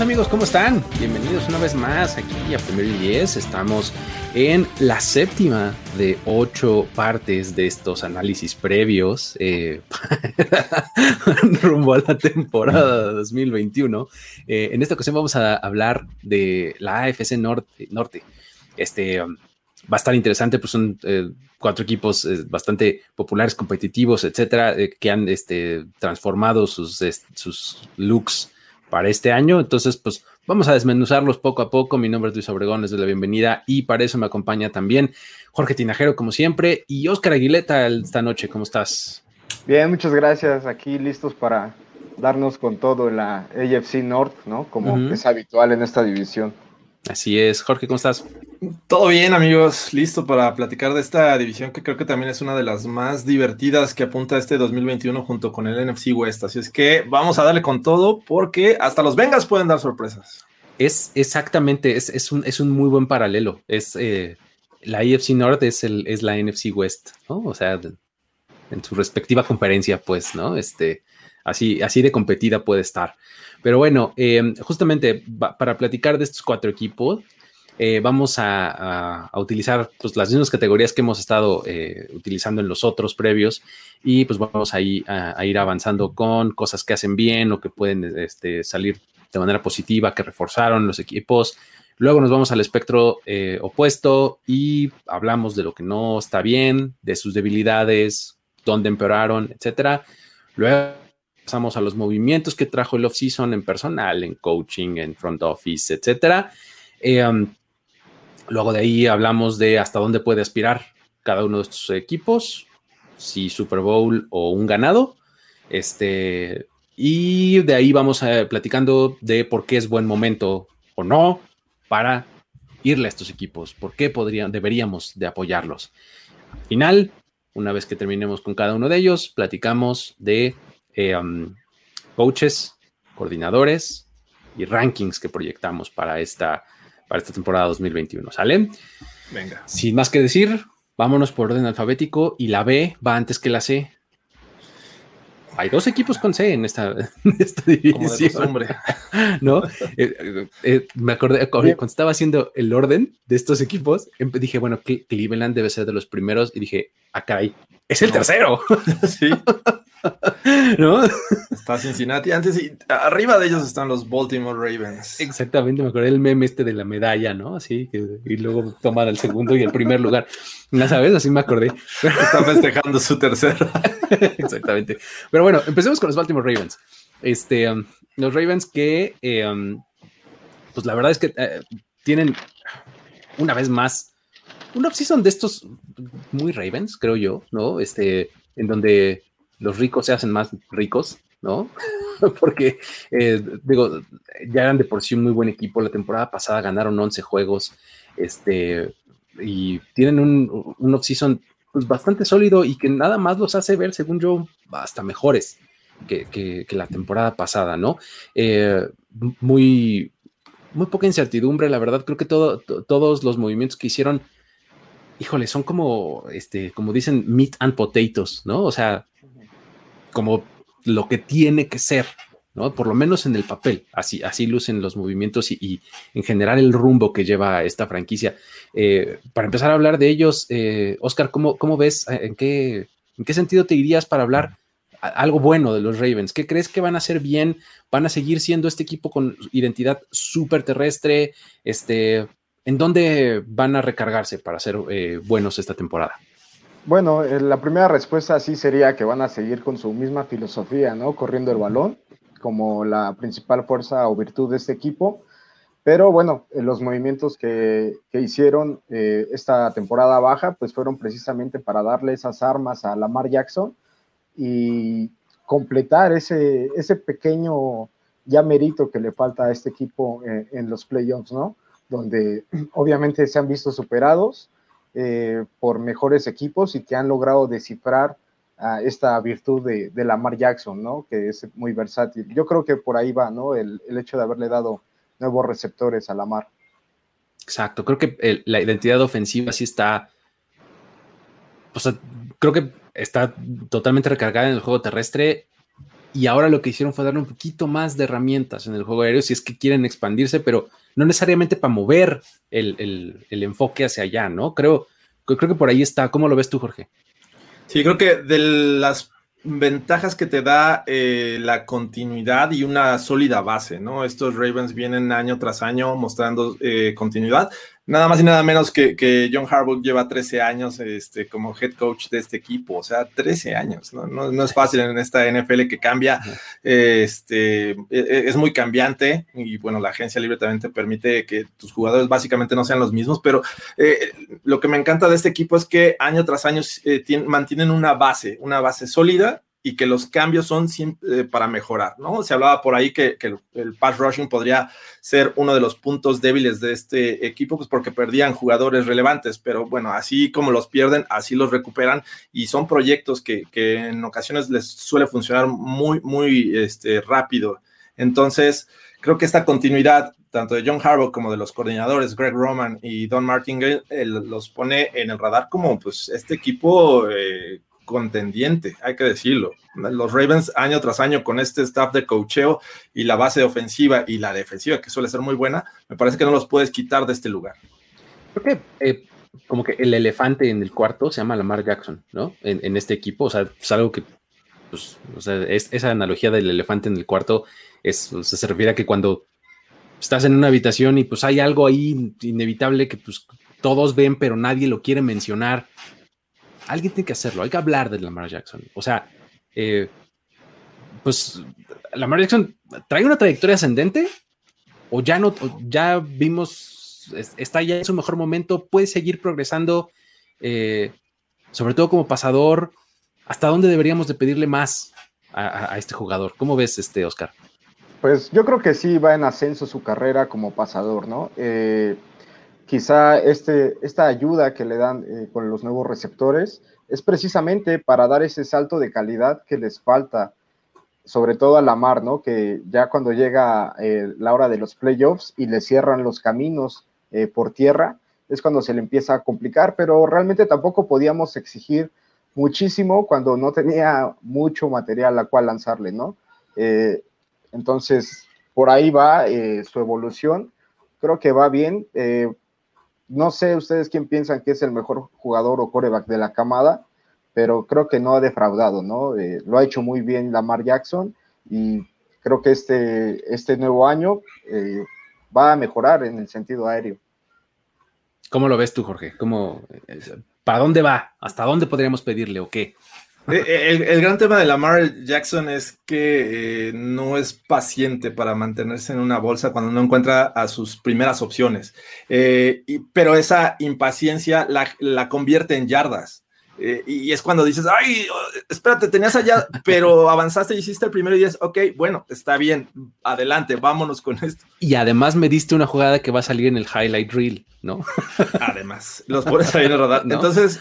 Amigos, ¿cómo están? Bienvenidos una vez más aquí a Primero y Diez. Estamos en la séptima de ocho partes de estos análisis previos eh, rumbo a la temporada 2021. Eh, en esta ocasión vamos a hablar de la AFC Norte. Este um, va a estar interesante, pues son eh, cuatro equipos bastante populares, competitivos, etcétera, que han este, transformado sus, sus looks para este año. Entonces, pues vamos a desmenuzarlos poco a poco. Mi nombre es Luis Obregón, les doy la bienvenida y para eso me acompaña también Jorge Tinajero, como siempre, y Oscar Aguileta esta noche. ¿Cómo estás? Bien, muchas gracias. Aquí listos para darnos con todo en la AFC North, ¿no? Como es habitual en esta división. Así es. Jorge, ¿cómo estás? Todo bien, amigos, listo para platicar de esta división que creo que también es una de las más divertidas que apunta este 2021 junto con el NFC West. Así es que vamos a darle con todo porque hasta los Vengas pueden dar sorpresas. Es exactamente, es, es un, es un muy buen paralelo. Es eh, la AFC North es, el, es la NFC West, ¿no? O sea, en su respectiva conferencia, pues, ¿no? Este, así, así de competida puede estar. Pero bueno, eh, justamente para platicar de estos cuatro equipos, eh, vamos a, utilizar pues, las mismas categorías que hemos estado eh, utilizando en los otros previos y pues vamos ahí a, ir avanzando con cosas que hacen bien o que pueden este, salir de manera positiva, que reforzaron los equipos. Luego nos vamos al espectro eh, opuesto y hablamos de lo que no está bien, de sus debilidades, dónde empeoraron, etcétera. Luego pasamos a los movimientos que trajo el off-season en personal, en coaching, en front office, etcétera. Um, luego de ahí hablamos de hasta dónde puede aspirar cada uno de estos equipos, si Super Bowl o un ganado. Este, y de ahí vamos a, platicando de por qué es buen momento o no para irle a estos equipos, por qué podrían, deberíamos de apoyarlos. Al final, una vez que terminemos con cada uno de ellos, platicamos de eh, um, coaches, coordinadores y rankings que proyectamos para esta, para esta temporada 2021. ¿Sale? Venga. Sin más que decir, vámonos por orden alfabético y la B va antes que la C. Hay dos equipos con C en esta, en esta Como de división. ¿no? Eh, eh, eh, me acordé cuando estaba haciendo el orden de estos equipos, em- dije, bueno, Cle- Cleveland debe ser de los primeros y dije, ah, caray, es el No. tercero, Sí, ¿no? está Cincinnati. Antes y arriba de ellos están los Baltimore Ravens. Exactamente, me acordé del meme este de la medalla, ¿no? Así, que, y luego toman el segundo y el primer lugar. ¿Ya sabes? Así me acordé. Están festejando su tercera. Exactamente. Pero bueno, empecemos con los Baltimore Ravens. Este, um, los Ravens que, eh, um, pues la verdad es que eh, tienen una vez más un offseason de estos muy Ravens, creo yo, ¿no? Este, en donde los ricos se hacen más ricos, ¿no? Porque, eh, digo, ya eran de por sí un muy buen equipo. La temporada pasada ganaron 11 juegos, este, y tienen un, un offseason pues, bastante sólido y que nada más los hace ver, según yo, hasta mejores que, que- la temporada pasada, ¿no? Eh, muy, muy poca incertidumbre, la verdad, creo que todo, to- todos los movimientos que hicieron, híjole, son como, este, como dicen, meat and potatoes, ¿no? O sea, como lo que tiene que ser, ¿no? Por lo menos en el papel, así, así lucen los movimientos y, en general el rumbo que lleva esta franquicia. Eh, para empezar a hablar de ellos, eh, Oscar, ¿cómo, cómo ves? eh, ¿En qué, ¿En qué sentido te irías para hablar algo bueno de los Ravens? ¿Qué crees que van a hacer bien? ¿Van a seguir siendo este equipo con identidad súper terrestre? Este, ¿En dónde van a recargarse para ser eh, buenos esta temporada? Bueno, eh, la primera respuesta sí sería que van a seguir con su misma filosofía, ¿no? Corriendo el balón como la principal fuerza o virtud de este equipo. Pero bueno, eh, los movimientos que, que hicieron eh, esta temporada baja, pues fueron precisamente para darle esas armas a Lamar Jackson y completar ese, ese pequeño ya mérito que le falta a este equipo en, los playoffs, ¿no? Donde obviamente se han visto superados eh, por mejores equipos y que han logrado descifrar esta virtud de, de, Lamar Jackson, ¿no? Que es muy versátil. Yo creo que por ahí va, ¿no? El, hecho de haberle dado nuevos receptores a Lamar. Exacto, creo que la identidad ofensiva sí está, o sea, creo que está totalmente recargada en el juego terrestre y ahora lo que hicieron fue darle un poquito más de herramientas en el juego aéreo si es que quieren expandirse, pero no necesariamente para mover el, enfoque hacia allá, ¿no? Creo, creo que por ahí está. ¿Cómo lo ves tú, Jorge? Sí, creo que de las ventajas que te da eh, la continuidad y una sólida base, ¿no? Estos Ravens vienen año tras año mostrando eh, continuidad. Nada más y nada menos que, John Harbaugh lleva 13 años este, como head coach de este equipo, o sea, 13 años, ¿no? No, es fácil en esta NFL que cambia, este, e, e, es muy cambiante y bueno, la agencia libre también te permite que tus jugadores básicamente no sean los mismos, pero eh, lo que me encanta de este equipo es que año tras año eh, mantienen una base, una base sólida y que los cambios son eh, para mejorar, ¿no? Se hablaba por ahí que, el, pass rushing podría ser uno de los puntos débiles de este equipo, pues porque perdían jugadores relevantes, pero bueno, así como los pierden, así los recuperan y son proyectos que, en ocasiones les suele funcionar muy, muy este, rápido. Entonces, creo que esta continuidad, tanto de John Harbaugh como de los coordinadores Greg Roman y Don Martingale, los pone en el radar como pues este equipo eh, contendiente, hay que decirlo. Los Ravens año tras año con este staff de cocheo y la base ofensiva y la defensiva, que suele ser muy buena, me parece que no los puedes quitar de este lugar. Creo que eh, como que el elefante en el cuarto se llama Lamar Jackson, ¿no? En, este equipo, o sea, es algo que, pues, o sea, esa analogía del elefante en el cuarto es, se refiere a que cuando estás en una habitación y pues hay algo ahí inevitable que pues todos ven, pero nadie lo quiere mencionar alguien tiene que hacerlo, hay que hablar de Lamar Jackson. O sea, eh, pues Lamar Jackson trae una trayectoria ascendente o ya no, ya vimos, está ya en su mejor momento, puede seguir progresando, eh, sobre todo como pasador. ¿Hasta dónde deberíamos de pedirle más a, este jugador? ¿Cómo ves, este Oscar? Pues yo creo que sí va en ascenso su carrera como pasador, ¿no? Eh, quizá este, esta ayuda que le dan eh, con los nuevos receptores es precisamente para dar ese salto de calidad que les falta, sobre todo a la mar, ¿no? Que ya cuando llega eh, la hora de los playoffs y le cierran los caminos eh, por tierra, es cuando se le empieza a complicar, pero realmente tampoco podíamos exigir muchísimo cuando no tenía mucho material a cual lanzarle, ¿no? entonces, por ahí va su evolución. Creo que va bien no sé ustedes quién piensan que es el mejor jugador o coreback de la camada, pero creo que no ha defraudado, ¿no? Eh, lo ha hecho muy bien Lamar Jackson y creo que este, este nuevo año eh, va a mejorar en el sentido aéreo. ¿Cómo lo ves tú, Jorge? ¿Cómo, ¿Para dónde va? ¿Hasta dónde podríamos pedirle o qué? Eh, eh, el, gran tema de Lamar Jackson es que eh, no es paciente para mantenerse en una bolsa cuando no encuentra a sus primeras opciones. pero esa impaciencia la, la, convierte en yardas. Y es cuando dices, ay, espérate, tenías allá, pero avanzaste y hiciste el primero y dices, ok, bueno, está bien, adelante, vámonos con esto. Y además me diste una jugada que va a salir en el highlight reel, ¿no? Además, los pones ahí en el radar. Entonces,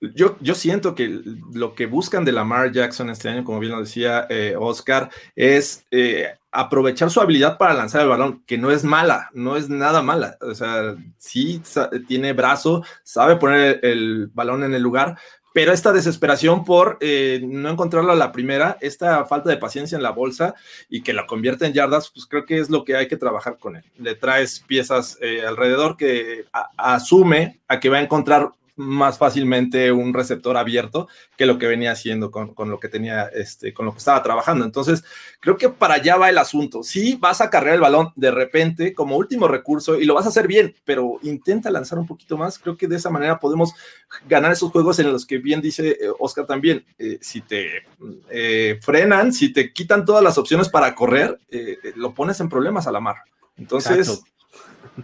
yo, yo siento que lo que buscan de Lamar Jackson este año, como bien lo decía eh, Oscar, es eh, aprovechar su habilidad para lanzar el balón, que no es mala, no es nada mala. O sea, sí tiene brazo, sabe poner el, balón en el lugar, pero esta desesperación por eh, no encontrarlo a la primera, esta falta de paciencia en la bolsa y que la convierte en yardas, pues creo que es lo que hay que trabajar con él. Le traes piezas alrededor que asume a que va a encontrar más fácilmente un receptor abierto que lo que venía haciendo con, lo que tenía, este, con lo que estaba trabajando. Entonces, creo que para allá va el asunto. Sí, vas a cargar el balón de repente como último recurso y lo vas a hacer bien, pero intenta lanzar un poquito más. Creo que de esa manera podemos ganar esos juegos en los que bien dice eh, Oscar también, eh, si te eh, frenan, si te quitan todas las opciones para correr, lo pones en problemas a la mar. Entonces,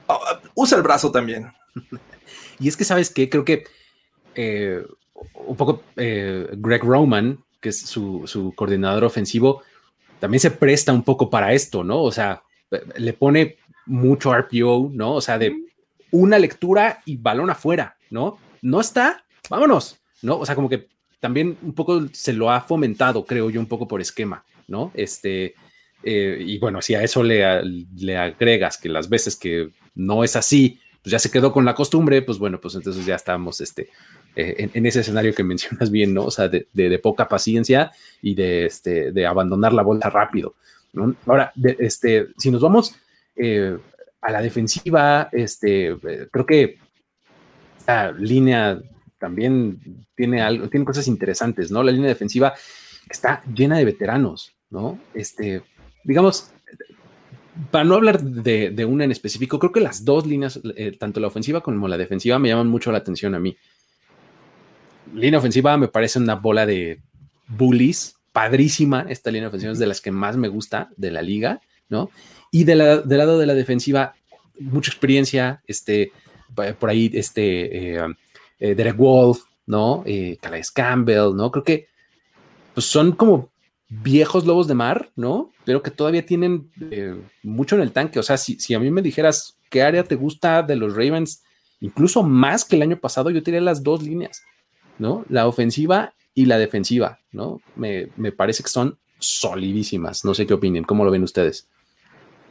ah, usa el brazo también. Y es que, ¿sabes qué? Creo que eh, un poco eh, Greg Roman, que es su, coordinador ofensivo, también se presta un poco para esto, ¿no? O sea, le pone mucho RPO, ¿no? O sea, de una lectura y balón afuera, ¿no? No está, vámonos, ¿no? O sea, como que también un poco se lo ha fomentado, creo yo, un poco por esquema, ¿no? Este, eh, y bueno, si a eso le, le agregas que las veces que no es así, pues ya se quedó con la costumbre, pues bueno, pues entonces ya estamos este, eh, en, ese escenario que mencionas bien, ¿no? O sea, de, poca paciencia y de, este, de abandonar la bolsa rápido. ¿no? Ahora, este, si nos vamos eh, a la defensiva, este, eh, creo que la línea también tiene algo, tiene cosas interesantes, ¿no? La línea defensiva está llena de veteranos, ¿no? Este, digamos, para no hablar de, una en específico, creo que las dos líneas, eh, tanto la ofensiva como la defensiva, me llaman mucho la atención a mí. Línea ofensiva me parece una bola de bullies, padrísima. Esta línea ofensiva es de las que más me gusta de la liga, ¿no? Y del lado de la defensiva, mucha experiencia, este, por ahí, este, eh, eh, Derek Wolf, ¿no? Eh, Calais Campbell, ¿no? Creo que pues son como viejos lobos de mar, ¿no? Pero que todavía tienen eh, mucho en el tanque. O sea, si, si, a mí me dijeras qué área te gusta de los Ravens, incluso más que el año pasado, yo tiré las dos líneas, ¿no? La ofensiva y la defensiva, ¿no? Me, me parece que son solidísimas. No sé qué opinen, ¿cómo lo ven ustedes?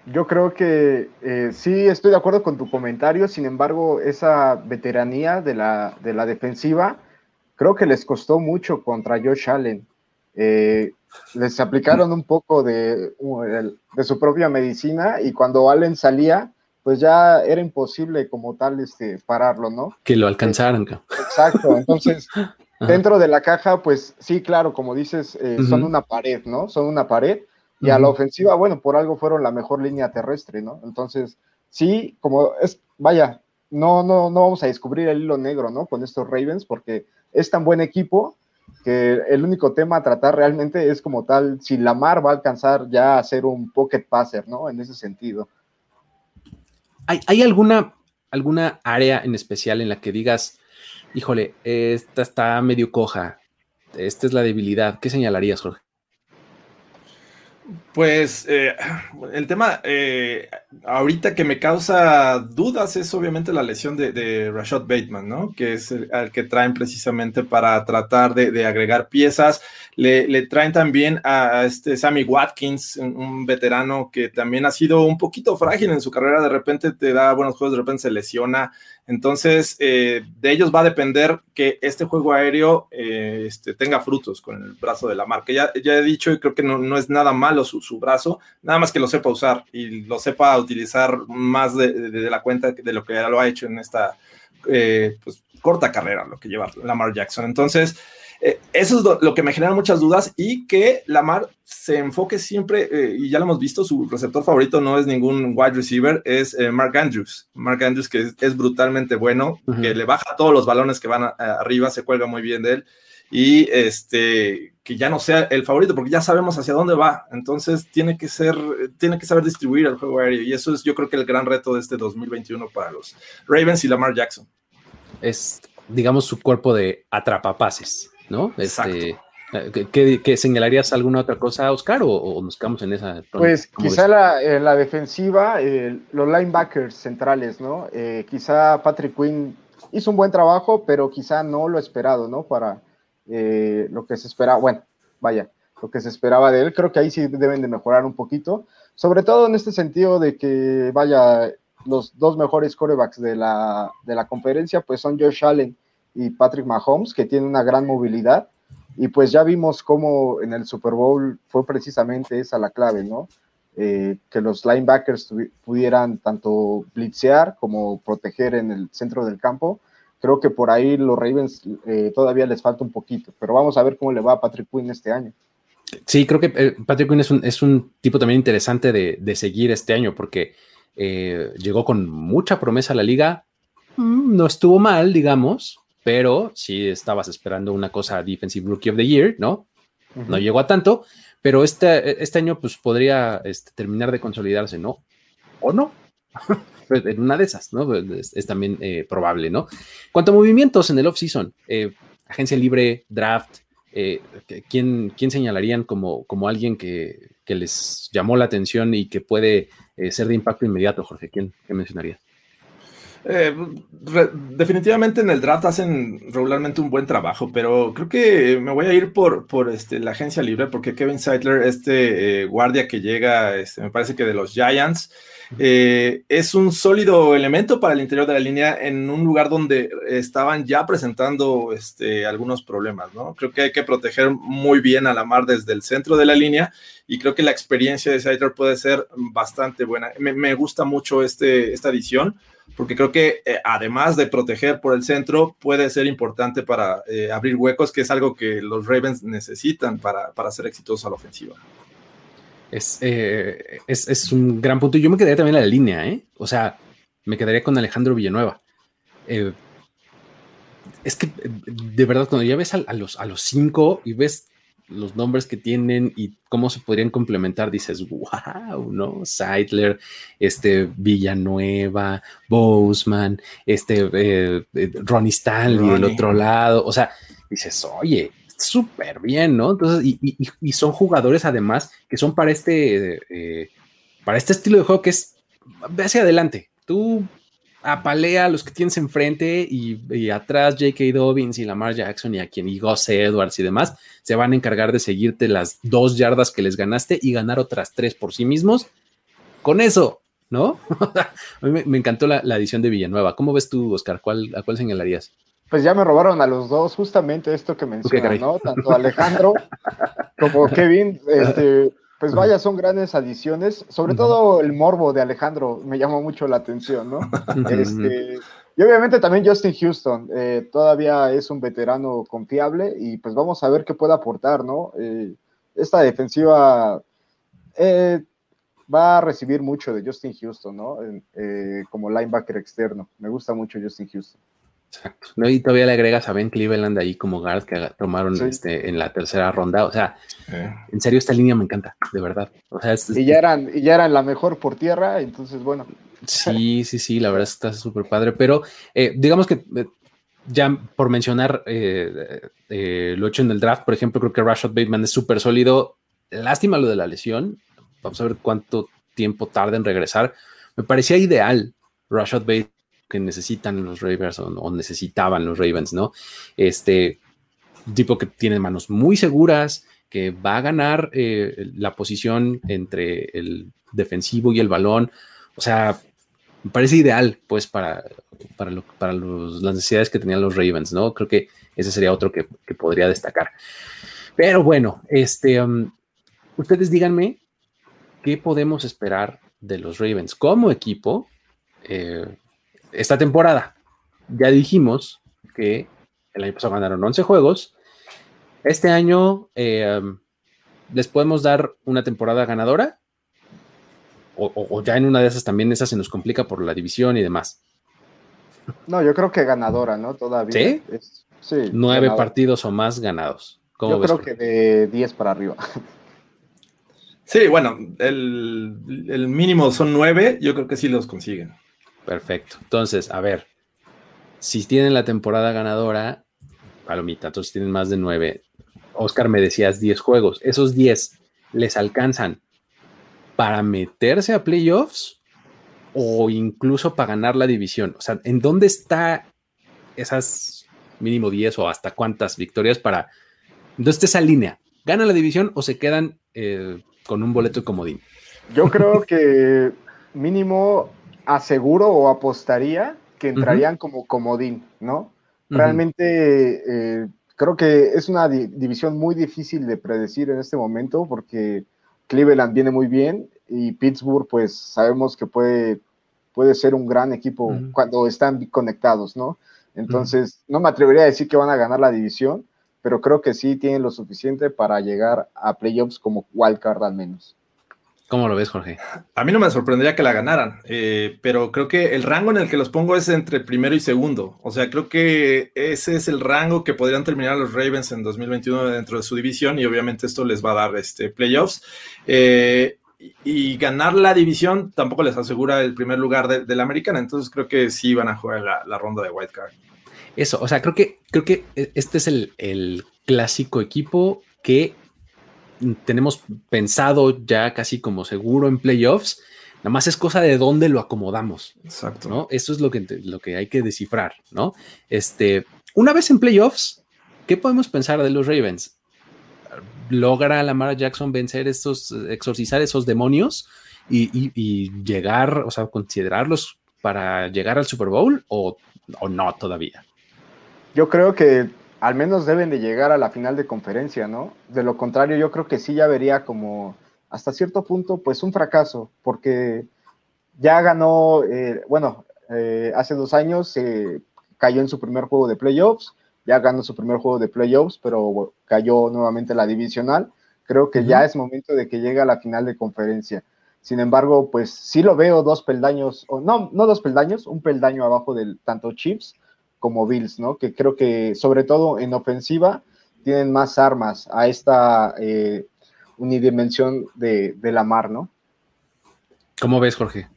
Yo creo que eh, sí estoy de acuerdo con tu comentario, sin embargo, esa veteranía de la, de la defensiva creo que les costó mucho contra Josh Allen. Eh, les aplicaron un poco de, de, su propia medicina y cuando Allen salía, pues ya era imposible como tal este, pararlo, ¿no? Que lo alcanzaran. exacto, entonces dentro de la caja, pues sí, claro, como dices, eh, son una pared, ¿no? Son una pared y a la ofensiva, bueno, por algo fueron la mejor línea terrestre, ¿no? Entonces, sí, como es, vaya, no, no, no vamos a descubrir el hilo negro, ¿no? Con estos Ravens, porque es tan buen equipo que el único tema a tratar realmente es como tal, si Lamar va a alcanzar ya a ser un pocket passer, ¿no? En ese sentido. ¿Hay, hay alguna, alguna área en especial en la que digas, híjole, esta está medio coja, esta es la debilidad? ¿Qué señalarías, Jorge? Pues eh, el tema eh, ahorita que me causa dudas es obviamente la lesión de, Rashad Bateman, ¿no? Que es el, que traen precisamente para tratar de, agregar piezas. Le, traen también a, este Sammy Watkins, un, veterano que también ha sido un poquito frágil en su carrera. De repente te da buenos juegos, de repente se lesiona. Entonces, eh, de ellos va a depender que este juego aéreo este, tenga frutos con el brazo de la marca. Ya, ya he dicho y creo que no, no es nada malo su, su brazo, nada más que lo sepa usar y lo sepa utilizar más de, la cuenta de lo que ya lo ha hecho en esta eh, pues, corta carrera, lo que lleva Lamar Jackson. Entonces, eh, eso es lo, que me genera muchas dudas y que Lamar se enfoque siempre, eh, y ya lo hemos visto, su receptor favorito no es ningún wide receiver, es Mark Andrews. Mark Andrews que es, brutalmente bueno, que le baja todos los balones que van arriba, se cuelga muy bien de él y este que ya no sea el favorito porque ya sabemos hacia dónde va. Entonces tiene que ser tiene que saber distribuir el juego aéreo y eso es yo creo que el gran reto de este 2021 para los Ravens y Lamar Jackson. Es digamos su cuerpo de atrapapases no este ¿Qué, qué, señalarías alguna otra cosa, Oscar, o, nos quedamos en esa? Pues quizá la, eh, la, defensiva, los linebackers centrales, ¿no? Eh, quizá Patrick Quinn hizo un buen trabajo, pero quizá no lo esperado, ¿no? Para, eh, lo que se esperaba, bueno, vaya, lo que se esperaba de él. Creo que ahí sí deben de mejorar un poquito, sobre todo en este sentido de que, vaya, los dos mejores corebacks de la, de la conferencia, pues son Josh Allen y Patrick Mahomes, que tienen una gran movilidad. Y pues ya vimos cómo en el Super Bowl fue precisamente esa la clave, ¿no? Eh, que los linebackers pudieran tanto blitzear como proteger en el centro del campo creo que por ahí los Ravens eh, todavía les falta un poquito, pero vamos a ver cómo le va a Patrick Quinn este año. Sí, creo que eh, Patrick Quinn es un, tipo también interesante de, seguir este año porque eh, llegó con mucha promesa a la liga, no estuvo mal, digamos, pero sí estabas esperando una cosa Defensive Rookie of the Year, ¿no? No llegó a tanto, pero este, este año pues podría este, terminar de consolidarse, ¿no? ¿O no? Pues, en una de esas, ¿no? Pues, es, también eh, probable, ¿no? Cuanto a movimientos en el off-season, eh, agencia libre, draft, eh, ¿quién, ¿quién, señalarían como, como alguien que, que, les llamó la atención y que puede eh, ser de impacto inmediato, Jorge? ¿Quién, quién mencionarías? Eh, definitivamente en el draft hacen regularmente un buen trabajo, pero creo que me voy a ir por, por este, la agencia libre, porque Kevin Seidler, este eh, guardia que llega, este, me parece que de los Giants, eh, es un sólido elemento para el interior de la línea en un lugar donde estaban ya presentando este, algunos problemas, ¿no? Creo que hay que proteger muy bien a la mar desde el centro de la línea y creo que la experiencia de Seidler puede ser bastante buena. Me, gusta mucho este, esta edición porque creo que eh, además de proteger por el centro, puede ser importante para eh, abrir huecos, que es algo que los Ravens necesitan para, para ser exitosos a la ofensiva. Es, eh, es, es, un gran punto. Yo me quedaría también en la línea, ¿eh? O sea, me quedaría con Alejandro Villanueva. es que, de verdad, cuando ya ves a, los, a los cinco y ves los nombres que tienen y cómo se podrían complementar, dices, wow, ¿no? Seidler, este, Villanueva, Boseman, este, eh, eh, Ronnie Stanley del otro lado, o sea, dices, oye, súper bien, ¿no? Entonces, y, son jugadores además que son para este, eh, para este estilo de juego que es, ve hacia adelante, tú apalea a los que tienes enfrente y, atrás J.K. Dobbins y Lamar Jackson y a quien y Gus Edwards y demás se van a encargar de seguirte las dos yardas que les ganaste y ganar otras tres por sí mismos. Con eso, ¿no? a mí me, encantó la, edición de Villanueva. ¿Cómo ves tú, Oscar? ¿Cuál, ¿A cuál señalarías? Pues ya me robaron a los dos, justamente esto que mencionas, ¿no? Tanto Alejandro como Kevin, este, pues vaya, son grandes adiciones, sobre todo el morbo de Alejandro me llamó mucho la atención, ¿no? Este, y obviamente también Justin Houston, eh, todavía es un veterano confiable y pues vamos a ver qué puede aportar, ¿no? Eh, esta defensiva eh, va a recibir mucho de Justin Houston, ¿no? como linebacker externo. Me gusta mucho Justin Houston. Exacto. ¿No? Y todavía le agregas a Ben Cleveland ahí como guard que tomaron este, en la tercera ronda. O sea, en serio, esta línea me encanta, de verdad. O sea, y, ya eran, y ya eran la mejor por tierra, entonces, bueno. Sí, sí, sí, la verdad está súper padre. Pero eh, digamos que eh, ya por mencionar eh, lo hecho en el draft, por ejemplo, creo que Rashad Bateman es súper sólido. Lástima lo de la lesión. Vamos a ver cuánto tiempo tarda en regresar. Me parecía ideal Rashad Bateman que necesitan los Ravens o, necesitaban los Ravens, ¿no? Este tipo que tiene manos muy seguras, que va a ganar eh, la posición entre el defensivo y el balón. O sea, me parece ideal, pues, para, para, para las necesidades que tenían los Ravens, ¿no? Creo que ese sería otro que, podría destacar. Pero bueno, este, um, ustedes díganme qué podemos esperar de los Ravens como equipo eh, esta temporada. Ya dijimos que el año pasado ganaron 11 juegos. Este año eh, les podemos dar una temporada ganadora. O, ya en una de esas también esa se nos complica por la división y demás. No, yo creo que ganadora, ¿no? Todavía. ¿Sí? Nueve partidos o más ganados. yo creo que de 10 para arriba. Sí, bueno, el, el, mínimo son nueve, yo creo que sí los consiguen. Perfecto. Entonces, a ver, si tienen la temporada ganadora, palomita, entonces tienen más de nueve. Oscar, me decías 10 juegos. Esos 10 les alcanzan para meterse a playoffs o incluso para ganar la división. O sea, ¿en dónde está esas mínimo 10 o hasta cuántas victorias para... ¿Dónde está esa línea? ¿Ganan la división o se quedan eh, con un boleto comodín? Yo creo que mínimo aseguro o apostaría que entrarían como comodín, ¿no? Realmente eh, creo que es una división muy difícil de predecir en este momento porque Cleveland viene muy bien y Pittsburgh pues sabemos que puede, puede ser un gran equipo cuando están conectados, ¿no? Entonces, no me atrevería a decir que van a ganar la división, pero creo que sí tienen lo suficiente para llegar a playoffs como wildcard al menos. ¿Cómo lo ves, Jorge? A mí no me sorprendería que la ganaran, eh, pero creo que el rango en el que los pongo es entre primero y segundo. O sea, creo que ese es el rango que podrían terminar los Ravens en 2021 dentro de su división y obviamente esto les va a dar este, playoffs. Eh, y ganar la división tampoco les asegura el primer lugar de, la americana, entonces creo que sí van a jugar la, ronda de White Card. Eso, o sea, creo que, creo que este es el, clásico equipo que tenemos pensado ya casi como seguro en playoffs. Nada más es cosa de dónde lo acomodamos. Exacto. ¿no? Eso es lo que, lo que hay que descifrar, ¿no? Este, una vez en playoffs, ¿qué podemos pensar de los Ravens? ¿Logra Lamar Jackson vencer estos, exorcizar esos demonios y, llegar, o sea, considerarlos para llegar al Super Bowl o, o no todavía? Yo creo que al menos deben de llegar a la final de conferencia, ¿no? De lo contrario, yo creo que sí ya vería como hasta cierto punto, pues un fracaso, porque ya ganó, eh, bueno, eh, hace dos años se cayó en su primer juego de playoffs, ya ganó su primer juego de playoffs, pero cayó nuevamente la divisional. Creo que ya es momento de que llegue a la final de conferencia. Sin embargo, pues sí lo veo dos peldaños, o no, no dos peldaños, un peldaño abajo del tanto Chiefs como Bills, ¿no? Que creo que sobre todo en ofensiva tienen más armas a esta eh, unidimensión de, la mar, ¿no? ¿Cómo ves, Jorge?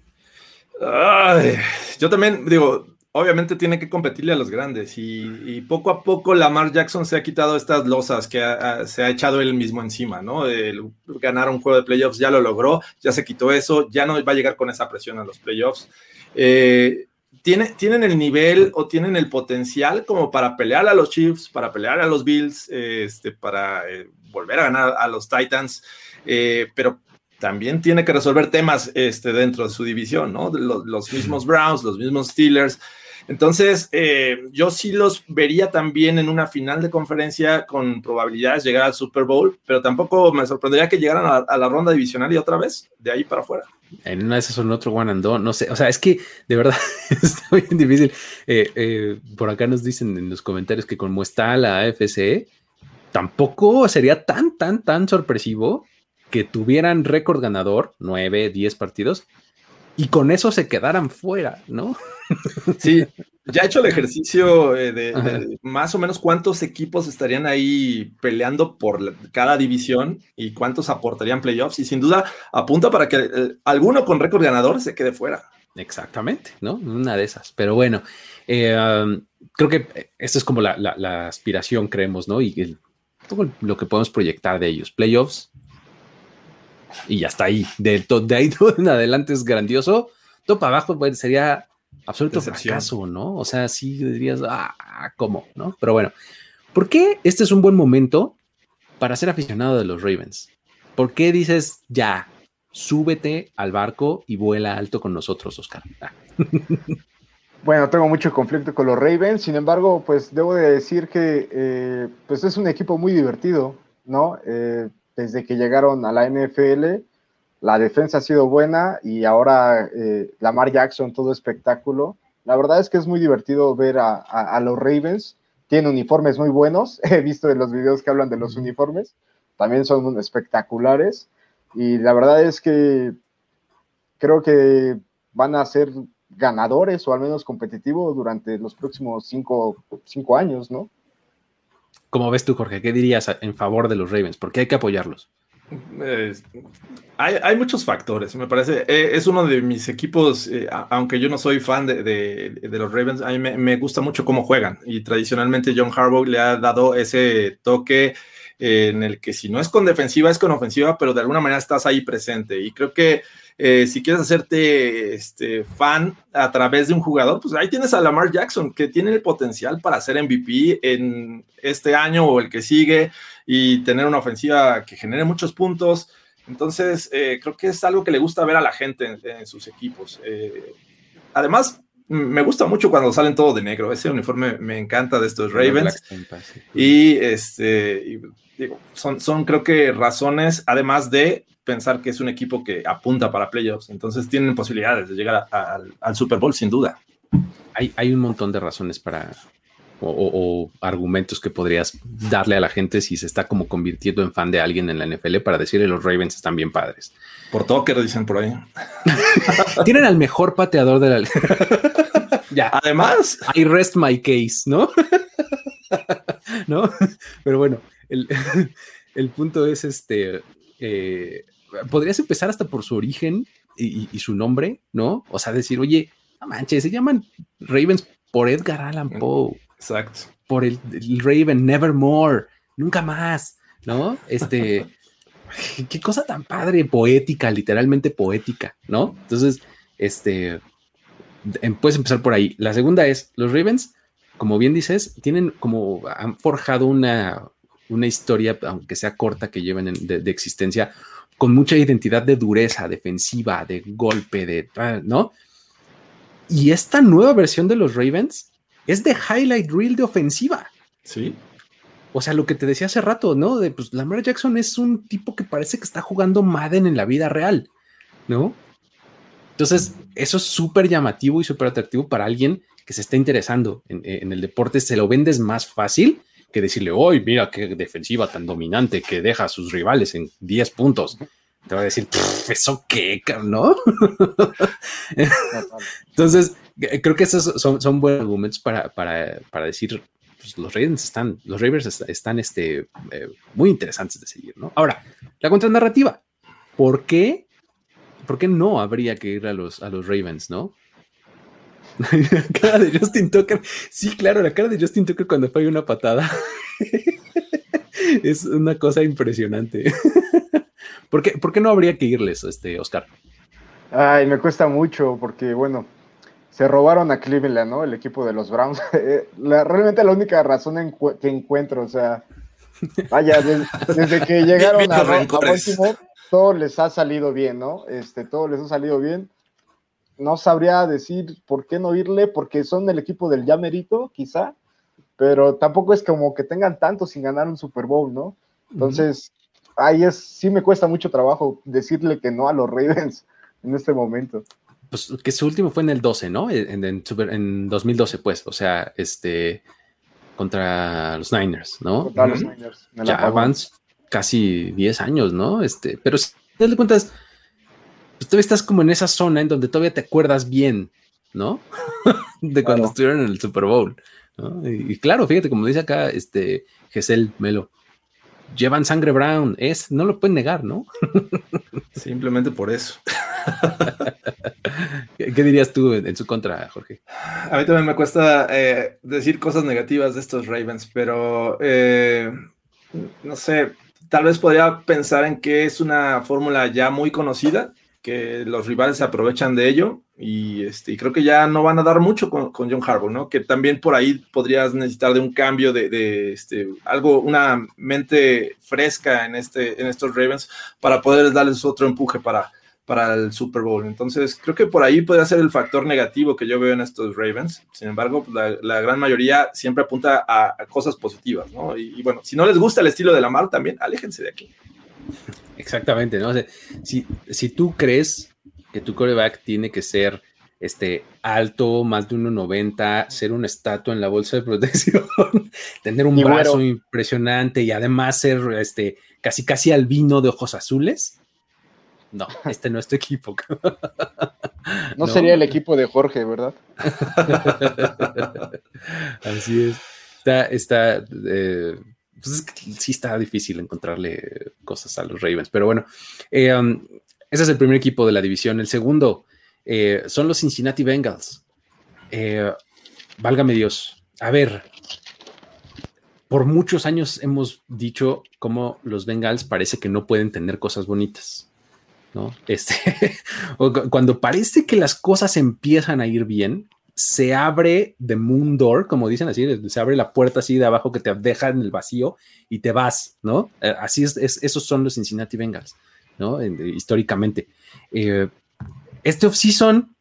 yo también digo, obviamente tiene que competirle a los grandes y, poco a poco Lamar Jackson se ha quitado estas losas que se ha echado él mismo encima, ¿no? El ganar un juego de playoffs ya lo logró, ya se quitó eso, ya no va a llegar con esa presión a los playoffs. Eh, tienen el nivel o tienen el potencial como para pelear a los Chiefs, para pelear a los Bills, este, para eh, volver a ganar a los Titans, eh, pero también tiene que resolver temas este, dentro de su división, ¿no? Los, mismos Browns, los mismos Steelers. Entonces, eh, yo sí los vería también en una final de conferencia con probabilidades de llegar al Super Bowl, pero tampoco me sorprendería que llegaran a, a la ronda divisional y otra vez, de ahí para afuera en una de esas son otro one and done, no sé, o sea, es que de verdad está bien difícil. Eh, eh, por acá nos dicen en los comentarios que como está la AFC, tampoco sería tan, tan, tan sorpresivo que tuvieran récord ganador, 9, 10 partidos, y con eso se quedaran fuera, ¿no? Sí, ya he hecho el ejercicio eh, de, más o menos cuántos equipos estarían ahí peleando por cada división y cuántos aportarían playoffs. Y sin duda apunta para que eh, alguno con récord ganador se quede fuera. Exactamente, ¿no? Una de esas. Pero bueno, eh, um, creo que esto es como la, aspiración, creemos, ¿no? Y todo lo que podemos proyectar de ellos. Playoffs. Y ya está ahí. De, de ahí en adelante es grandioso. Todo para abajo pues, sería absoluto fracaso, ¿no? O sea, sí dirías, ah, ¿cómo? ¿No? Pero bueno, ¿por qué este es un buen momento para ser aficionado de los Ravens? ¿Por qué dices, ya, súbete al barco y vuela alto con nosotros, Oscar? Ah. Bueno, tengo mucho conflicto con los Ravens, sin embargo, pues debo de decir que eh, pues es un equipo muy divertido, ¿no? Eh, desde que llegaron a la NFL, la defensa ha sido buena y ahora eh, Lamar Jackson, todo espectáculo. La verdad es que es muy divertido ver a, los Ravens. Tienen uniformes muy buenos. He visto en los videos que hablan de los uniformes. También son espectaculares. Y la verdad es que creo que van a ser ganadores o al menos competitivos durante los próximos cinco, cinco años, ¿no? ¿Cómo ves tú, Jorge? ¿Qué dirías en favor de los Ravens? ¿Por qué hay que apoyarlos? Hay, muchos factores, me parece. Eh, es uno de mis equipos, eh, aunque yo no soy fan de, los Ravens, a mí me, gusta mucho cómo juegan. Y tradicionalmente John Harbaugh le ha dado ese toque eh, en el que si no es con defensiva, es con ofensiva, pero de alguna manera estás ahí presente. Y creo que si quieres hacerte este, fan a través de un jugador, pues ahí tienes a Lamar Jackson, que tiene el potencial para ser MVP en este año o el que sigue y tener una ofensiva que genere muchos puntos. Entonces, eh, creo que es algo que le gusta ver a la gente en, sus equipos. Eh, además, me gusta mucho cuando salen todo de negro. Ese uniforme me encanta de estos Ravens. Y este, digo, son, son creo que razones, además de pensar que es un equipo que apunta para playoffs. Entonces tienen posibilidades de llegar al Super Bowl, sin duda. Hay, hay un montón de razones para, o, argumentos que podrías darle a la gente si se está como convirtiendo en fan de alguien en la NFL para decirle los Ravens están bien padres. Por todo que dicen por ahí. Tienen al mejor pateador de la ya. Además, I rest my case, ¿no? ¿No? Pero bueno, el, punto es este. Eh, podrías empezar hasta por su origen y, y, su nombre, ¿no? O sea, decir, oye, no manches, se llaman Ravens por Edgar Allan Poe. Exacto. Por el, Raven, Nevermore. nunca más, ¿no? Este, qué cosa tan padre, poética, literalmente poética, ¿no? Entonces, este, em, puedes empezar por ahí. La segunda es, los Ravens, como bien dices, tienen como, han forjado una, una historia, aunque sea corta, que lleven de, existencia, con mucha identidad de dureza, defensiva, de golpe, de, ¿no? Y esta nueva versión de los Ravens es de highlight reel de ofensiva. Sí. O sea, lo que te decía hace rato, ¿no? De pues Lamar Jackson es un tipo que parece que está jugando Madden en la vida real, ¿no? Entonces, eso es súper llamativo y súper atractivo para alguien que se está interesando en, el deporte. Se lo vendes más fácil que decirle, hoy mira qué defensiva tan dominante que deja a sus rivales en 10 puntos. Te va a decir, ¿eso qué, no? Entonces, creo que esos son, buenos argumentos para, decir, pues, los Ravens están, los Ravens están este, eh, muy interesantes de seguir, ¿no? Ahora, la contranarrativa. ¿Por qué? ¿Por qué no habría que ir a los, a los Ravens, no? la cara de Justin Tucker. Sí, claro, la cara de Justin Tucker cuando falla una patada. es una cosa impresionante. ¿Por qué, ¿Por qué, no habría que irles, este, Oscar? Ay, me cuesta mucho porque, bueno, se robaron a Cleveland, ¿no? El equipo de los Browns. Eh, realmente la única razón que encuentro, o sea, vaya, desde, que llegaron a, a Baltimore, todo les ha salido bien, ¿no? Este, todo les ha salido bien no sabría decir por qué no irle, porque son el equipo del ya merito, quizá, pero tampoco es como que tengan tanto sin ganar un Super Bowl, ¿no? Entonces, ahí es, sí me cuesta mucho trabajo decirle que no a los Ravens en este momento. Pues que su último fue en el 12, ¿no? En, en, 2012, pues, o sea, este, contra los Niners, ¿no? Contra los Niners. Ya van casi 10 años, ¿no? Este, pero si te das cuentas, pues todavía estás como en esa zona en donde todavía te acuerdas bien, ¿no? de cuando estuvieron en el Super Bowl. Y, claro, fíjate, como dice acá este Gesell Melo, llevan sangre brown, es, no lo pueden negar, ¿no? Simplemente por eso. ¿Qué, dirías tú en, su contra, Jorge? A mí también me cuesta eh, decir cosas negativas de estos Ravens, pero eh, no sé, tal vez podría pensar en que es una fórmula ya muy conocida que los rivales se aprovechan de ello y, este, creo que ya no van a dar mucho con, John Harbaugh, ¿no? Que también por ahí podrías necesitar de un cambio de, este, algo, una mente fresca en, este, en estos Ravens para poder darles otro empuje para, para el Super Bowl. Entonces, creo que por ahí podría ser el factor negativo que yo veo en estos Ravens. Sin embargo, la, gran mayoría siempre apunta a, cosas positivas, ¿no? Y, y, bueno, si no les gusta el estilo de Lamar, también aléjense de aquí. Exactamente, ¿no? si, si tú crees que tu coreback tiene que ser este, alto, más de 1,90, ser una estatua en la bolsa de protección, tener un brazo impresionante y además ser este, casi casi albino de ojos azules. No, este no es tu equipo. no, sería el equipo de Jorge, ¿verdad? Así es. Está, está eh, pues sí está difícil encontrarle cosas a los Ravens. Pero bueno, eh, um, ese es el primer equipo de la división. El segundo eh, son los Cincinnati Bengals. Eh, válgame Dios. A ver, por muchos años hemos dicho cómo los Bengals parece que no pueden tener cosas bonitas. ¿no? Este, cuando parece que las cosas empiezan a ir bien, se abre the moon door, como dicen así, se abre la puerta así de abajo que te deja en el vacío y te vas, ¿no? Eh, así es, esos son los Cincinnati Bengals, ¿no? históricamente. Eh, este off-season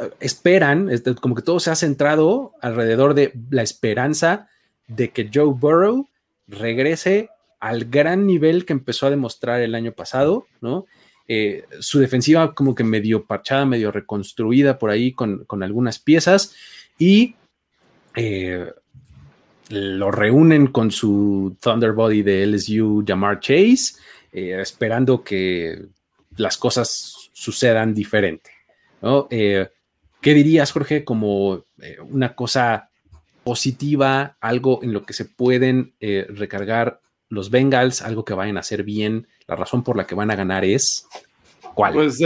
eh, esperan, este, como que todo se ha centrado alrededor de la esperanza de que Joe Burrow regrese al gran nivel que empezó a demostrar el año pasado, ¿no? Eh, su defensiva como que medio parchada, medio reconstruida por ahí con, algunas piezas y eh, lo reúnen con su Thunderbody de LSU, Jamar Chase, eh, esperando que las cosas sucedan diferente. ¿Qué dirías, Jorge, como una cosa positiva, algo en lo que se pueden recargar los Bengals, algo que vayan a hacer bien la razón por la que van a ganar es ¿cuál? Pues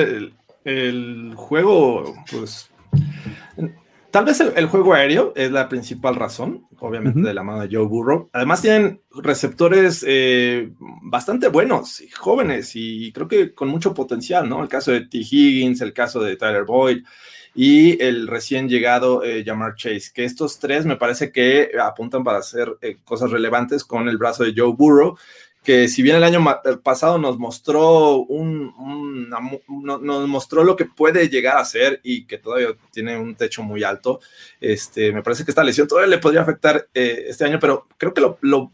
el, juego, pues Tal vez el, juego aéreo es la principal razón, obviamente, de la mano de Joe Burrow. Además, tienen receptores eh, bastante buenos, y jóvenes y creo que con mucho potencial, ¿no? El caso de T. Higgins, el caso de Tyler Boyd y el recién llegado eh, Jamar Chase, que estos tres me parece que apuntan para hacer eh, cosas relevantes con el brazo de Joe Burrow que si bien el año pasado nos mostró un, nos mostró lo que puede llegar a ser y que todavía tiene un techo muy alto, este, me parece que esta lesión todavía le podría afectar eh, este año, pero creo que lo,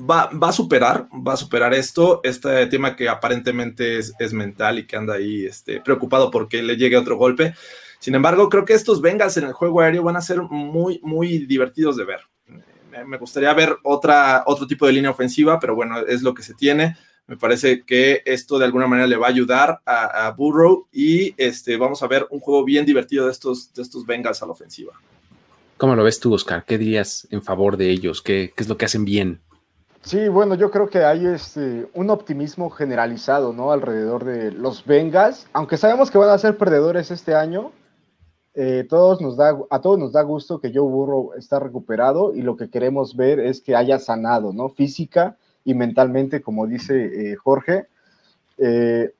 va, va, a superar, va a superar esto, este tema que aparentemente es, es mental y que anda ahí este, preocupado porque le llegue otro golpe. Sin embargo, creo que estos Bengals en el juego aéreo van a ser muy, muy divertidos de ver me gustaría ver otra, otro tipo de línea ofensiva, pero bueno, es lo que se tiene. Me parece que esto de alguna manera le va a ayudar a, Burrow y este, vamos a ver un juego bien divertido de estos, de estos Bengals a la ofensiva. ¿Cómo lo ves tú, Oscar? ¿Qué dirías en favor de ellos? ¿Qué, qué es lo que hacen bien? Sí, bueno, yo creo que hay este, un optimismo generalizado, ¿no? Alrededor de los Bengals, aunque sabemos que van a ser perdedores este año, eh, todos nos da, a todos nos da gusto que Joe Burrow está recuperado y lo que queremos ver es que haya sanado, ¿no? Física y mentalmente, como dice eh, Jorge. Eh,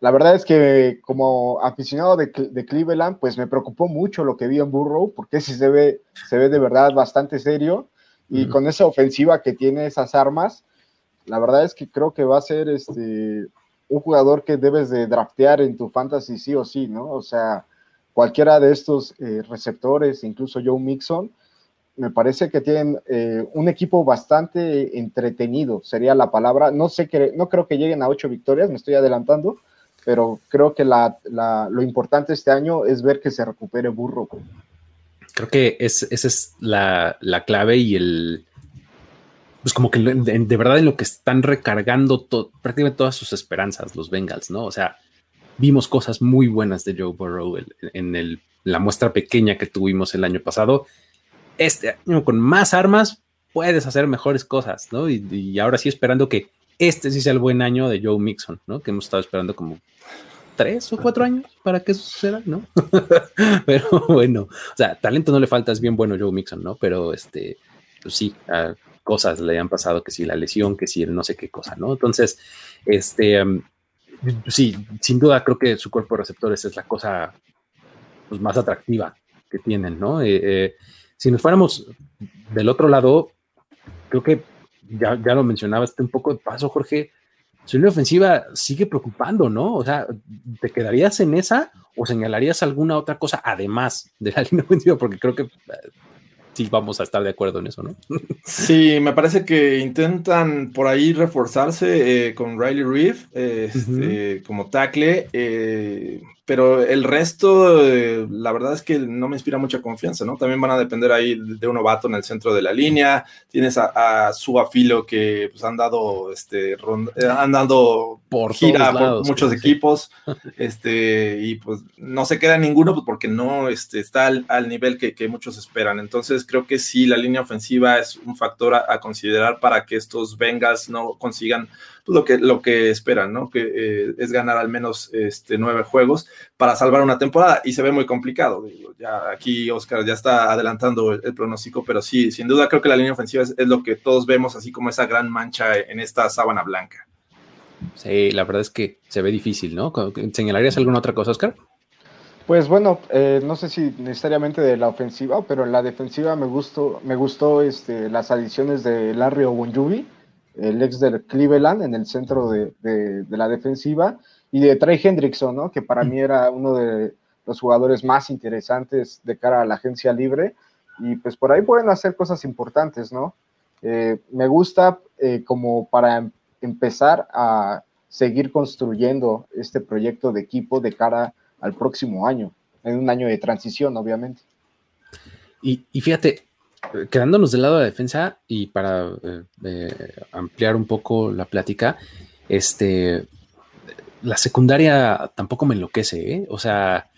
la verdad es que como aficionado de, Cleveland, pues me preocupó mucho lo que vi en Burrow, porque sí se ve, se ve de verdad bastante serio y con esa ofensiva que tiene esas armas, la verdad es que creo que va a ser este, un jugador que debes de draftear en tu fantasy sí o sí, ¿no? O sea, cualquiera de estos eh, receptores, incluso Joe Mixon, me parece que tienen eh, un equipo bastante entretenido, sería la palabra. No sé que, no creo que lleguen a ocho victorias, me estoy adelantando, pero creo que lo importante este año es ver que se recupere Burro. Creo que esa es la, clave y el, pues como que de, verdad en lo que están recargando prácticamente todas sus esperanzas los Bengals, ¿no? O sea, vimos cosas muy buenas de Joe Burrow en, la muestra pequeña que tuvimos el año pasado. Este año con más armas puedes hacer mejores cosas, ¿no? Y, ahora sí esperando que este sí sea el buen año de Joe Mixon, ¿no? Que hemos estado esperando como tres o cuatro años para que eso suceda, ¿no? Pero bueno, o sea, talento no le falta, es bien bueno Joe Mixon, ¿no? Pero este, pues sí, cosas le han pasado, que si la lesión, que si el no sé qué cosa, ¿no? Entonces, este, sí, sin duda creo que su cuerpo de receptores es la cosa pues, más atractiva que tienen, ¿no? Eh, eh, si nos fuéramos del otro lado, creo que ya, ya lo mencionabas un poco de paso, Jorge, su línea ofensiva sigue preocupando, ¿no? O sea, ¿te quedarías en esa o señalarías alguna otra cosa además de la línea ofensiva? Porque creo que sí vamos a estar de acuerdo en eso, ¿no? Sí, me parece que intentan por ahí reforzarse eh, con Riley Reef este, como tackle. Eh, pero el resto, eh, la verdad es que no me inspira mucha confianza, ¿no? También van a depender ahí de un novato en el centro de la línea. Tienes a, su afilo que pues, han dado, este, eh, han dado por gira por muchos equipos, este, y pues no se queda ninguno pues, porque no este, está al, nivel que, muchos esperan. Entonces creo que sí, la línea ofensiva es un factor a, considerar para que estos Vengas no consigan lo que, lo que esperan, ¿no? Que eh, es ganar al menos este, nueve juegos para salvar una temporada y se ve muy complicado. ya aquí Oscar ya está adelantando el, pronóstico, pero sí, sin duda creo que la línea ofensiva es, lo que todos vemos, así como esa gran mancha en esta sábana blanca. Sí, la verdad es que se ve difícil, ¿no? ¿Señalarías alguna otra cosa, Oscar? Pues bueno, eh, no sé si necesariamente de la ofensiva, pero en la defensiva me gustó, me gustó este, las adiciones de Larry Ogunjubi el ex del Cleveland en el centro de, la defensiva, y de Trey Hendrickson, ¿no? que para mí era uno de los jugadores más interesantes de cara a la agencia libre, y pues por ahí pueden hacer cosas importantes, ¿no? Eh, me gusta eh, como para empezar a seguir construyendo este proyecto de equipo de cara al próximo año, en un año de transición, obviamente. Y, y fíjate, quedándonos del lado de la defensa y para eh, eh, ampliar un poco la plática, este, la secundaria tampoco me enloquece, ¿eh? o sea,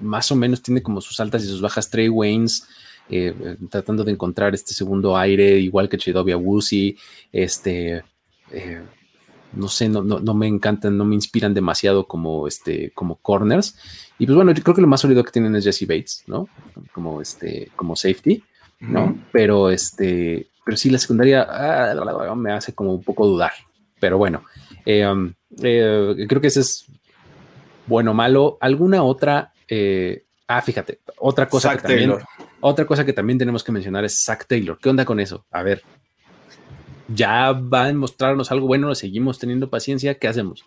más o menos tiene como sus altas y sus bajas Trey Waynes. tratando de encontrar este segundo aire, igual que Chidovia Wusi, este, no sé, no, no, me encantan, no me inspiran demasiado como, este, como corners. Y pues bueno, yo creo que lo más sólido que tienen es Jesse Bates, ¿no? Como, este, como safety, ¿no? Pero, este, pero sí, la secundaria ah, me hace como un poco dudar. Pero bueno, eh, um, eh, creo que ese es bueno, malo. ¿Alguna otra? Eh, ah, fíjate, otra cosa que también, otra cosa que también tenemos que mencionar es Zach Taylor. ¿Qué onda con eso? A ver, ya va a mostrarnos algo bueno, seguimos teniendo paciencia, ¿qué hacemos?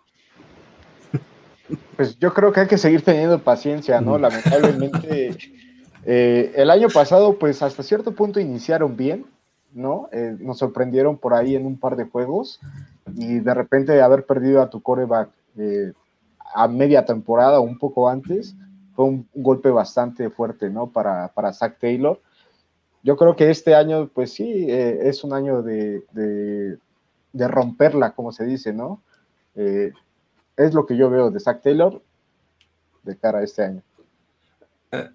Pues yo creo que hay que seguir teniendo paciencia, ¿no? Mm. Lamentablemente, eh, el año pasado, pues hasta cierto punto iniciaron bien, ¿no? Eh, nos sorprendieron por ahí en un par de juegos y de repente haber perdido a tu coreback eh, a media temporada o un poco antes fue un, golpe bastante fuerte, ¿no? Para, para Zach Taylor yo creo que este año, pues sí, eh, es un año de, de, romperla, como se dice, ¿no? Eh, es lo que yo veo de Zach Taylor de cara a este año. Eh,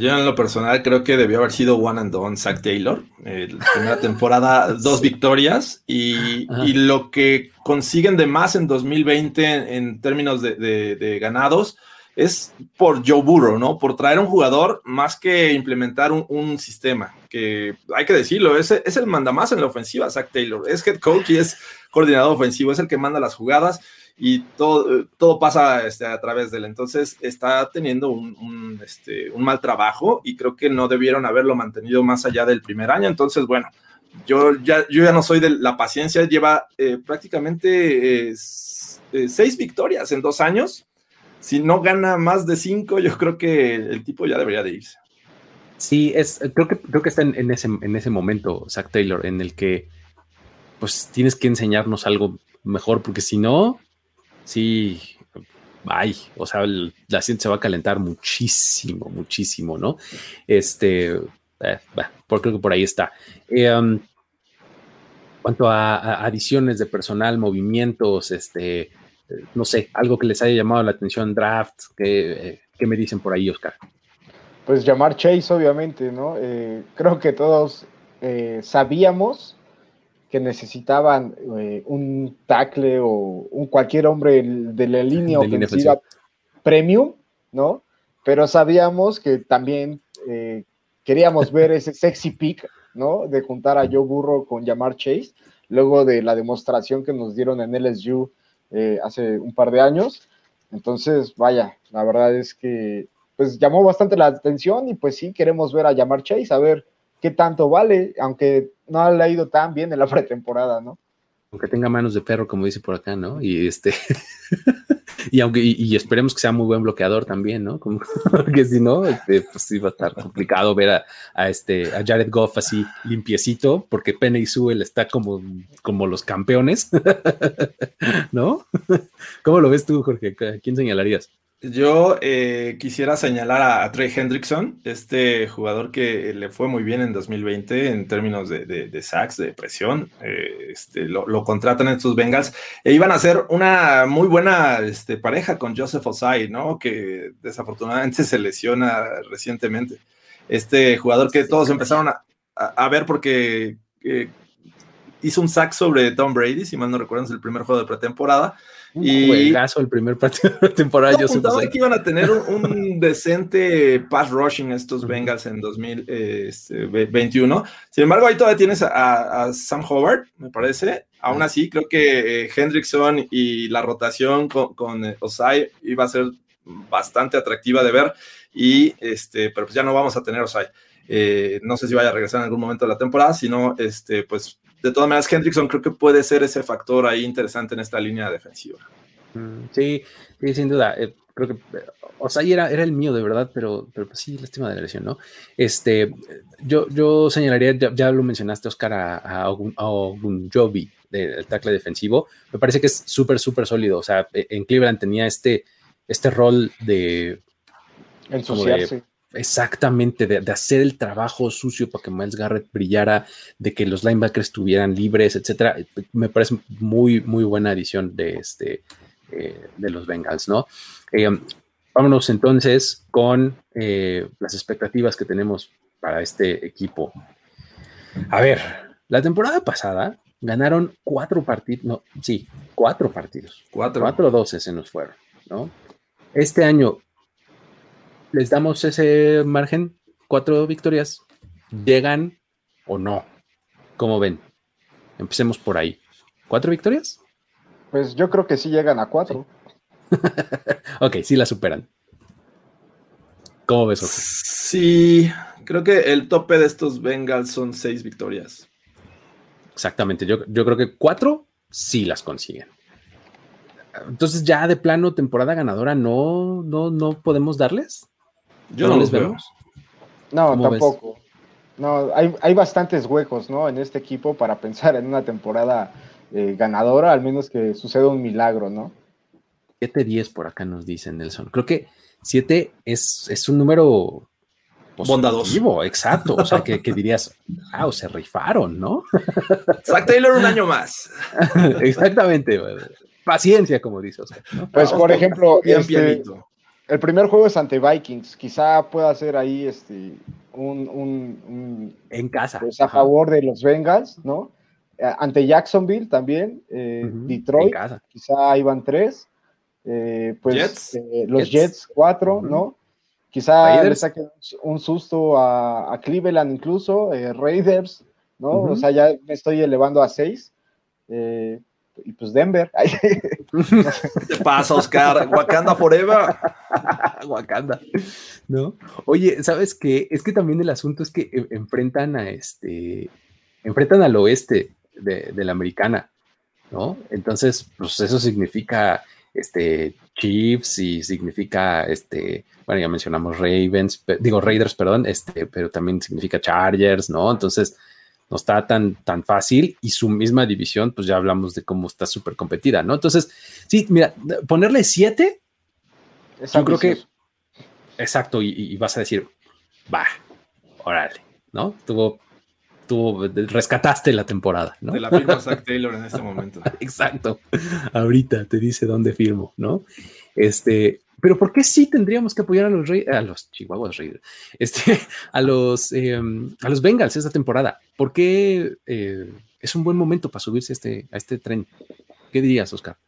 yo en lo personal creo que debió haber sido one and done Zach Taylor. la primera temporada, dos victorias y, lo que consiguen de más en 2020 en, términos de, de ganados es por Joe Burrow, ¿no? Por traer un jugador más que implementar un, sistema, que hay que decirlo, es, es el mandamás en la ofensiva, Zach Taylor, es head coach y es coordinador ofensivo, es el que manda las jugadas y todo, todo pasa este, a través de él. Entonces está teniendo un, este, un mal trabajo y creo que no debieron haberlo mantenido más allá del primer año. Entonces, bueno, yo ya, yo ya no soy de la paciencia, lleva eh, prácticamente eh, eh, seis victorias en dos años si no gana más de cinco, yo creo que el tipo ya debería de irse. Sí, es, creo que, creo que está en, ese, en ese momento, Zach Taylor, en el que pues tienes que enseñarnos algo mejor, porque si no, sí, ay, o sea, la gente se va a calentar muchísimo, muchísimo, ¿no? Este, eh, creo que por ahí está. Eh, um, cuanto a, adiciones de personal, movimientos, este, no sé, algo que les haya llamado la atención, draft, ¿qué, me dicen por ahí, Oscar? Pues llamar Chase, obviamente, ¿no? Eh, creo que todos eh, sabíamos que necesitaban eh, un tackle o un cualquier hombre de la línea ofensiva premium, ¿no? Pero sabíamos que también queríamos ver ese sexy pick, ¿no? De juntar a Joe Burro con llamar Chase, luego de la demostración que nos dieron en LSU eh, hace un par de años. Entonces, vaya, la verdad es que pues llamó bastante la atención y pues sí queremos ver a Llamar Chase, a ver qué tanto vale, aunque no ha ido tan bien en la pretemporada, ¿no? Aunque tenga manos de perro, como dice por acá, ¿no? Y este, y aunque, y, esperemos que sea muy buen bloqueador también, ¿no? Como que si no, este, pues sí va a estar complicado ver a, este, a Jared Goff así limpiecito, porque Penny y Sewell está como, como los campeones, ¿no? ¿Cómo lo ves tú, Jorge? ¿A quién señalarías? Yo eh, quisiera señalar a, Trey Hendrickson, este jugador que le fue muy bien en 2020 en términos de, de, sacks, de presión. Eh, este, lo, contratan en sus Bengals e iban a ser una muy buena este, pareja con Joseph Osai, ¿no? Que desafortunadamente se lesiona recientemente. Este jugador que todos empezaron a, ver porque eh, hizo un sack sobre Tom Brady, si mal no recuerdan, es el primer juego de pretemporada y caso el primer partido de temporada. Yo supuse que iban a tener un, decente pass rushing estos Bengals en 2021. Este, Sin embargo, ahí todavía tienes a, Sam Howard, me parece. Aún así, creo que eh, Hendrickson y la rotación con, eh, Osai iba a ser bastante atractiva de ver. Y este, pero pues ya no vamos a tener Osai. Eh, no sé si vaya a regresar en algún momento de la temporada, sino este, pues de todas maneras, Hendrickson creo que puede ser ese factor ahí interesante en esta línea defensiva. Mm, sí, sí, sin duda. Eh, creo que, o sea, era, era el mío de verdad, pero, pero pues sí, lástima de la lesión, ¿no? Este, yo, yo señalaría, ya, lo mencionaste, Oscar, a, a, Ogunjobi, del tackle defensivo. Me parece que es súper, súper sólido. O sea, en Cleveland tenía este, este rol de. Ensuciarse. Exactamente, de, hacer el trabajo sucio para que Miles Garrett brillara, de que los linebackers estuvieran libres, etcétera. Me parece muy, muy buena adición de, este, eh, de los Bengals, ¿no? Eh, vámonos entonces con eh, las expectativas que tenemos para este equipo. A ver, la temporada pasada ganaron cuatro partidos, no, sí, cuatro partidos. Cuatro. Cuatro doce se nos fueron, ¿no? Este año les damos ese margen, cuatro victorias, llegan o no. ¿Cómo ven? Empecemos por ahí. ¿Cuatro victorias? Pues yo creo que sí llegan a cuatro. ok, sí la superan. ¿Cómo ves, Sí, creo que el tope de estos Bengals son seis victorias. Exactamente, yo, creo que cuatro sí las consiguen. Entonces, ya de plano, temporada ganadora, no, no, no podemos darles. Yo no, les vemos. No, tampoco. No, hay, hay, bastantes huecos, ¿no? En este equipo para pensar en una temporada eh, ganadora, al menos que suceda un milagro, ¿no? 7-10 por acá nos dice Nelson. Creo que 7 es, es un número bondadoso. Exacto. O sea, que, dirías, wow, se rifaron, ¿no? Zach Taylor un año más. Exactamente. Paciencia, como dices. Pues, por ejemplo, este, el primer juego es ante Vikings. Quizá pueda ser ahí este, un, en casa. Pues, a favor de los Bengals, ¿no? Eh, ante Jacksonville también, eh, Detroit, quizá ahí van tres. Eh, pues los Jets, cuatro, ¿no? Quizá le saquen un susto a, Cleveland incluso, Raiders, ¿no? O sea, ya me estoy elevando a seis. Y pues Denver. ¿Qué pasa, Oscar? Wakanda Forever. Wakanda. ¿No? Oye, ¿sabes qué? Es que también el asunto es que enfrentan a este, enfrentan al oeste de, la americana, ¿no? Entonces, pues eso significa este Chiefs y significa este, bueno, ya mencionamos Ravens, digo Raiders, perdón, este, pero también significa Chargers, ¿no? Entonces, no está tan, tan fácil y su misma división, pues ya hablamos de cómo está súper competida, ¿no? Entonces, sí, mira, ponerle siete, yo creo que, exacto, y, vas a decir, va, órale, ¿no? Tuvo, tuvo, rescataste la temporada, ¿no? De la firma Zach Taylor en este momento. exacto, ahorita te dice dónde firmo, ¿no? Este, pero ¿por qué sí tendríamos que apoyar a los, a los Chihuahuas Raiders, este, a los, em, a los Bengals esta temporada? ¿Por qué eh, es un buen momento para subirse a este, a este tren? ¿Qué dirías, Oscar?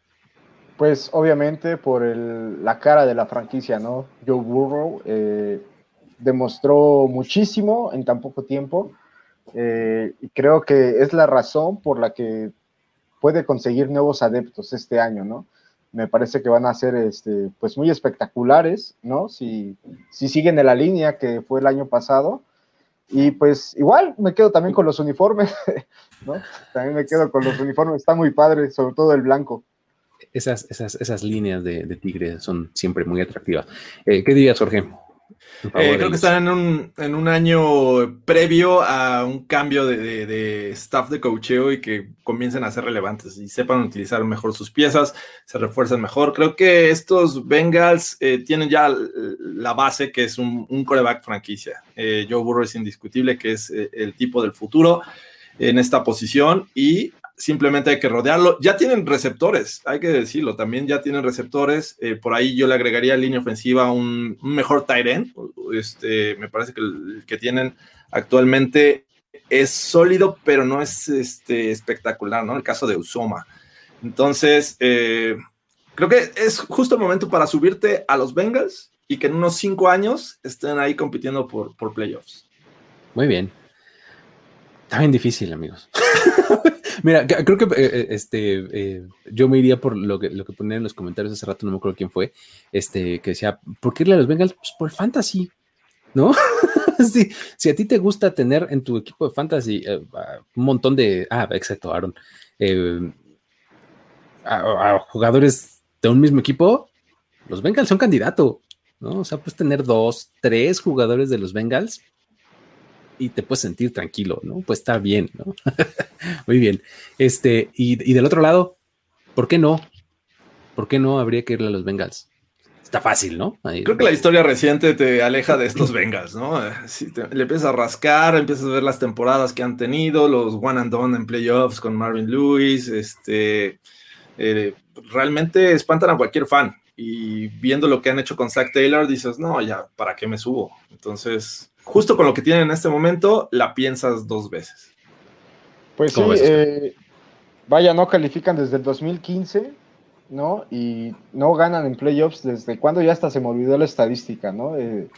Pues obviamente por la cara de la franquicia, ¿no? Joe Burrow eh, demostró muchísimo en tan poco tiempo eh, y creo que es la razón por la que puede conseguir nuevos adeptos este año, ¿no? Me parece que van a ser este, pues muy espectaculares, ¿no? Si, si siguen en la línea que fue el año pasado. Y pues igual me quedo también con los uniformes, ¿no? También me quedo con los uniformes, está muy padre, sobre todo el blanco. Esas, esas, esas líneas de, tigre son siempre muy atractivas. Eh, ¿Qué dirías, Jorge? Eh, creo que están en un, en un, año previo a un cambio de, de, staff de coacheo y que comiencen a ser relevantes y sepan utilizar mejor sus piezas, se refuerzan mejor. Creo que estos Bengals eh, tienen ya la base que es un, un coreback franquicia. Eh, Joe Burrow es indiscutible que es el tipo del futuro en esta posición y simplemente hay que rodearlo. Ya tienen receptores, hay que decirlo, también ya tienen receptores. Eh, por ahí yo le agregaría línea ofensiva un, mejor tight end. Este, me parece que el que tienen actualmente es sólido, pero no es este, espectacular, ¿no? El caso de Usoma. Entonces, eh, creo que es justo el momento para subirte a los Bengals y que en unos cinco años estén ahí compitiendo por, por playoffs. Muy bien. Está bien difícil, amigos. Mira, creo que eh, eh, este, eh, yo me iría por lo que, lo que ponía en los comentarios hace rato, no me acuerdo quién fue, este, que decía, ¿por qué irle a los Bengals? Pues por fantasy, ¿no? si a ti te gusta tener en tu equipo de fantasy un montón de, ah, exacto, Aaron, a, jugadores de un mismo equipo, los Bengals son candidato, ¿no? O sea, puedes tener dos, tres jugadores de los Bengals y te puedes sentir tranquilo, ¿no? Pues está bien, ¿no? Muy bien. Este, y, del otro lado, ¿por qué no? ¿Por qué no habría que irle a los Bengals? Está fácil, ¿no? Creo que la historia reciente te aleja de estos Bengals, ¿no? Si le empiezas a rascar, empiezas a ver las temporadas que han tenido, los one and done en playoffs con Marvin Lewis, este, eh, realmente espantan a cualquier fan. Y viendo lo que han hecho con Zach Taylor, dices, no, ya, ¿para qué me subo? Entonces, justo con lo que tienen en este momento, la piensas dos veces. Pues sí, eh, vaya, no califican desde el 2015, ¿no? Y no ganan en playoffs desde cuando ya hasta se me olvidó la estadística, ¿no? Eh,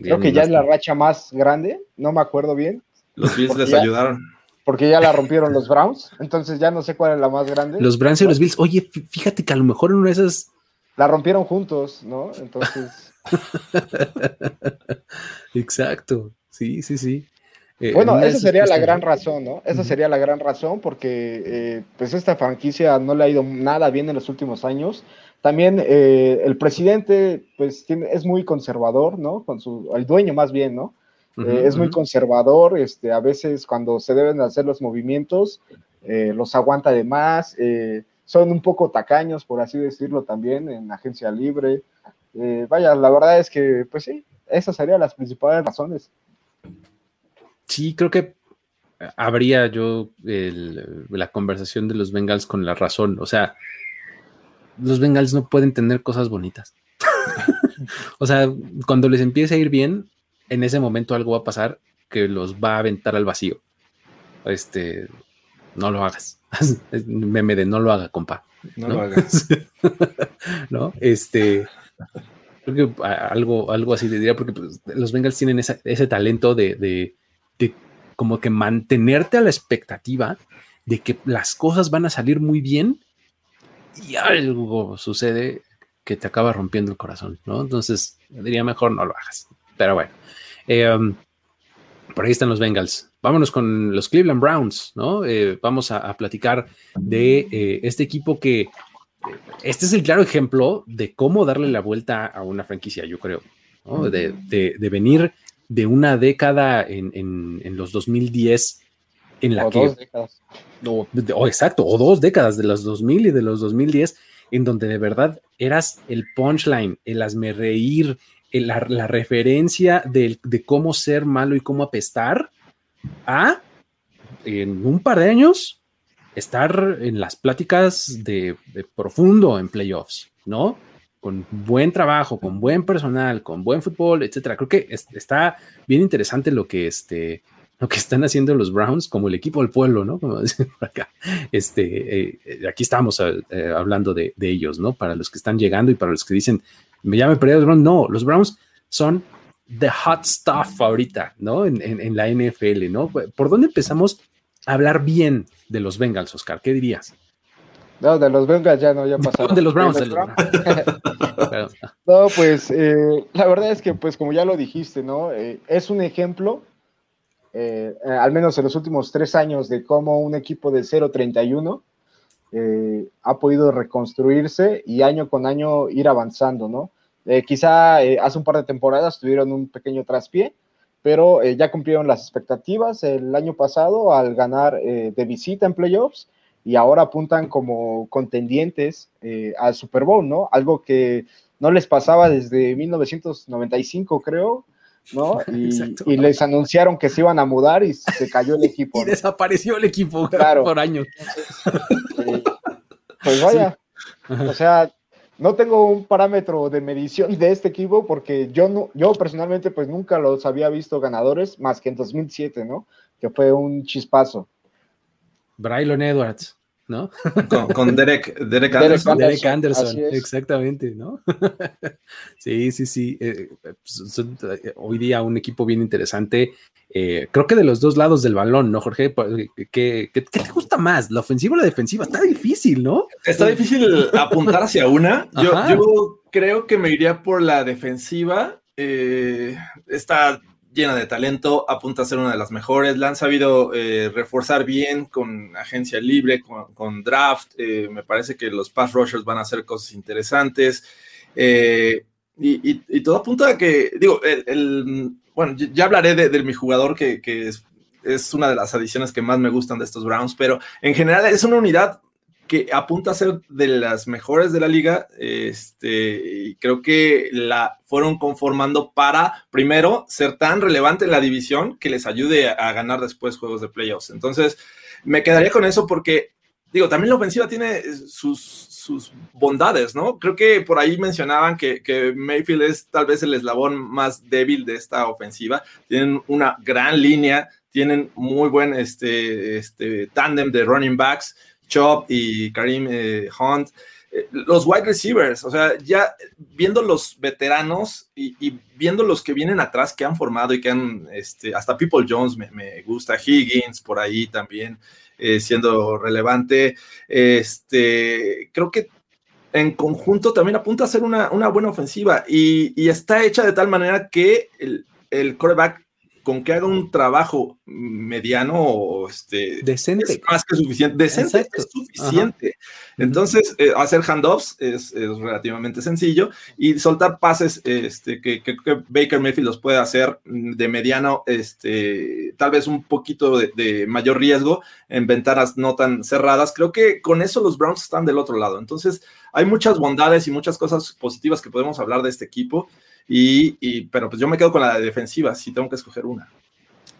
creo que ya es la racha más grande, no me acuerdo bien. Los Bills les ayudaron. Porque ya la rompieron los Browns, entonces ya no sé cuál es la más grande. Los Browns y los Bills, oye, fíjate que a lo mejor en una de esas... La rompieron juntos, ¿no? Entonces... Exacto, sí, sí, sí. Eh, bueno, esa sería la gran razón, ¿no? Esa sería la gran razón porque eh, pues esta franquicia no le ha ido nada bien en los últimos años. También eh, el presidente pues tiene, es muy conservador, ¿no? Con su, el dueño más bien, ¿no? es muy conservador, este, a veces cuando se deben hacer los movimientos los aguanta de más, son un poco tacaños, por así decirlo, también en agencia libre. Vaya, la verdad es que pues sí, esas serían las principales razones sí, creo que habría yo la conversación de los Bengals con la razón. O sea, los Bengals no pueden tener cosas bonitas. o sea, cuando les empiece a ir bien, en ese momento algo va a pasar que los va a aventar al vacío. Este, no lo hagas. Meme de no lo haga, compa. No, lo hagas. no, este, que algo, algo así le diría, porque pues, los Bengals tienen ese talento de de como que mantenerte a la expectativa de que las cosas van a salir muy bien y algo sucede que te acaba rompiendo el corazón, ¿no? Entonces, diría mejor no lo hagas. Pero bueno, em, por ahí están los Bengals. Vámonos con los Cleveland Browns, ¿no? Eh, vamos a, platicar de eh, este equipo que, este es el claro ejemplo de cómo darle la vuelta a una franquicia, yo creo, ¿no? de, de venir de una década en, en, los 2010 en la o que... Dos décadas. O, exacto, o dos décadas de los 2000 y de los 2010, en donde de verdad eras el punchline, el hazme reír, la, referencia de, cómo ser malo y cómo apestar, a en un par de años estar en las pláticas de, de profundo en playoffs, ¿no? con buen trabajo, con buen personal, con buen fútbol, etcétera. Creo que está bien interesante lo que este lo que están haciendo los Browns como el equipo del pueblo, ¿no? Como dicen por acá. Este, eh, aquí estamos eh, hablando de, ellos, ¿no? Para los que están llegando y para los que dicen, me llame perdí los Browns. No, los Browns son the hot stuff ahorita, ¿no? En, en la NFL, ¿no? ¿Por dónde empezamos hablar bien de los Bengals, Oscar? ¿Qué dirías? No, de los Bengals ya no, ya pasaron. De los Browns. De los no, pues eh, la verdad es que, pues como ya lo dijiste, ¿no? Eh, es un ejemplo, eh, al menos en los últimos tres años, de cómo un equipo de 0-31 ha podido reconstruirse y año con año ir avanzando, ¿no? quizá hace un par de temporadas tuvieron un pequeño traspié, pero ya cumplieron las expectativas el año pasado al ganar de visita en playoffs y ahora apuntan como contendientes eh, al Super Bowl, ¿no? Algo que no les pasaba desde 1995, creo, ¿no? Y, les anunciaron que se iban a mudar y se cayó el equipo. y desapareció el equipo claro. por años. Eh, pues vaya, o sea, no tengo un parámetro de medición de este equipo porque yo no, yo personalmente pues nunca los había visto ganadores más que en 2007, ¿no? Que fue un chispazo. Braylon Edwards, ¿no? Con, Derek, Derek Anderson. Derek Anderson, exactamente, ¿no? sí, sí, sí. Eh, pues, eh, hoy día un equipo bien interesante. Eh, creo que de los dos lados del balón, ¿no, Jorge? Pues, ¿Qué, qué, te gusta más? ¿La ofensiva o la defensiva? Está difícil, ¿no? Está difícil apuntar hacia una. Yo, yo, creo que me iría por la defensiva. está llena de talento, apunta a ser una de las mejores, la han sabido eh, reforzar bien con agencia libre, con, draft, eh, me parece que los pass rushers van a hacer cosas interesantes, eh, y, todo apunta a que, digo, el, bueno, ya hablaré de, mi jugador que, es, es, una de las adiciones que más me gustan de estos Browns, pero en general es una unidad que apunta a ser de las mejores de la liga. Este, creo que la fueron conformando para, primero, ser tan relevante en la división que les ayude a, ganar después juegos de playoffs. Entonces, me quedaría con eso porque, digo, también la ofensiva tiene sus, sus bondades, ¿no? Creo que por ahí mencionaban que, que, Mayfield es tal vez el eslabón más débil de esta ofensiva. Tienen una gran línea, tienen muy buen este, este tándem de running backs Chop y Karim eh, Hunt, eh, los wide receivers, o sea, ya viendo los veteranos y, viendo los que vienen atrás que han formado y que han, este, hasta People Jones me, gusta, Higgins por ahí también eh, siendo relevante, este, creo que en conjunto también apunta a ser una, buena ofensiva y, está hecha de tal manera que el, el quarterback con que haga un trabajo mediano o este, decente. Es más que suficiente. Decente es suficiente. Entonces, eh, hacer handoffs es, es, relativamente sencillo y soltar pases este, que, que, Baker Mayfield los puede hacer de mediano, este, tal vez un poquito de, de, mayor riesgo en ventanas no tan cerradas. Creo que con eso los Browns están del otro lado. Entonces, hay muchas bondades y muchas cosas positivas que podemos hablar de este equipo. Y, pero pues yo me quedo con la defensiva, si tengo que escoger una.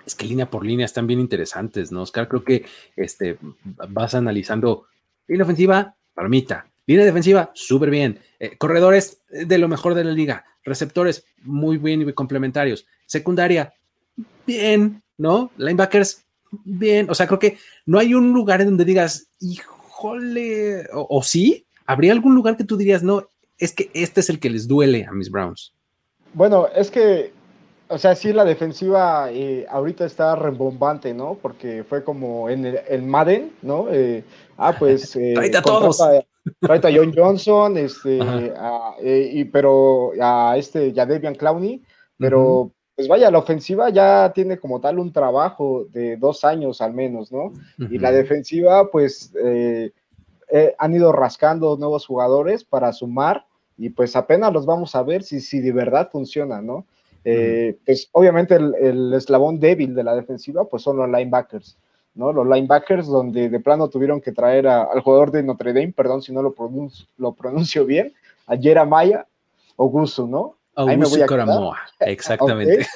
Es que línea por línea están bien interesantes, ¿no, Oscar? Creo que este, vas analizando línea ofensiva, palomita. Línea defensiva, súper bien. Eh, corredores de lo mejor de la liga. Receptores, muy bien y complementarios. Secundaria, bien, ¿no? Linebackers, bien. O sea, creo que no hay un lugar en donde digas, híjole, o sí, habría algún lugar que tú dirías, no, es que este es el que les duele a mis Browns. Bueno, es que, o sea, sí, la defensiva eh, ahorita está rembombante, ¿no? Porque fue como en el, Madden, ¿no? Eh, ah, pues. Eh, a todos. a John Johnson, este, eh, y, pero a este, ya Debian Clowney, pero. Pues vaya, la ofensiva ya tiene como tal un trabajo de dos años al menos, ¿no? Y la defensiva, pues, han ido rascando nuevos jugadores para sumar y pues apenas los vamos a ver si, si de verdad funciona, ¿no? Eh, pues obviamente el, eslabón débil de la defensiva pues son los linebackers, ¿no? Los linebackers donde de plano tuvieron que traer al jugador de Notre Dame, perdón si no lo, pronuncio, lo pronuncio bien, a Jeremiah Augusto, ¿no? Ahí me voy a exactamente.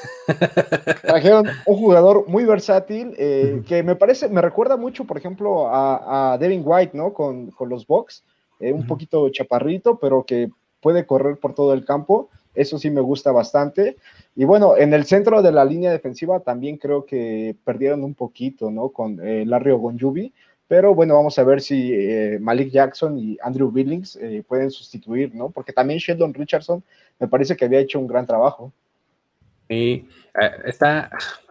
Trajeron un jugador muy versátil eh, que me parece, me recuerda mucho, por ejemplo, a, Devin White, ¿no? Con, los Bucks, eh, un poquito chaparrito, pero que puede correr por todo el campo. Eso sí me gusta bastante. Y bueno, en el centro de la línea defensiva también creo que perdieron un poquito, ¿no? Con eh, Larry Ogonjubi. Pero bueno, vamos a ver si eh, Malik Jackson y Andrew Billings eh, pueden sustituir, ¿no? Porque también Sheldon Richardson me parece que había hecho un gran trabajo. Sí, está.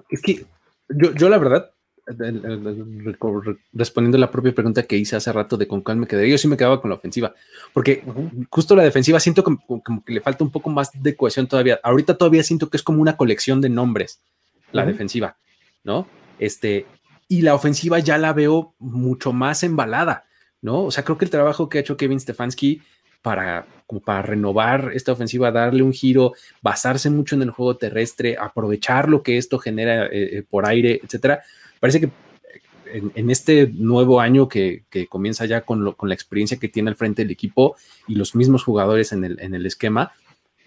Es que yo, yo la verdad, respondiendo a la propia pregunta que hice hace rato de con cuál me quedaría, yo sí me quedaba con la ofensiva, porque justo la defensiva siento como, que le falta un poco más de cohesión todavía. Ahorita todavía siento que es como una colección de nombres, la defensiva, ¿no? Este, y la ofensiva ya la veo mucho más embalada, ¿no? O sea, creo que el trabajo que ha hecho Kevin Stefanski para, como para renovar esta ofensiva, darle un giro, basarse mucho en el juego terrestre, aprovechar lo que esto genera eh, eh, por aire, etcétera parece que en, este nuevo año que, comienza ya con, la experiencia que tiene al frente del equipo y los mismos jugadores en el, esquema,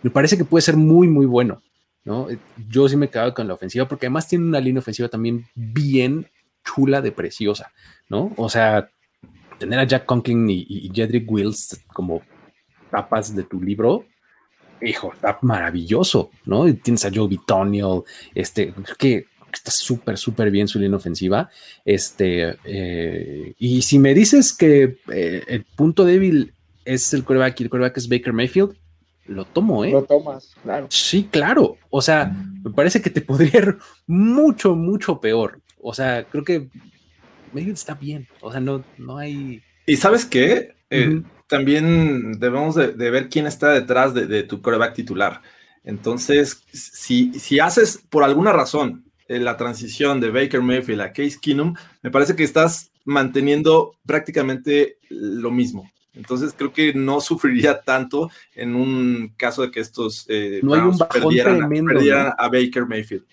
me parece que puede ser muy, muy bueno. ¿no? Yo sí me quedo con la ofensiva porque además tiene una línea ofensiva también bien chula de preciosa, ¿no? O sea, tener a Jack Conklin y, Jedrick Wills como tapas de tu libro, hijo, está maravilloso, ¿no? tienes a Joe Bitonio, este, que está súper, súper bien su línea ofensiva. Este, eh, y si me dices que eh, el punto débil es el coreback y el coreback es Baker Mayfield, lo tomo, ¿eh? Lo tomas, claro. Sí, claro. O sea, me parece que te podría ir mucho, mucho peor. O sea, creo que Mayfield está bien. O sea, no, no hay. ¿Y sabes qué? Eh, también debemos de, ver quién está detrás de, de tu coreback titular. Entonces, si, si haces por alguna razón la transición de Baker Mayfield a Case Keenum, me parece que estás manteniendo prácticamente lo mismo. Entonces creo que no sufriría tanto en un caso de que estos eh, no hay un bajón perdieran, tremendo, a Baker Mayfield.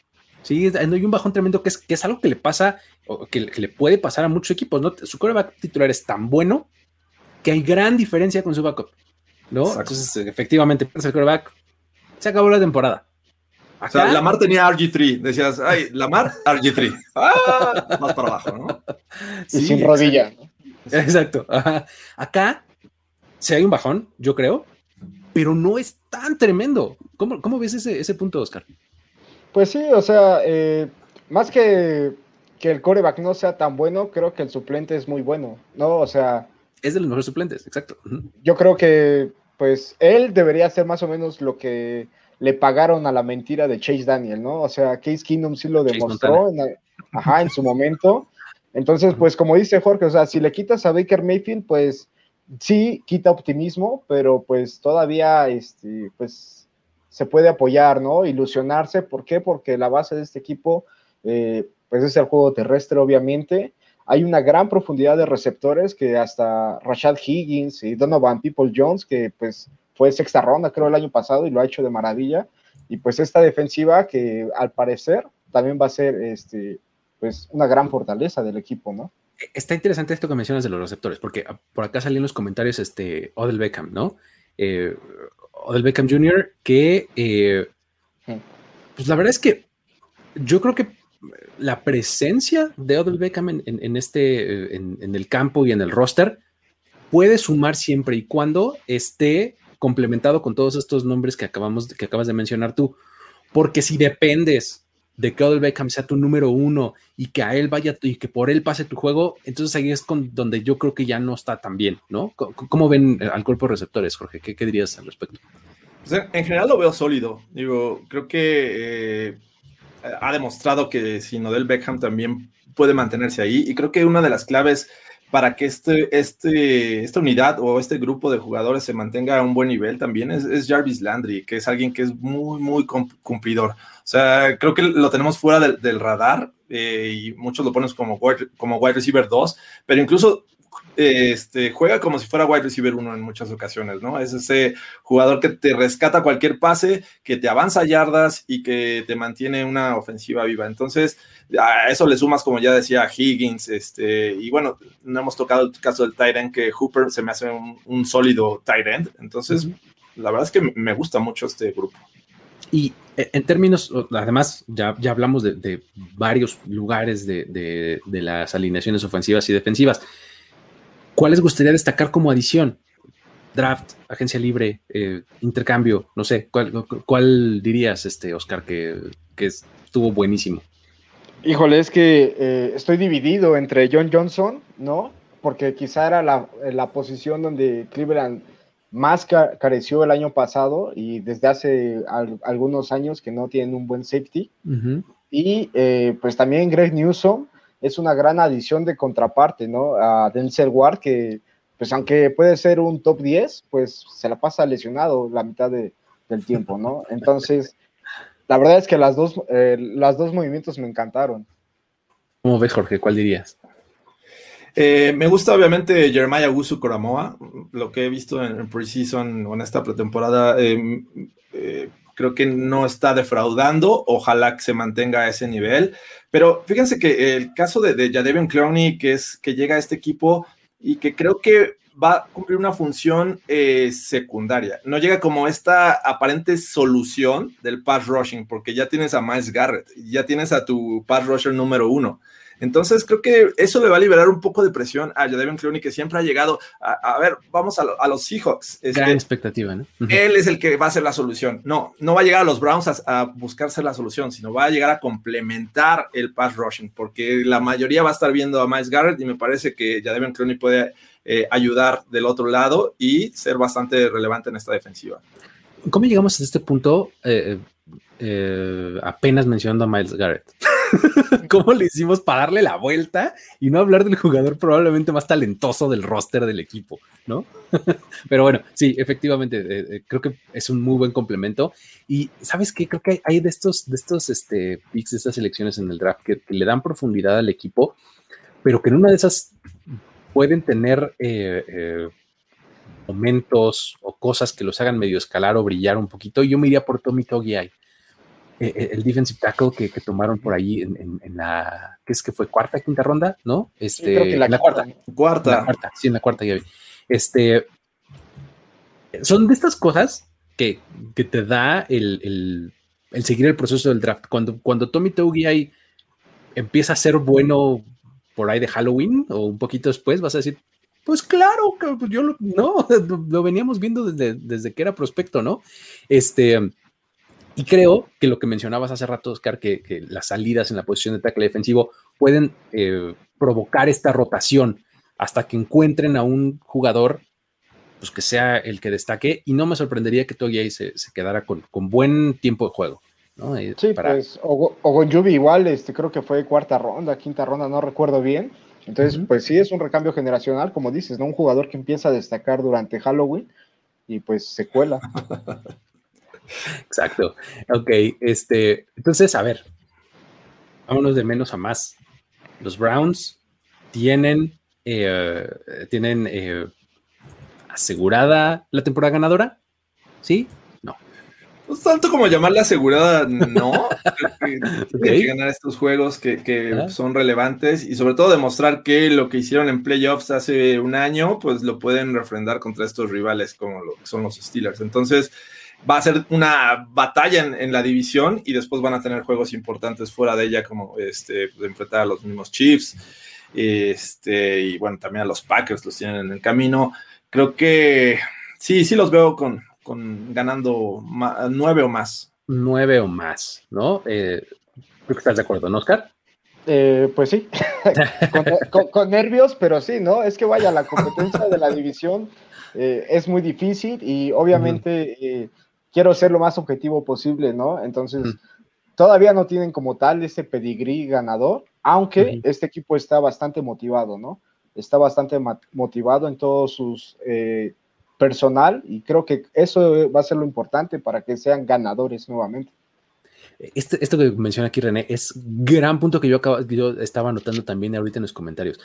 Sí, no hay un bajón tremendo que es, que es algo que le pasa, o que, le puede pasar a muchos equipos, ¿no? Su coreback titular es tan bueno que hay gran diferencia con su backup, ¿no? Entonces, efectivamente, el coreback, se acabó la temporada. O sea, Lamar tenía RG3. Decías, ay, Lamar, RG3. Ah, más para abajo, ¿no? y sin rodilla. Exacto. Acá si hay un bajón, yo creo, pero no es tan tremendo. ¿Cómo, cómo ves ese, ese punto, Oscar? Pues sí, o sea, eh, más que que el coreback no sea tan bueno, creo que el suplente es muy bueno, ¿no? O sea... Es de los mejores suplentes, exacto. Yo creo que, pues, él debería hacer más o menos lo que le pagaron a la mentira de Chase Daniel, ¿no? O sea, Case Kingdom sí lo demostró en, ajá, en su momento. Entonces, pues, como dice Jorge, o sea, si le quitas a Baker Mayfield, pues, sí, quita optimismo, pero pues todavía, este, pues, se puede apoyar, ¿no? Ilusionarse. ¿Por qué? Porque la base de este equipo, eh, pues es el juego terrestre, obviamente. Hay una gran profundidad de receptores que hasta Rashad Higgins y Donovan People Jones, que pues fue sexta ronda, creo, el año pasado y lo ha hecho de maravilla. Y pues esta defensiva que al parecer también va a ser este, pues una gran fortaleza del equipo, ¿no? Está interesante esto que mencionas de los receptores, porque por acá salían los comentarios este, Odell Beckham, ¿no? Eh, Odell Beckham Jr., que eh, pues la verdad es que yo creo que la presencia de Odell Beckham en, este, en, el campo y en el roster puede sumar siempre y cuando esté complementado con todos estos nombres que acabamos, que acabas de mencionar tú. Porque si dependes de que Odell Beckham sea tu número uno y que a él vaya y que por él pase tu juego, entonces ahí es con donde yo creo que ya no está tan bien, ¿no? ¿Cómo, ven al cuerpo de receptores, Jorge? ¿Qué, dirías al respecto? En general lo veo sólido. Digo, creo que eh, ha demostrado que sin Odell Beckham también puede mantenerse ahí. Y creo que una de las claves para que este, este, esta unidad o este grupo de jugadores se mantenga a un buen nivel también es, Jarvis Landry, que es alguien que es muy, muy cumplidor. O sea, creo que lo tenemos fuera del, radar eh, y muchos lo ponen como como wide receiver 2, pero incluso este, juega como si fuera wide receiver uno en muchas ocasiones, ¿no? Es ese jugador que te rescata cualquier pase, que te avanza yardas y que te mantiene una ofensiva viva. Entonces, a eso le sumas, como ya decía Higgins, este, y bueno, no hemos tocado el caso del tight end, que Hooper se me hace un, sólido tight end. Entonces, la verdad es que me gusta mucho este grupo. Y eh, en términos, además, ya, ya hablamos de, varios lugares de, de las alineaciones ofensivas y defensivas. ¿Cuál les gustaría destacar como adición? Draft, agencia libre, eh, intercambio, no sé, ¿cuál, dirías, este, Oscar, que, estuvo buenísimo? Híjole, es que eh, estoy dividido entre John Johnson, ¿no? Porque quizá era la, posición donde Cleveland más careció el año pasado y desde hace algunos años que no tienen un buen safety. Y eh, pues también Greg Newsom, es una gran adición de contraparte, ¿no? A Denzel Ward, que pues aunque puede ser un top 10, pues se la pasa lesionado la mitad del tiempo, ¿no? Entonces, la verdad es que las dos, eh, las dos movimientos me encantaron. ¿Cómo ves, Jorge? ¿Cuál dirías? Eh, me gusta obviamente Jeremiah Gusu Coramoa, lo que he visto en, preseason o en esta pretemporada, eh, creo que no está defraudando, ojalá que se mantenga a ese nivel. Pero fíjense que el caso de, de Jadevion Clowney, que es que llega a este equipo y que creo que va a cumplir una función eh, secundaria. No llega como esta aparente solución del pass rushing, porque ya tienes a Miles Garrett, ya tienes a tu pass rusher número uno. Entonces creo que eso le va a liberar un poco de presión a Jadavion Clowney, que siempre ha llegado a, ver, vamos a, los Seahawks. Gran expectativa, ¿no? Él es el que va a ser la solución. No, no va a llegar a los Browns a, buscar ser la solución, sino va a llegar a complementar el pass rushing, porque la mayoría va a estar viendo a Miles Garrett y me parece que Jadavion Clowney puede eh, ayudar del otro lado y ser bastante relevante en esta defensiva. ¿Cómo llegamos a este punto? Eh, eh, apenas mencionando a Miles Garrett. ¿Cómo le hicimos para darle la vuelta y no hablar del jugador probablemente más talentoso del roster del equipo, ¿no? Pero bueno, sí, efectivamente, eh, eh, creo que es un muy buen complemento. Y sabes qué, creo que hay, de estos, de estos este, picks, de estas selecciones en el draft que, le dan profundidad al equipo, pero que en una de esas pueden tener eh, momentos o cosas que los hagan medio escalar o brillar un poquito. Yo me iría por Tommy Togiai eh, eh, el defensive tackle que, tomaron por ahí en, la, ¿qué es que fue? ¿Cuarta, quinta ronda? ¿No? Este, la, cuarta. Cuarta. La cuarta, sí, en la cuarta ya vi. Este, son de estas cosas que, te da el, seguir el proceso del draft. Cuando, cuando Tommy ahí empieza a ser bueno por ahí de Halloween o un poquito después, vas a decir, pues claro, yo lo, no, lo veníamos viendo desde, desde que era prospecto, ¿no? Este, Y creo que lo que mencionabas hace rato, Oscar, que, que las salidas en la posición de tackle defensivo pueden eh, provocar esta rotación hasta que encuentren a un jugador pues, que sea el que destaque. Y no me sorprendería que Togiai se, se quedara con, con, buen tiempo de juego. ¿no? Eh, sí, para... pues Ogonjubi igual, este, creo que fue cuarta ronda, quinta ronda, no recuerdo bien. Entonces, uh -huh. pues sí, es un recambio generacional, como dices, ¿no? Un jugador que empieza a destacar durante Halloween y pues se cuela. Exacto. Ok, este, entonces, a ver, vámonos de menos a más. Los Browns tienen, eh, tienen eh, asegurada la temporada ganadora, ¿sí? No. Pues tanto como llamarla asegurada, no. que, okay. que ganar estos juegos que, que ¿Ah? son relevantes y sobre todo demostrar que lo que hicieron en playoffs hace un año, pues lo pueden refrendar contra estos rivales como lo son los Steelers. Entonces, va a ser una batalla en, en, la división y después van a tener juegos importantes fuera de ella, como este, pues, enfrentar a los mismos Chiefs. Este, y bueno, también a los Packers los tienen en el camino. Creo que sí, sí los veo con, con ganando más, nueve o más. Nueve o más, ¿no? Eh, creo que estás de acuerdo, ¿no, Oscar? Eh, pues sí, con, con, con, nervios, pero sí, ¿no? Es que vaya, la competencia de la división eh, es muy difícil y obviamente uh -huh. Quiero ser lo más objetivo posible, ¿no? Entonces, todavía no tienen como tal ese pedigrí ganador, aunque este equipo está bastante motivado, ¿no? Está bastante motivado en todos sus eh, personal y creo que eso va a ser lo importante para que sean ganadores nuevamente. Este, esto que menciona aquí René es gran punto que yo, acabo, yo estaba anotando también ahorita en los comentarios.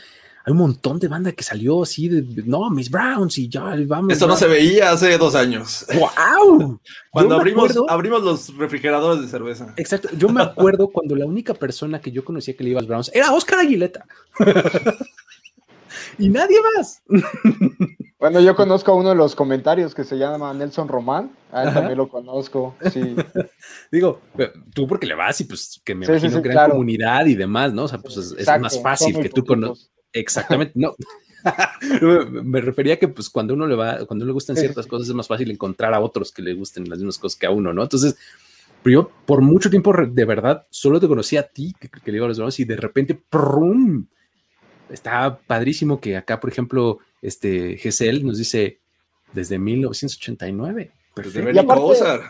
Hay un montón de banda que salió así de, no, Miss Browns y ya vamos. Esto no se veía hace dos años. ¡Wow! cuando abrimos, acuerdo, abrimos los refrigeradores de cerveza. Exacto. Yo me acuerdo cuando la única persona que yo conocía que le iba a los Browns era Oscar Aguileta. y nadie más. Bueno, yo conozco a uno de los comentarios que se llama Nelson Román. A él Ajá. también lo conozco. Sí. Digo, tú porque le vas y pues que me sí, imagino sí, gran claro. comunidad y demás, ¿no? O sea, pues es, Exacto, es más fácil que tú conozcas. Exactamente, no. me refería que pues cuando uno le va, cuando le gustan ciertas cosas es más fácil encontrar a otros que le gusten las mismas cosas que a uno, ¿no? Entonces, yo por mucho tiempo de verdad solo te conocí a ti que, que le iba a los demás y de repente ¡prum! Está padrísimo que acá, por ejemplo, este Gesell nos dice desde 1989. Perfecto. Y aparte,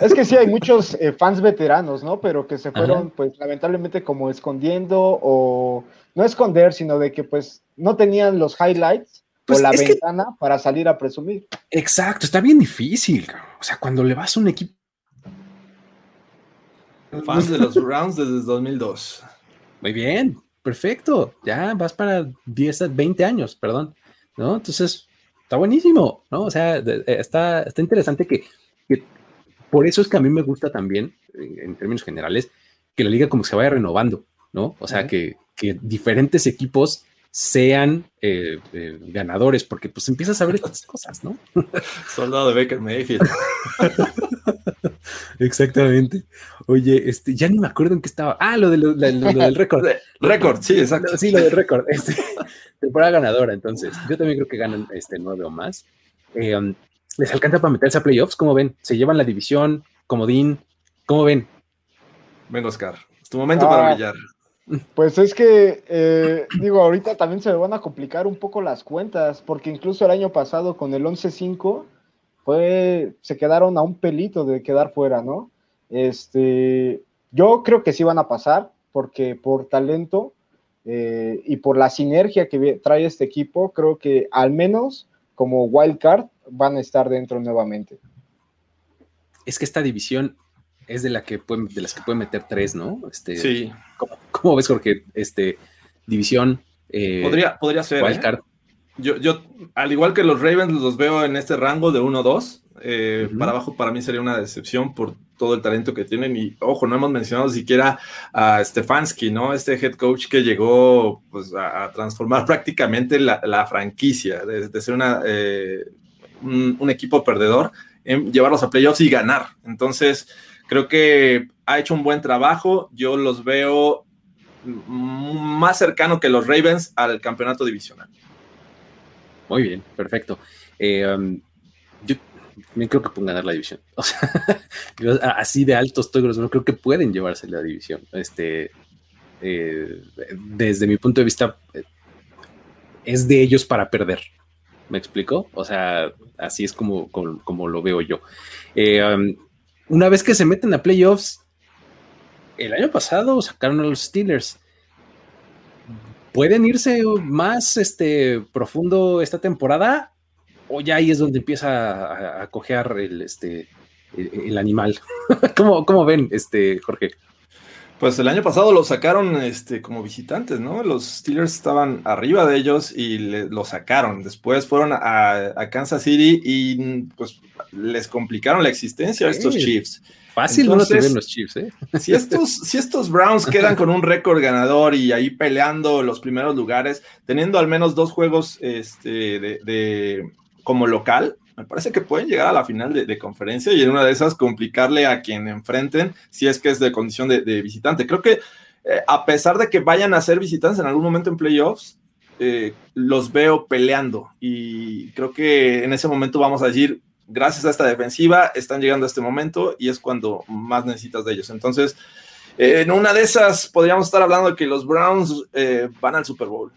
es que sí, hay muchos eh, fans veteranos, ¿no? Pero que se fueron, Ajá. pues, lamentablemente como escondiendo o no esconder, sino de que, pues, no tenían los highlights pues o la ventana que... para salir a presumir. Exacto, está bien difícil. O sea, cuando le vas a un equipo. Fans de los Browns desde 2002. Muy bien, perfecto, ya vas para 10, 20 años, perdón, ¿no? Entonces, está buenísimo, ¿no? O sea, está, está interesante que, que, por eso es que a mí me gusta también, en términos generales, que la liga como se vaya renovando, ¿no? O sea, uh -huh. que, que, diferentes equipos sean eh, eh, ganadores, porque pues empiezas a ver estas cosas, ¿no? Soldado de Baker Mayfield. Exactamente. Oye, este, ya ni me acuerdo en qué estaba. Ah, lo, de lo, lo, lo del récord. récord, sí, exacto. Sí, lo del récord. Este, temporada ganadora, entonces. Yo también creo que ganan este nueve o más. Eh, um, ¿Les alcanza para meterse a playoffs? ¿Cómo ven? ¿Se llevan la división? ¿Comodín? ¿Cómo ven? Venga, Oscar. Es tu momento ah, para brillar. Pues es que, eh, digo, ahorita también se me van a complicar un poco las cuentas, porque incluso el año pasado con el 11-5 fue, se quedaron a un pelito de quedar fuera, ¿no? Este, yo creo que sí van a pasar, porque por talento eh, y por la sinergia que trae este equipo, creo que al menos como wild card van a estar dentro nuevamente. Es que esta división es de la que pueden, de las que pueden meter tres, ¿no? Este, sí. ¿cómo, ¿cómo, ves, Jorge? Este, división. Eh, podría, podría ser. ¿eh? Yo, yo, al igual que los Ravens, los veo en este rango de 1-2. Eh, uh -huh. Para abajo, para mí sería una decepción por todo el talento que tienen. Y ojo, no hemos mencionado siquiera a Stefanski, ¿no? Este head coach que llegó pues, a, a transformar prácticamente la, la franquicia, de, de ser una, eh, un, un, equipo perdedor, en llevarlos a playoffs y ganar. Entonces, creo que ha hecho un buen trabajo. Yo los veo más cercano que los Ravens al campeonato divisional. Muy bien, perfecto. Eh, um, creo que pueden ganar la división. O sea, así de alto estoy no creo que pueden llevarse la división. Este, eh, desde mi punto de vista, eh, es de ellos para perder. ¿Me explico? O sea, así es como, como, lo veo yo. Eh, um, una vez que se meten a playoffs, el año pasado sacaron a los Steelers. ¿Pueden irse más este, profundo esta temporada? ¿O ya ahí es donde empieza a, cojear el, este, el, animal? ¿Cómo, ¿Cómo, ven, este, Jorge? Pues el año pasado lo sacaron este, como visitantes, ¿no? Los Steelers estaban arriba de ellos y lo sacaron. Después fueron a, Kansas City y pues les complicaron la existencia a estos Chiefs. Fácil no los Chiefs, ¿eh? Si estos, si estos Browns quedan con un récord ganador y ahí peleando los primeros lugares, teniendo al menos dos juegos este, de como local, me parece que pueden llegar a la final de, conferencia y en una de esas complicarle a quien enfrenten si es que es de condición de, visitante. Creo que eh, a pesar de que vayan a ser visitantes en algún momento en playoffs, eh, los veo peleando y creo que en ese momento vamos a decir, gracias a esta defensiva, están llegando a este momento y es cuando más necesitas de ellos. Entonces, eh, en una de esas podríamos estar hablando de que los Browns van al Super Bowl.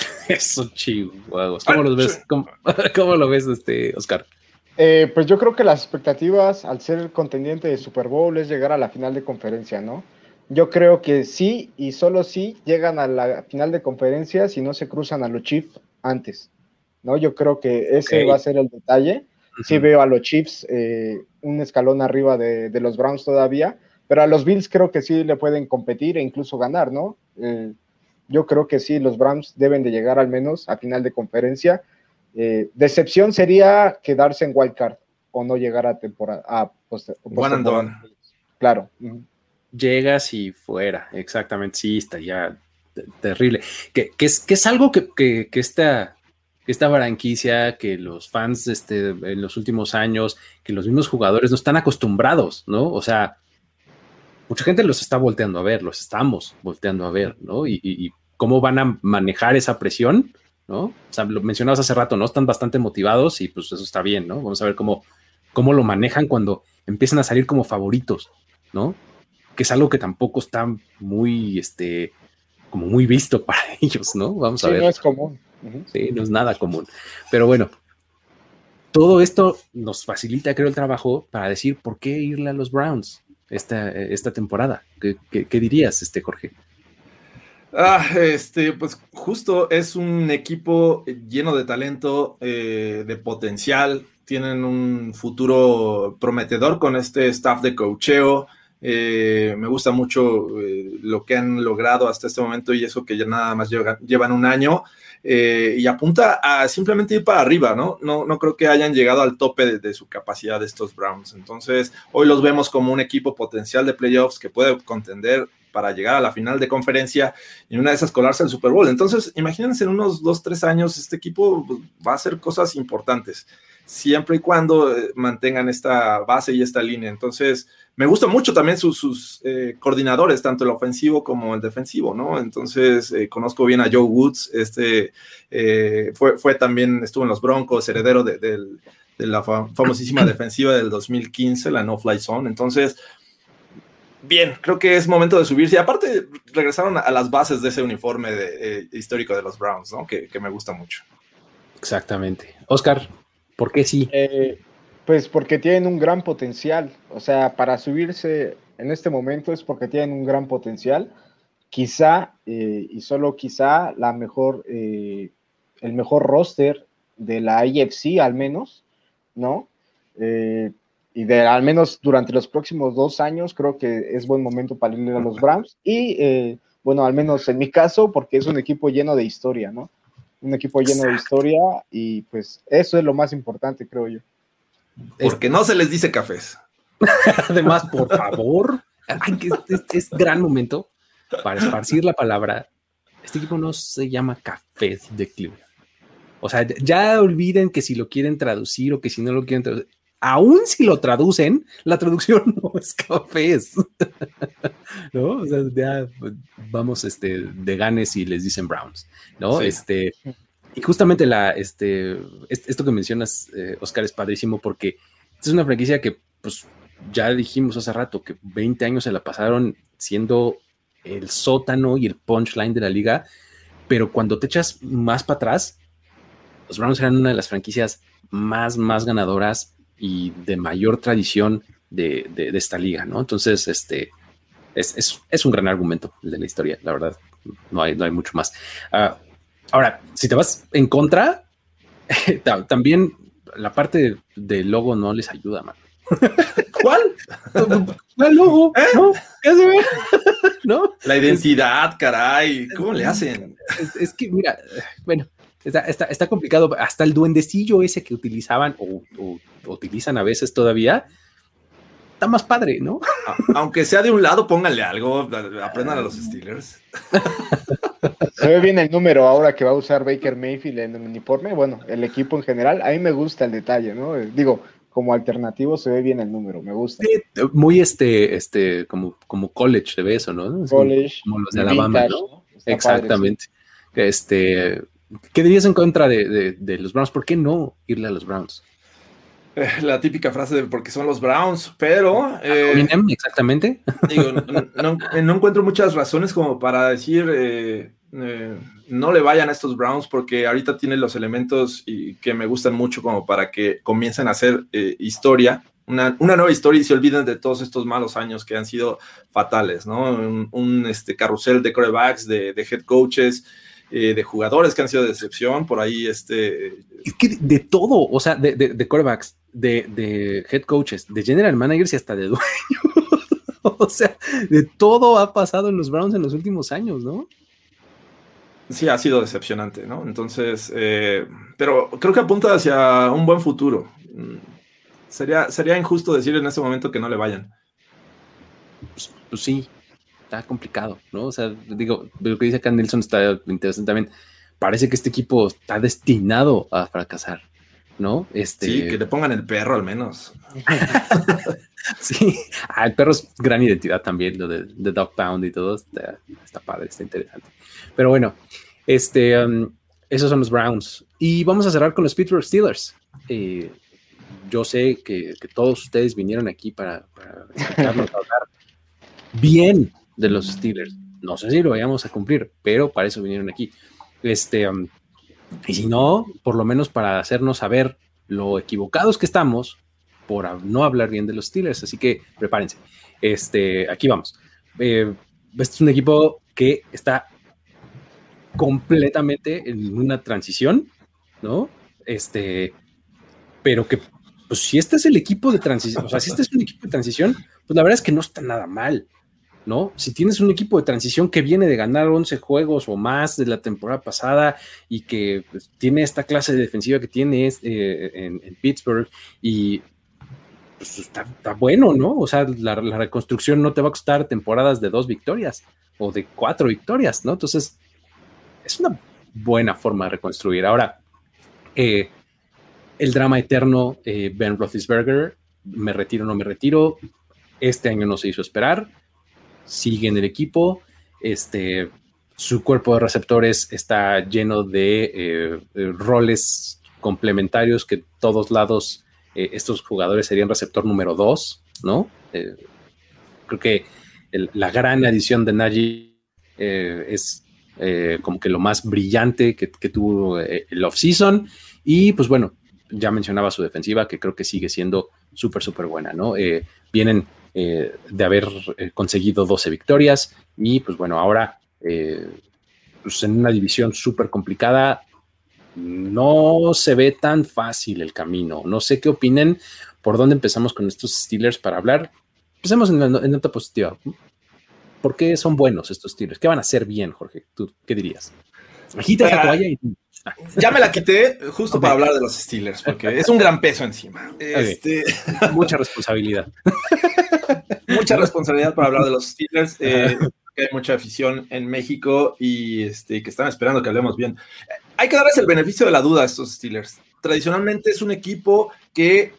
Eso, chihuahuas. ¿Cómo lo ves? ¿Cómo, lo ves, este, Oscar? Eh, pues yo creo que las expectativas al ser contendiente de Super Bowl es llegar a la final de conferencia, ¿no? Yo creo que sí y solo sí llegan a la final de conferencia si no se cruzan a los Chiefs antes, ¿no? Yo creo que ese va a ser el detalle. Sí veo a los Chiefs eh, un escalón arriba de, los Browns todavía, pero a los Bills creo que sí le pueden competir e incluso ganar, ¿no? Eh, yo creo que sí, los Browns deben de llegar al menos a final de conferencia. Eh, decepción sería quedarse en wild card o no llegar a temporada. A One and done. Claro. Llegas y fuera, exactamente. Sí, está ya terrible. Que, es, que es algo que, que, que esta, esta franquicia, que los fans este, en los últimos años, que los mismos jugadores no están acostumbrados, ¿no? O sea, mucha gente los está volteando a ver, los estamos volteando a ver, ¿no? Y, cómo van a manejar esa presión, ¿no? O sea, lo mencionabas hace rato, ¿no? Están bastante motivados y pues eso está bien, ¿no? Vamos a ver cómo, cómo lo manejan cuando empiezan a salir como favoritos, ¿no? Que es algo que tampoco está muy, este, como muy visto para ellos, ¿no? Vamos a ver. No es común. Sí, no es nada común. Pero bueno, todo esto nos facilita, creo, el trabajo para decir por qué irle a los Browns, esta, esta temporada. ¿Qué, dirías, este Jorge? Ah, este, pues justo es un equipo lleno de talento, eh, de potencial, tienen un futuro prometedor con este staff de cocheo. Eh, me gusta mucho eh, lo que han logrado hasta este momento y eso que ya nada más llevan un año. Eh, y apunta a simplemente ir para arriba, ¿no? No, no creo que hayan llegado al tope de, su capacidad de estos Browns. Entonces, hoy los vemos como un equipo potencial de playoffs que puede contender para llegar a la final de conferencia y una de esas colarse al Super Bowl. Entonces, imagínense en unos dos, tres años, este equipo va a hacer cosas importantes siempre y cuando eh, mantengan esta base y esta línea. Entonces, me gusta mucho también sus, eh, coordinadores, tanto el ofensivo como el defensivo, ¿no? Entonces, eh, conozco bien a Joe Woods, este fue, fue, también, estuvo en los Broncos, heredero de, la famosísima defensiva del 2015, la No Fly Zone. Entonces, bien, creo que es momento de subirse. Y aparte, regresaron a las bases de ese uniforme histórico de los Browns, ¿no? Que, que me gusta mucho. Exactamente. Oscar, ¿Por qué sí? Eh, pues porque tienen un gran potencial. O sea, para subirse en este momento es porque tienen un gran potencial. Quizá, eh, y solo quizá, la mejor, eh, el mejor roster de la IFC al menos, ¿no? y de al menos durante los próximos dos años creo que es buen momento para ir a los Browns. Y bueno, al menos en mi caso, porque es un equipo lleno de historia, ¿no? Un equipo lleno de historia y pues eso es lo más importante, creo yo. Porque no se les dice cafés. Además, por favor, es, gran momento para esparcir la palabra. Este equipo no se llama Cafés de Cleveland. O sea, ya olviden que si lo quieren traducir o que si no lo quieren traducir, aún si lo traducen, la traducción no es cafés. ¿No? O sea, ya vamos este, de ganes y les dicen Browns, ¿no? Este, y justamente la, este, esto que mencionas, eh, Oscar, es padrísimo porque es una franquicia que, pues, ya dijimos hace rato que 20 años se la pasaron siendo el sótano y el punchline de la liga, pero cuando te echas más para atrás, los Browns eran una de las franquicias más, más ganadoras y de mayor tradición de, esta liga, ¿no? Entonces, este es, un gran argumento de la historia, la verdad. No hay, no hay mucho más. Ah, ahora, si te vas en contra, también la parte del logo no les ayuda, man. ¿Cuál? El logo, ¿Eh? ¿no? ¿Qué se ve? ¿No? La identidad, caray. ¿Cómo le hacen? Es, que, mira, bueno, está, está, complicado. Hasta el duendecillo ese que utilizaban o, utilizan a veces todavía, está más padre, ¿no? Aunque sea de un lado, pónganle algo, aprendan a los Steelers. Se ve bien el número ahora que va a usar Baker Mayfield en el uniforme. Bueno, el equipo en general, a mí me gusta el detalle, ¿no? Digo, como alternativo se ve bien el número, me gusta. muy este, este, como, como college se ve eso, ¿no? College. Como los de Alabama, ¿no? Exactamente. Este, ¿qué dirías en contra de, los Browns? ¿Por qué no irle a los Browns? Eh, la típica frase de porque son los Browns, pero... Eh, exactamente. Digo, no, encuentro muchas razones como para decir... Eh, eh, no le vayan a estos Browns porque ahorita tienen los elementos y que me gustan mucho como para que comiencen a hacer eh, historia, una, nueva historia y se olviden de todos estos malos años que han sido fatales, ¿no? Un, este, carrusel de corebacks, de, head coaches, eh, de jugadores que han sido de decepción, por ahí este... Es que de, todo, o sea, de, de corebacks, de, head coaches, de general managers y hasta de dueños. o sea, de todo ha pasado en los Browns en los últimos años, ¿no? sí ha sido decepcionante, ¿no? Entonces, eh, pero creo que apunta hacia un buen futuro. Mm, sería, sería injusto decir en este momento que no le vayan. Pues, pues, sí, está complicado, ¿no? O sea, digo, lo que dice acá Nelson está interesante también. Parece que este equipo está destinado a fracasar, ¿no? Este... Sí, que le pongan el perro al menos. sí, ah, el perro es gran identidad también, lo de, Dog Pound y todo, está, está padre, está interesante. Pero bueno, este, um, esos son los Browns. Y vamos a cerrar con los Pittsburgh Steelers. Eh, yo sé que, todos ustedes vinieron aquí para, para hablar bien de los Steelers. No sé si lo vayamos a cumplir, pero para eso vinieron aquí. Este, um, y si no, por lo menos para hacernos saber lo equivocados que estamos por no hablar bien de los Steelers. Así que prepárense. Este, aquí vamos. Eh, este es un equipo que está completamente en una transición, ¿no? Este, pero que, pues si este es el equipo de transición, o sea, si este es un equipo de transición, pues la verdad es que no está nada mal, ¿no? Si tienes un equipo de transición que viene de ganar 11 juegos o más de la temporada pasada y que pues, tiene esta clase de defensiva que tiene eh, en, Pittsburgh y pues está, bueno, ¿no? O sea, la, reconstrucción no te va a costar temporadas de dos victorias o de cuatro victorias, ¿no? Entonces, es una buena forma de reconstruir. Ahora, eh, el drama eterno, eh, Ben Roethlisberger, me retiro, no me retiro. Este año no se hizo esperar. Sigue en el equipo. Este, su cuerpo de receptores está lleno de eh, roles complementarios que todos lados estos jugadores serían receptor número dos, ¿no? creo que la gran adición de Najee es eh, como que lo más brillante que, tuvo eh, el off-season. Y pues bueno, ya mencionaba su defensiva, que creo que sigue siendo súper, súper buena, ¿no? Eh, de haber conseguido 12 victorias y pues bueno, ahora pues en una división súper complicada, no se ve tan fácil el camino. No sé qué opinen, por dónde empezamos con estos Steelers para hablar. Empecemos en, en nota positiva. ¿Por qué son buenos estos Steelers? ¿Qué van a hacer bien, Jorge? ¿Tú qué dirías? Agita esa toalla y... Ya me la quité justo para hablar de los Steelers, porque es un gran peso encima. Este... Mucha responsabilidad. mucha responsabilidad para hablar de los Steelers. Eh, hay mucha afición en México y este, que están esperando que hablemos bien. Hay que darles el beneficio de la duda a estos Steelers. Tradicionalmente es un equipo que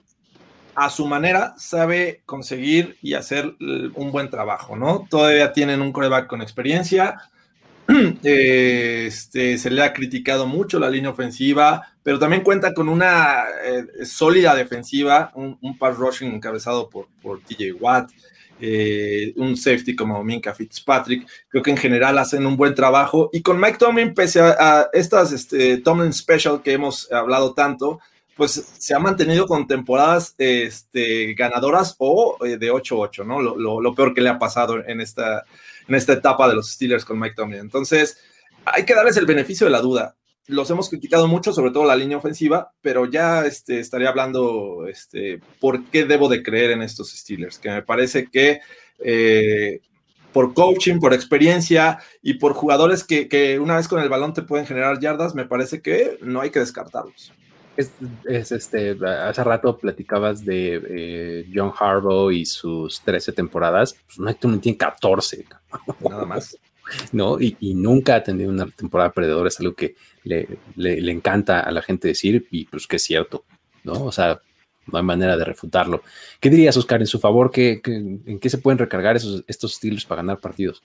a su manera sabe conseguir y hacer un buen trabajo, ¿no? Todavía tienen un coreback con experiencia, este, se le ha criticado mucho la línea ofensiva, pero también cuenta con una eh, sólida defensiva, un, pass rushing encabezado por, TJ Watt, eh, un safety como Minka Fitzpatrick. Creo que en general hacen un buen trabajo. Y con Mike Tomlin, pese a, estas este, Tomlin Special que hemos hablado tanto, pues se ha mantenido con temporadas este, ganadoras o eh, de 8-8, ¿no? Lo, peor que le ha pasado en esta, en esta etapa de los Steelers con Mike Tomlin. Entonces, hay que darles el beneficio de la duda. Los hemos criticado mucho, sobre todo la línea ofensiva, pero ya este, estaría hablando este, por qué debo de creer en estos Steelers, que me parece que eh, por coaching, por experiencia y por jugadores que, que, una vez con el balón te pueden generar yardas, me parece que no hay que descartarlos. Es, este, hace rato platicabas de eh, John Harbaugh y sus 13 temporadas. Pues Mike Tomlin tiene 14. Nada más. ¿No? Y, nunca ha tenido una temporada perdedora. Es algo que le, le, encanta a la gente decir y pues que es cierto. ¿No? O sea, no hay manera de refutarlo. ¿Qué dirías, Oscar, en su favor? ¿qué, en qué se pueden recargar esos, estos estilos para ganar partidos?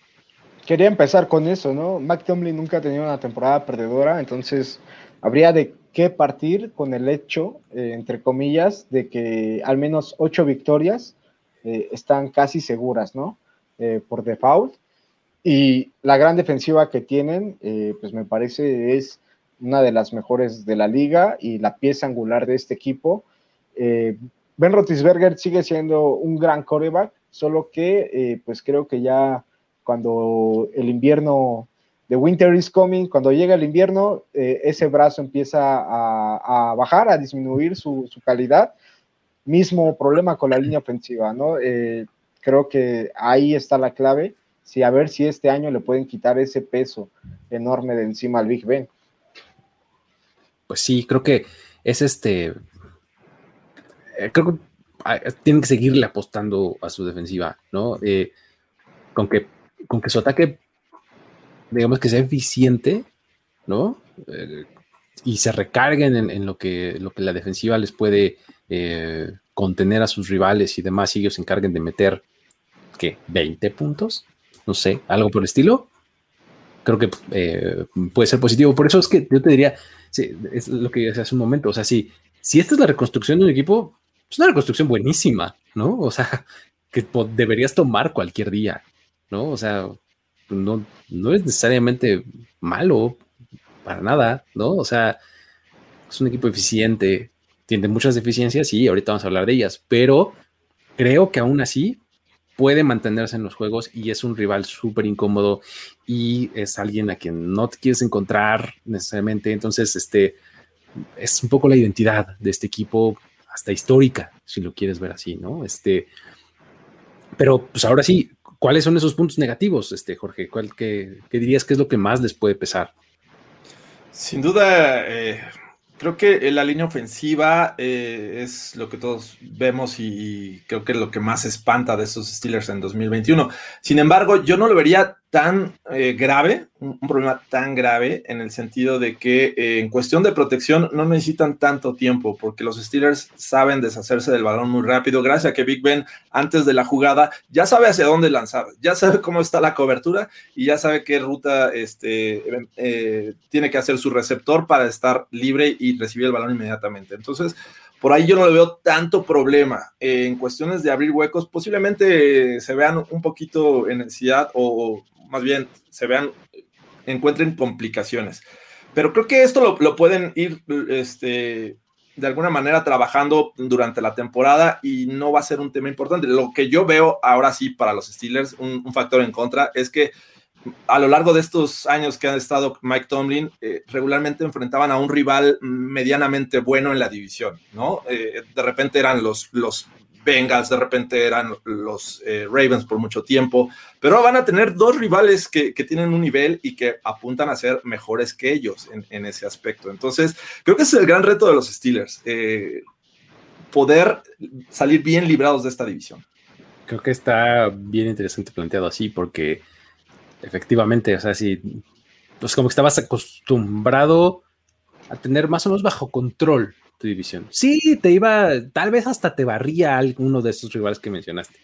Quería empezar con eso, ¿no? Mike Tomlin nunca ha tenido una temporada perdedora, entonces habría de que partir con el hecho, eh, entre comillas, de que al menos ocho victorias eh, están casi seguras, ¿no? Eh, por default. Y la gran defensiva que tienen, pues me parece es una de las mejores de la liga y la pieza angular de este equipo. ben Rotisberger sigue siendo un gran coreback, solo que pues creo que ya cuando el invierno Winter is Coming, cuando llega el invierno, eh, ese brazo empieza a, bajar, a disminuir su, calidad. Mismo problema con la línea ofensiva, ¿no? Eh, creo que ahí está la clave. Sí, a ver si este año le pueden quitar ese peso enorme de encima al Big Ben. Pues sí, creo que es este. Eh, creo que ah, tienen que seguirle apostando a su defensiva, ¿no? con, que, con que su ataque digamos que sea eficiente, ¿no? Eh, y se recarguen en, lo, que, lo que la defensiva les puede eh, contener a sus rivales y demás, y ellos se encarguen de meter, ¿qué? ¿20 puntos? No sé, algo por el estilo. Creo que eh, puede ser positivo. Por eso es que yo te diría, es lo que decía hace un momento, o sea, si, si esta es la reconstrucción de un equipo, es una reconstrucción buenísima, ¿no? O sea, que deberías tomar cualquier día, ¿no? O sea, no, no es necesariamente malo para nada, ¿no? O sea, es un equipo eficiente, tiene muchas deficiencias y ahorita vamos a hablar de ellas, pero creo que aún así puede mantenerse en los juegos y es un rival súper incómodo y es alguien a quien no te quieres encontrar necesariamente. Entonces, este es un poco la identidad de este equipo, hasta histórica, si lo quieres ver así, ¿no? Este, pero pues ahora sí, ¿Cuáles son esos puntos negativos, este, Jorge? ¿Cuál, qué, dirías que es lo que más les puede pesar? Sin duda, eh, Creo que la línea ofensiva eh, es lo que todos vemos y, creo que es lo que más espanta de esos Steelers en 2021. Sin embargo, yo no lo vería tan eh, grave, un, problema tan grave en el sentido de que eh, en cuestión de protección no necesitan tanto tiempo porque los Steelers saben deshacerse del balón muy rápido. Gracias a que Big Ben antes de la jugada ya sabe hacia dónde lanzar, ya sabe cómo está la cobertura y ya sabe qué ruta este, tiene que hacer su receptor para estar libre y recibir el balón inmediatamente. Entonces, por ahí yo no le veo tanto problema. en cuestiones de abrir huecos, posiblemente se vean un poquito en necesidad o, más bien se vean, encuentren complicaciones. Pero creo que esto lo, pueden ir este, de alguna manera trabajando durante la temporada y no va a ser un tema importante. Lo que yo veo ahora sí para los Steelers, un factor en contra, es que a lo largo de estos años que han estado Mike Tomlin, eh, regularmente enfrentaban a un rival medianamente bueno en la división, ¿no? Eh, de repente eran los, los Bengals, de repente eran los eh, Ravens por mucho tiempo, pero van a tener dos rivales que, tienen un nivel y que apuntan a ser mejores que ellos en, ese aspecto. Entonces, creo que ese es el gran reto de los Steelers, poder salir bien librados de esta división. Creo que está bien interesante planteado así porque efectivamente, o sea, si, pues como que estabas acostumbrado a tener más o menos bajo control tu división. Sí, te iba, tal vez hasta te barría alguno de esos rivales que mencionaste.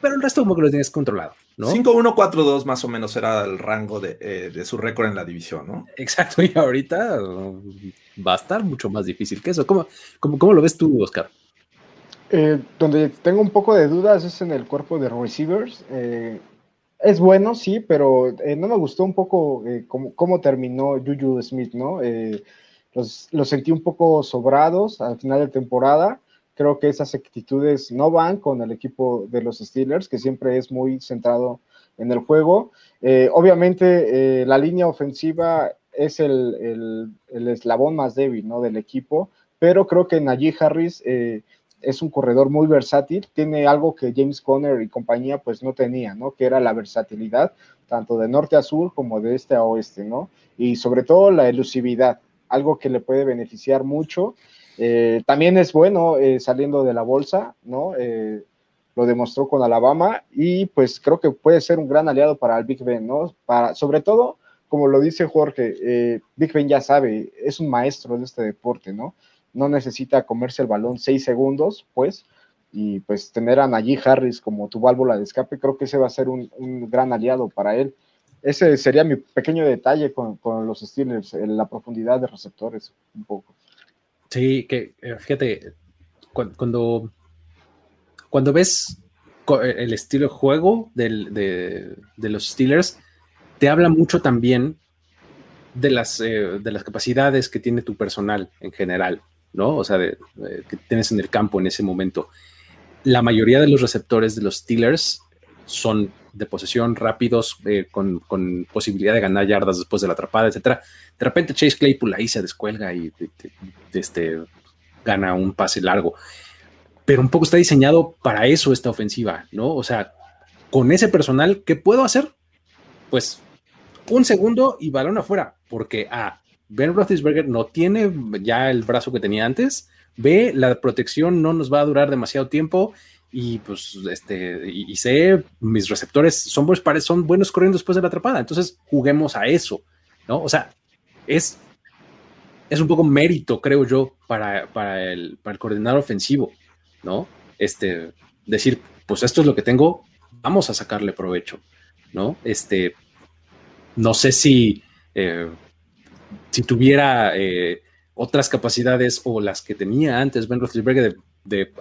pero el resto como que lo tienes controlado, ¿no? 5-1-4-2 más o menos era el rango de, eh, de su récord en la división, ¿no? Exacto, y ahorita uh, va a estar mucho más difícil que eso. ¿Cómo, cómo, cómo lo ves tú, Oscar? Eh, donde tengo un poco de dudas es en el cuerpo de receivers. Eh, es bueno, sí, pero eh, no me gustó un poco cómo, cómo, terminó Juju Smith, ¿no? Los, los, sentí un poco sobrados al final de temporada. Creo que esas actitudes no van con el equipo de los Steelers, que siempre es muy centrado en el juego. obviamente, la línea ofensiva es el, el, el, eslabón más débil ¿no? del equipo, pero creo que Najee Harris es un corredor muy versátil, tiene algo que James Conner y compañía pues no tenía, ¿no? Que era la versatilidad, tanto de norte a sur como de este a oeste, ¿no? Y sobre todo la elusividad, algo que le puede beneficiar mucho. Eh, también es bueno eh, saliendo de la bolsa, ¿no? Eh, lo demostró con Alabama y pues creo que puede ser un gran aliado para el Big Ben, ¿no? Para, sobre todo, como lo dice Jorge, Big Ben ya sabe, es un maestro de este deporte, ¿no? no necesita comerse el balón seis segundos, pues, y pues tener a Najee Harris como tu válvula de escape, creo que ese va a ser un, gran aliado para él. Ese sería mi pequeño detalle con, los Steelers, la profundidad de receptores, un poco. Sí, que eh, fíjate, cuando, cuando ves el estilo de juego de, los Steelers, te habla mucho también de las, eh, de las capacidades que tiene tu personal en general. ¿no? O sea, que tienes en el campo en ese momento. La mayoría de los receptores de los Steelers son de posesión rápidos, eh, con, posibilidad de ganar yardas después de la atrapada, etcétera. De repente Chase Claypool ahí se descuelga y este, gana un pase largo. Pero un poco está diseñado para eso esta ofensiva, ¿no? O sea, con ese personal, ¿qué puedo hacer? Pues un segundo y balón afuera, porque A, Ben Roethlisberger no tiene ya el brazo que tenía antes. B, la protección no nos va a durar demasiado tiempo y pues este y, sé mis receptores son buenos son buenos corriendo después de la atrapada. Entonces juguemos a eso no o sea es es un poco mérito creo yo para, para el para el coordinador ofensivo no este decir pues esto es lo que tengo vamos a sacarle provecho no este no sé si eh, si tuviera eh, otras capacidades o las que tenía antes Ben Roethlisberger de,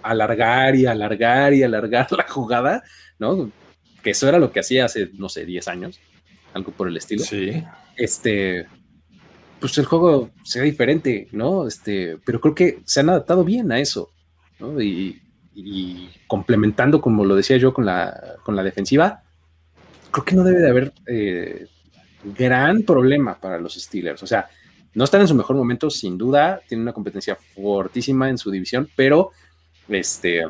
alargar y alargar y alargar la jugada, ¿no? Que eso era lo que hacía hace, no sé, 10 años, algo por el estilo. Sí. Este, pues el juego sea diferente, ¿no? Este, pero creo que se han adaptado bien a eso, ¿no? Y, complementando, como lo decía yo, con la, con la defensiva, creo que no debe de haber eh, gran problema para los Steelers. O sea, no están en su mejor momento, sin duda, tienen una competencia fortísima en su división, pero este,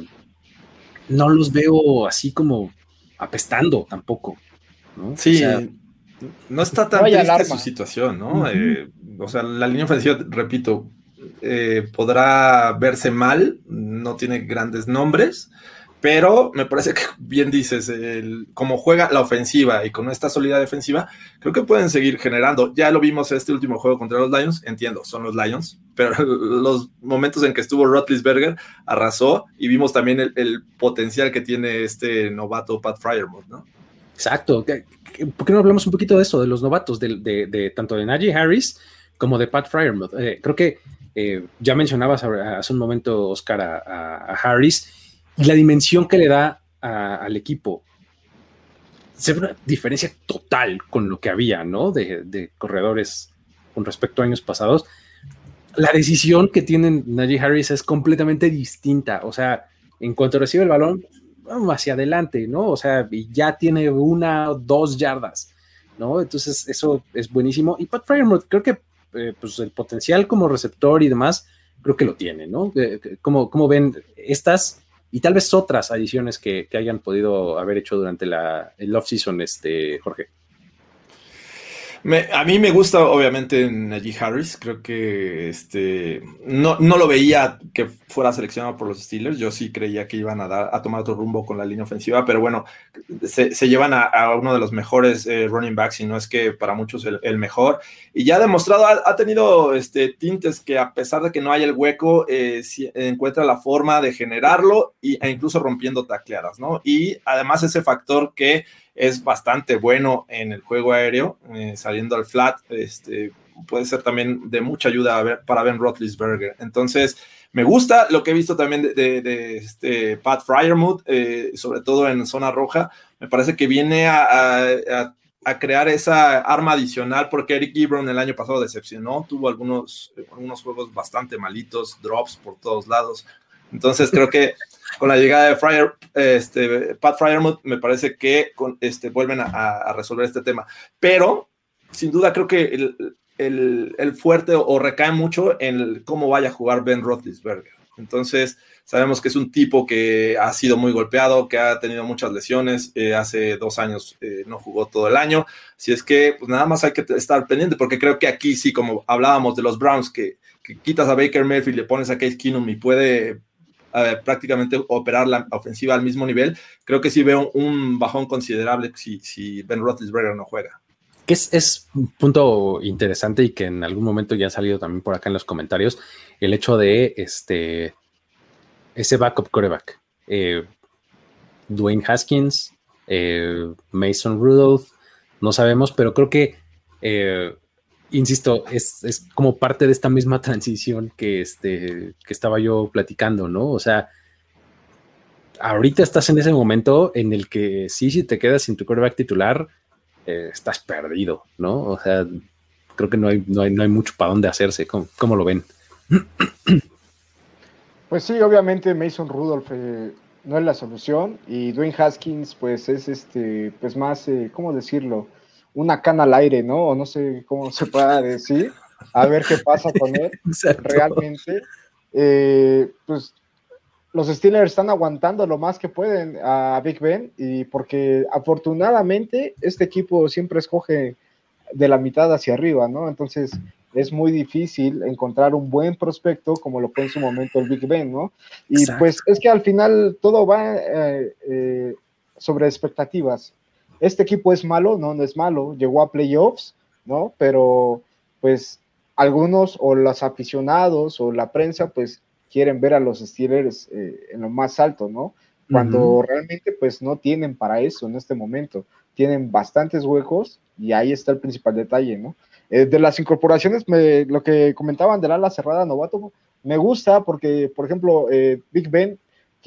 no los veo así como apestando tampoco. ¿no? Sí, no está tan triste su situación, ¿no? Eh, o sea, la línea ofensiva, repito, eh, podrá verse mal, no tiene grandes nombres, pero me parece que bien dices, el, como juega la ofensiva y con esta sólida defensiva, creo que pueden seguir generando. Ya lo vimos este último juego contra los Lions, entiendo, son los Lions, pero los momentos en que estuvo Rotlisberger arrasó y vimos también el, potencial que tiene este novato Pat Fryermuth, ¿no? Exacto. ¿Por qué no hablamos un poquito de eso, de los novatos, de, tanto de Najee Harris como de Pat Fryermuth? Eh, creo que eh, ya mencionabas hace un momento, Oscar, a Harris y la dimensión que le da al equipo. Se ve una diferencia total con lo que había, ¿no? De, corredores con respecto a años pasados. La decisión que tienen Najee Harris es completamente distinta. O sea, en cuanto recibe el balón, vamos hacia adelante, ¿no? O sea, ya tiene una o dos yardas, ¿no? Entonces, eso es buenísimo. Y Pat Fryermuth, creo que eh, pues el potencial como receptor y demás, creo que lo tiene, ¿no? ¿Cómo, cómo ven estas y tal vez otras adiciones que, hayan podido haber hecho durante la, el off-season, este, Jorge. A mí me gusta, obviamente, Najee Harris. Creo que este no, no lo veía que fuera seleccionado por los Steelers. Yo sí creía que iban a, dar, a tomar otro rumbo con la línea ofensiva, pero bueno, se, llevan a, uno de los mejores eh, running backs, y no es que para muchos el, mejor. Y ya ha demostrado, ha, tenido este, tintes que a pesar de que no haya el hueco, eh, encuentra la forma de generarlo y, e incluso rompiendo tacleadas, ¿no? Y además ese factor que es bastante bueno en el juego aéreo, eh, saliendo al flat, este, puede ser también de mucha ayuda para Ben Roethlisberger. Entonces, me gusta lo que he visto también de, este Pat Fryermuth, eh, sobre todo en zona roja. Me parece que viene a, crear esa arma adicional porque Eric Ebron el año pasado decepcionó, tuvo algunos, algunos juegos bastante malitos, drops por todos lados. Entonces creo que con la llegada de Fryer, este, Pat Fryermuth, me parece que con, este, vuelven a, resolver este tema. Pero, sin duda, creo que el, fuerte o, recae mucho en cómo vaya a jugar Ben Roethlisberger. Entonces, sabemos que es un tipo que ha sido muy golpeado, que ha tenido muchas lesiones. Eh, hace dos años eh, no jugó todo el año. Así es que, pues nada más hay que estar pendiente, porque creo que aquí sí, como hablábamos de los Browns, que, quitas a Baker Mayfield le pones a Case Keenum y puede prácticamente operar la ofensiva al mismo nivel, creo que sí veo un bajón considerable si, si Ben Roethlisberger no juega. Es, es, un punto interesante y que en algún momento ya ha salido también por acá en los comentarios, el hecho de este ese backup quarterback. Eh, Dwayne Haskins, eh, Mason Rudolph, no sabemos, pero creo que eh, insisto, es, como parte de esta misma transición que, este, que estaba yo platicando, ¿no? O sea, ahorita estás en ese momento en el que sí, si te quedas sin tu quarterback titular, eh, estás perdido, ¿no? O sea, creo que no hay, no hay, no hay mucho para dónde hacerse. ¿Cómo, lo ven? Pues sí, obviamente Mason Rudolph eh, no es la solución y Dwayne Haskins, pues es este, pues más, eh, ¿cómo decirlo? Una cana al aire, ¿no? O no sé cómo se pueda decir, a ver qué pasa con él. Realmente, eh, pues los Steelers están aguantando lo más que pueden a Big Ben y porque afortunadamente este equipo siempre escoge de la mitad hacia arriba, ¿no? Entonces es muy difícil encontrar un buen prospecto como lo fue en su momento el Big Ben, ¿no? Y pues es que al final todo va eh, eh, sobre expectativas este equipo es malo, no, no es malo, llegó a playoffs, ¿no? Pero pues algunos o los aficionados o la prensa pues quieren ver a los Steelers eh, en lo más alto, ¿no? Cuando realmente pues no tienen para eso en este momento. Tienen bastantes huecos y ahí está el principal detalle, ¿no? Eh, de las incorporaciones, lo que comentaban del ala cerrada novato, me gusta porque, por ejemplo, eh, Big Ben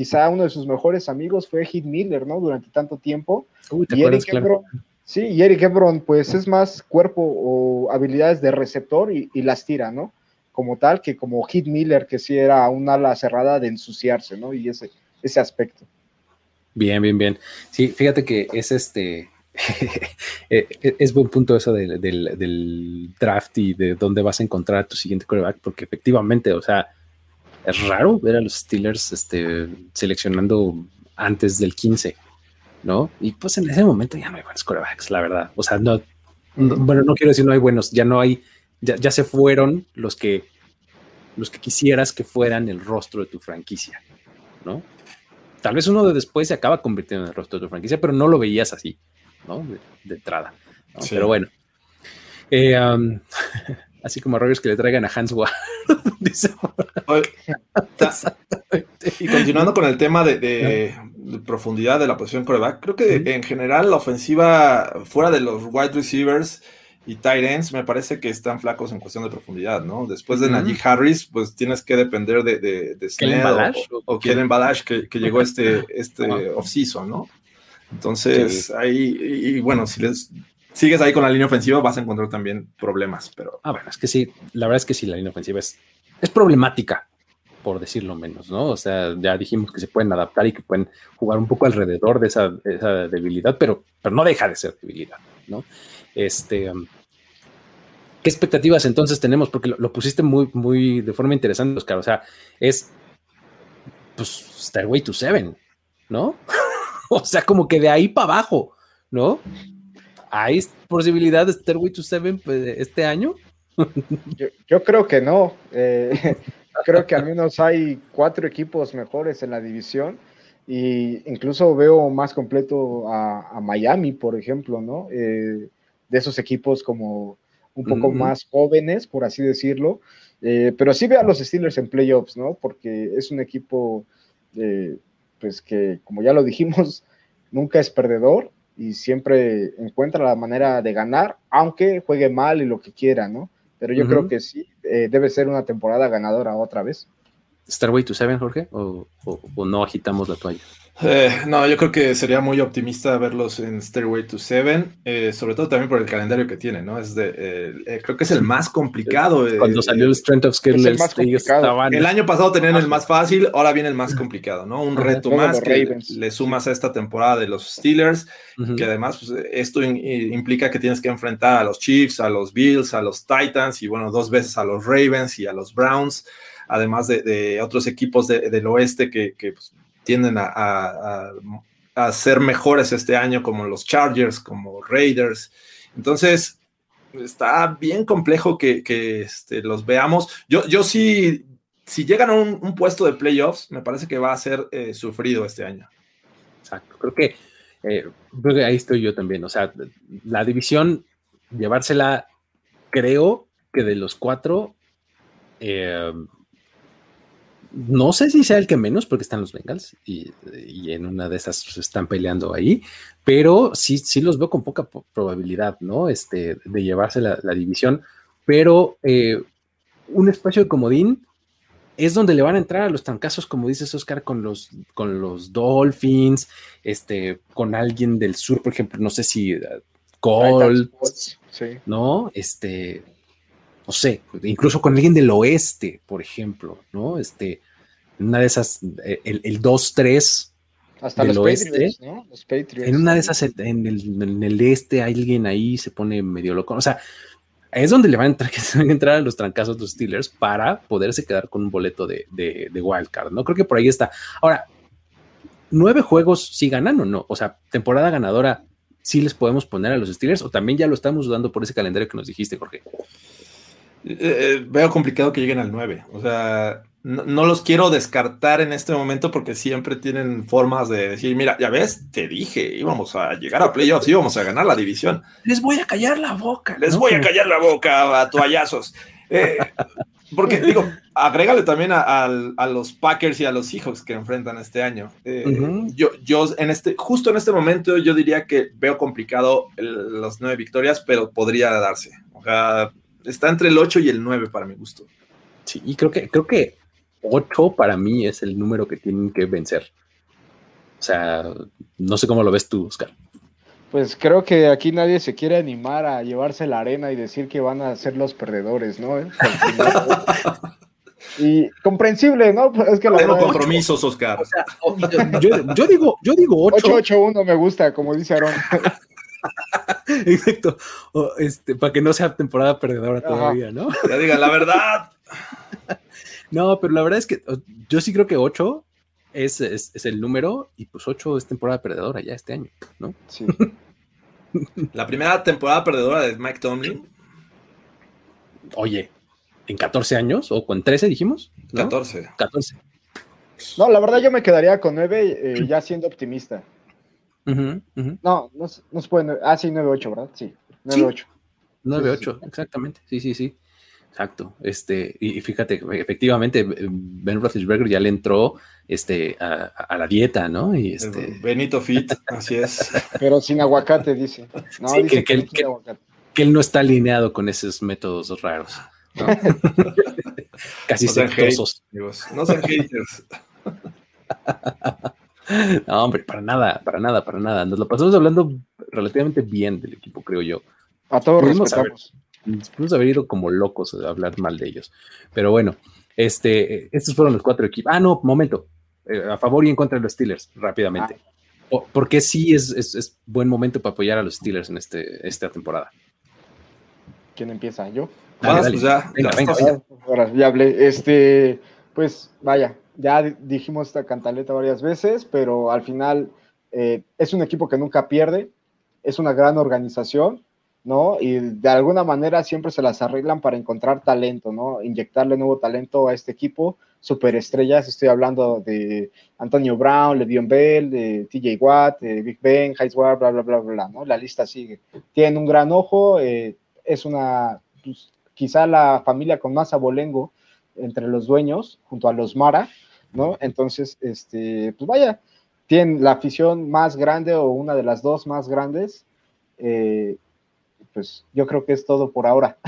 quizá uno de sus mejores amigos fue Heath Miller, ¿no? Durante tanto tiempo. y Eric Ebron, sí, y Eric Ebron, pues es más cuerpo o habilidades de receptor y, las tira, ¿no? Como tal, que como Heath Miller, que sí era un ala cerrada de ensuciarse, ¿no? Y ese, ese aspecto. Bien, bien, bien. Sí, fíjate que es este. Eh, es buen punto eso del, del, draft y de dónde vas a encontrar tu siguiente quarterback, porque efectivamente, o sea, es raro ver a los Steelers este, seleccionando antes del 15, ¿no? Y pues en ese momento ya no hay buenos quarterbacks, la verdad. O sea, no, bueno, no quiero decir no hay buenos, ya no hay, ya, se fueron los que, los que quisieras que fueran el rostro de tu franquicia, ¿no? Tal vez uno de después se acaba convirtiendo en el rostro de tu franquicia, pero no lo veías así, ¿no? De, entrada. Pero bueno. Eh, Así como a que le traigan a Hans Ward. y continuando con el tema de, profundidad de la posición coreback, creo que en general la ofensiva, fuera de los wide receivers y tight ends, me parece que están flacos en cuestión de profundidad, ¿no? Después de Najee Harris, pues tienes que depender de, de, de o, o, Kellen Balash, que, llegó este, este off-season, ¿no? Entonces, ahí, y bueno, si les sigues ahí con la línea ofensiva, vas a encontrar también problemas. Pero ah, bueno, es que sí, la verdad es que sí, la línea ofensiva es, problemática, por decirlo menos, ¿no? O sea, ya dijimos que se pueden adaptar y que pueden jugar un poco alrededor de esa, debilidad, pero, pero no deja de ser debilidad, ¿no? Este. Um, ¿Qué expectativas entonces tenemos? Porque lo, pusiste muy, muy de forma interesante, Oscar. O sea, es pues Stairway to Seven, ¿no? o sea, como que de ahí para abajo, ¿no? ¿Hay posibilidad de Stairway to Seven pues, este año? Yo, creo que no. Eh, creo que al menos hay cuatro equipos mejores en la división y incluso veo más completo a, Miami, por ejemplo, ¿no? Eh, de esos equipos como un poco más jóvenes, por así decirlo, eh, pero sí veo a los Steelers en playoffs, ¿no? Porque es un equipo, pues que, como ya lo dijimos, nunca es perdedor y siempre encuentra la manera de ganar, aunque juegue mal y lo que quiera, ¿no? Pero yo creo que sí, eh, debe ser una temporada ganadora otra vez. ¿Starway to Seven, Jorge? ¿O, no agitamos la toalla? Eh, no, yo creo que sería muy optimista verlos en Stairway to Seven, eh, sobre todo también por el calendario que tiene, ¿no? Es de, creo que es el más complicado. Cuando salió el Strength of Skill, el, año pasado tenían el más fácil, ahora viene el más complicado, ¿no? Un reto más que le sumas a esta temporada de los Steelers, que además pues, esto implica que tienes que enfrentar a los Chiefs, a los Bills, a los Titans y bueno, dos veces a los Ravens y a los Browns además de, otros equipos del oeste que, pues, tienden a, ser mejores este año, como los Chargers, como Raiders. Entonces, está bien complejo que, este, los veamos. Yo, yo sí, si llegan a un, puesto de playoffs, me parece que va a ser eh, sufrido este año. Exacto, creo que, eh, creo que ahí estoy yo también. O sea, la división, llevársela, creo que de los cuatro, eh, no sé si sea el que menos, porque están los Bengals y, en una de esas se están peleando ahí, pero sí, sí los veo con poca probabilidad, ¿no? Este, de llevarse la, división, pero eh, un espacio de comodín es donde le van a entrar a los trancazos, como dices Oscar, con los, con los Dolphins, este, con alguien del sur, por ejemplo, no sé si uh, Colts, ¿no? Este, no sé, incluso con alguien del oeste, por ejemplo, ¿no? Este, una de esas, eh, el, 2-3 hasta del los oeste, ¿no? Los Patriots. En una de esas, en el, en el, este, alguien ahí se pone medio loco. O sea, es donde le van a entrar, que se van a entrar a los trancazos los Steelers para poderse quedar con un boleto de, de, de wildcard, ¿no? Creo que por ahí está. Ahora, nueve juegos, si ganan o no? O sea, temporada ganadora, ¿sí les podemos poner a los Steelers o también ya lo estamos dudando por ese calendario que nos dijiste, Jorge? Eh, eh, veo complicado que lleguen al 9. O sea, no, los quiero descartar en este momento porque siempre tienen formas de decir, mira, ya ves, te dije, íbamos a llegar a playoffs, íbamos a ganar la división. Les voy a callar la boca. Les voy a callar la boca a toallazos. Eh, porque digo, agrégale también a, los Packers y a los Seahawks que enfrentan este año. yo, yo en este, justo en este momento, yo diría que veo complicado las nueve victorias, pero podría darse. O sea, está entre el 8 y el 9 para mi gusto. Sí, y creo que, creo que 8 para mí es el número que tienen que vencer. O sea, no sé cómo lo ves tú, Oscar. Pues creo que aquí nadie se quiere animar a llevarse la arena y decir que van a ser los perdedores, ¿no? y comprensible, ¿no? Es que Tengo compromisos, Oscar. yo, digo, yo digo 8. 8-8-1 me gusta, como dice Aaron. Exacto. este, para que no sea temporada perdedora todavía, ¿no? Ya diga la verdad. no, pero la verdad es que yo sí creo que 8 es, el número y pues 8 es temporada perdedora ya este año, ¿no? Sí. la primera temporada perdedora de Mike Tomlin. Oye, ¿en 14 años o con 13 dijimos? 14. 14. No, la verdad yo me quedaría con 9 eh, ya siendo optimista. No, no, se puede. Ah, sí, 9-8, ¿verdad? Sí, 9-8. 9-8, exactamente. Sí, sí, sí. Exacto. Este, y, fíjate, efectivamente, Ben Roethlisberger ya le entró este, a, la dieta, ¿no? Y este... Benito Fit, así es. Pero sin aguacate, dice. No, dice que, él, no está alineado con esos métodos raros. ¿no? Casi no sectosos. no sean haters. No, hombre, para nada, para nada, para nada. Nos lo pasamos hablando relativamente bien del equipo, creo yo. A todos pudimos haber, pudimos haber ido como locos a hablar mal de ellos. Pero bueno, este, estos fueron los cuatro equipos. Ah, no, momento. Eh, a favor y en contra de los Steelers, rápidamente. Ah. porque sí es, es, buen momento para apoyar a los Steelers en este, esta temporada. ¿Quién empieza? ¿Yo? pues ya. Venga, venga, Ahora, ya hablé. Este, pues vaya, ya dijimos esta cantaleta varias veces, pero al final eh, es un equipo que nunca pierde. es una gran organización, ¿no? Y de alguna manera siempre se las arreglan para encontrar talento, ¿no? Inyectarle nuevo talento a este equipo, superestrellas, estoy hablando de Antonio Brown, Le'Veon Bell, de TJ Watt, de Big Ben, Heisward, bla, bla, bla, bla, ¿no? La lista sigue. Tienen un gran ojo, eh, es una, pues, quizá la familia con más abolengo entre los dueños, junto a los Mara, ¿no? Entonces, este, pues vaya, tienen la afición más grande o una de las dos más grandes, eh, pues yo creo que es todo por ahora.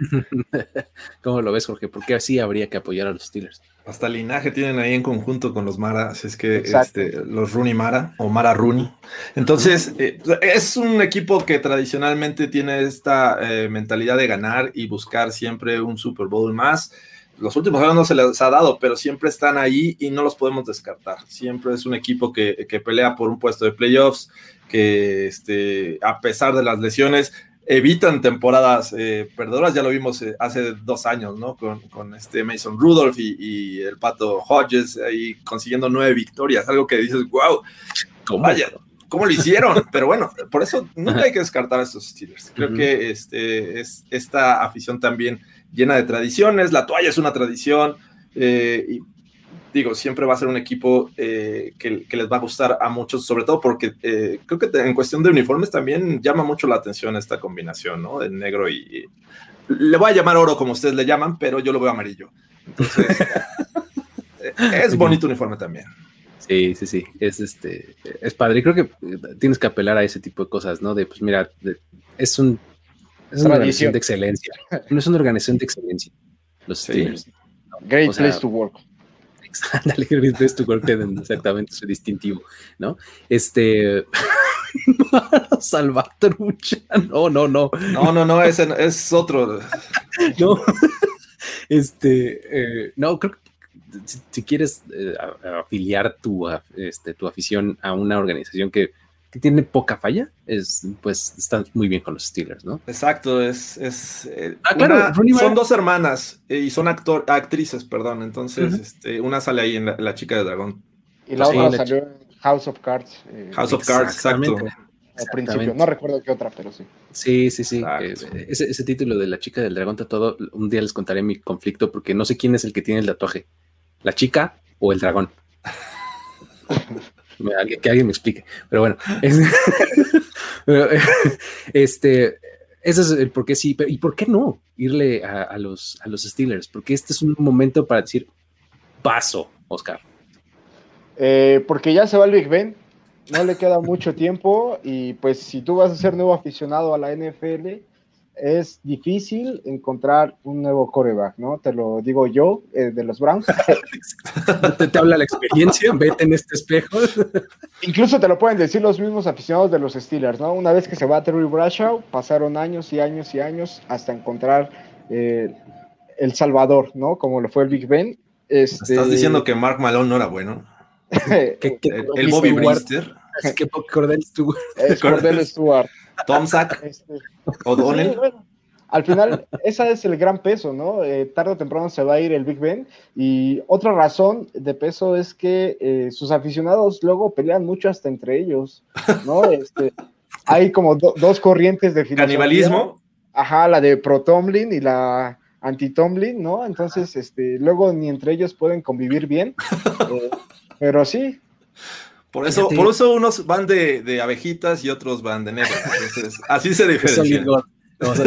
¿Cómo lo ves, Jorge? Porque así habría que apoyar a los Steelers. Hasta linaje tienen ahí en conjunto con los Mara, es que este, los Rooney Mara o Mara Rooney. Entonces, eh, es un equipo que tradicionalmente tiene esta eh, mentalidad de ganar y buscar siempre un Super Bowl más. Los últimos años no se les ha dado, pero siempre están ahí y no los podemos descartar. Siempre es un equipo que, que pelea por un puesto de playoffs, que este, a pesar de las lesiones, evitan temporadas eh, perdedoras, ya lo vimos eh, hace dos años, ¿no? Con, este Mason Rudolph y, el Pato Hodges ahí consiguiendo nueve victorias, algo que dices, wow, ¿cómo, vaya, ¿cómo lo hicieron? Pero bueno, por eso nunca hay que descartar a estos Steelers. Creo que este, es esta afición también llena de tradiciones, la toalla es una tradición, eh, y digo, siempre va a ser un equipo eh, que, les va a gustar a muchos, sobre todo porque eh, creo que en cuestión de uniformes también llama mucho la atención esta combinación, ¿no? De negro y, le voy a llamar oro como ustedes le llaman, pero yo lo veo amarillo. Entonces, es bonito uniforme también. Sí, sí, sí, es este, es padre. Creo que tienes que apelar a ese tipo de cosas, ¿no? De, pues mira, es un es una organización de excelencia. No es una organización de excelencia. Los Steelers. Great place to work. Ándale, tu golpe exactamente su distintivo, ¿no? Este. Salvatrucha. No, no, no. No, no, no, ese es otro. no. Este. Eh, no, creo que si, quieres eh, afiliar tu, este, tu afición a una organización que que tiene poca falla, es, pues está muy bien con los Steelers, ¿no? Exacto, es, es eh, ah, claro, son dos hermanas eh, y son actor, actrices, perdón, entonces este, una sale ahí en la, chica de dragón. Y la otra salió en House of Cards. Eh, House of Cards, exacto. Al principio, no recuerdo qué otra, pero sí. Sí, sí, sí. ese, ese, título de la chica del dragón todo, un día les contaré mi conflicto porque no sé quién es el que tiene el tatuaje, la chica o el dragón. que alguien me explique. Pero bueno, este, ese es el por qué sí, y por qué no irle a, los, a los Steelers, porque este es un momento para decir paso, Oscar. Eh, porque ya se va el Big Ben, no le queda mucho tiempo y pues si tú vas a ser nuevo aficionado a la NFL, es difícil encontrar un nuevo coreback, ¿no? Te lo digo yo, eh, de los Browns. te, habla la experiencia, vete en este espejo. Incluso te lo pueden decir los mismos aficionados de los Steelers, ¿no? Una vez que se va Terry Bradshaw, pasaron años y años y años hasta encontrar eh, el Salvador, ¿no? Como lo fue el Big Ben. Este... Estás diciendo que Mark Malone no era bueno. el, Bobby Brister. Que Cordell Stewart. Es Cordell Stewart. Tom Sack. Este, al final, ese es el gran peso, ¿no? Eh, tarde o temprano se va a ir el Big Ben. Y otra razón de peso es que eh, sus aficionados luego pelean mucho hasta entre ellos, ¿no? Este, hay como dos corrientes de ¿Canibalismo? Ajá, la de pro-Tomlin y la anti-Tomlin, ¿no? Entonces, este, luego ni entre ellos pueden convivir bien. Eh, pero sí, por eso, por eso unos van de, de, abejitas y otros van de negro. así se diferencia.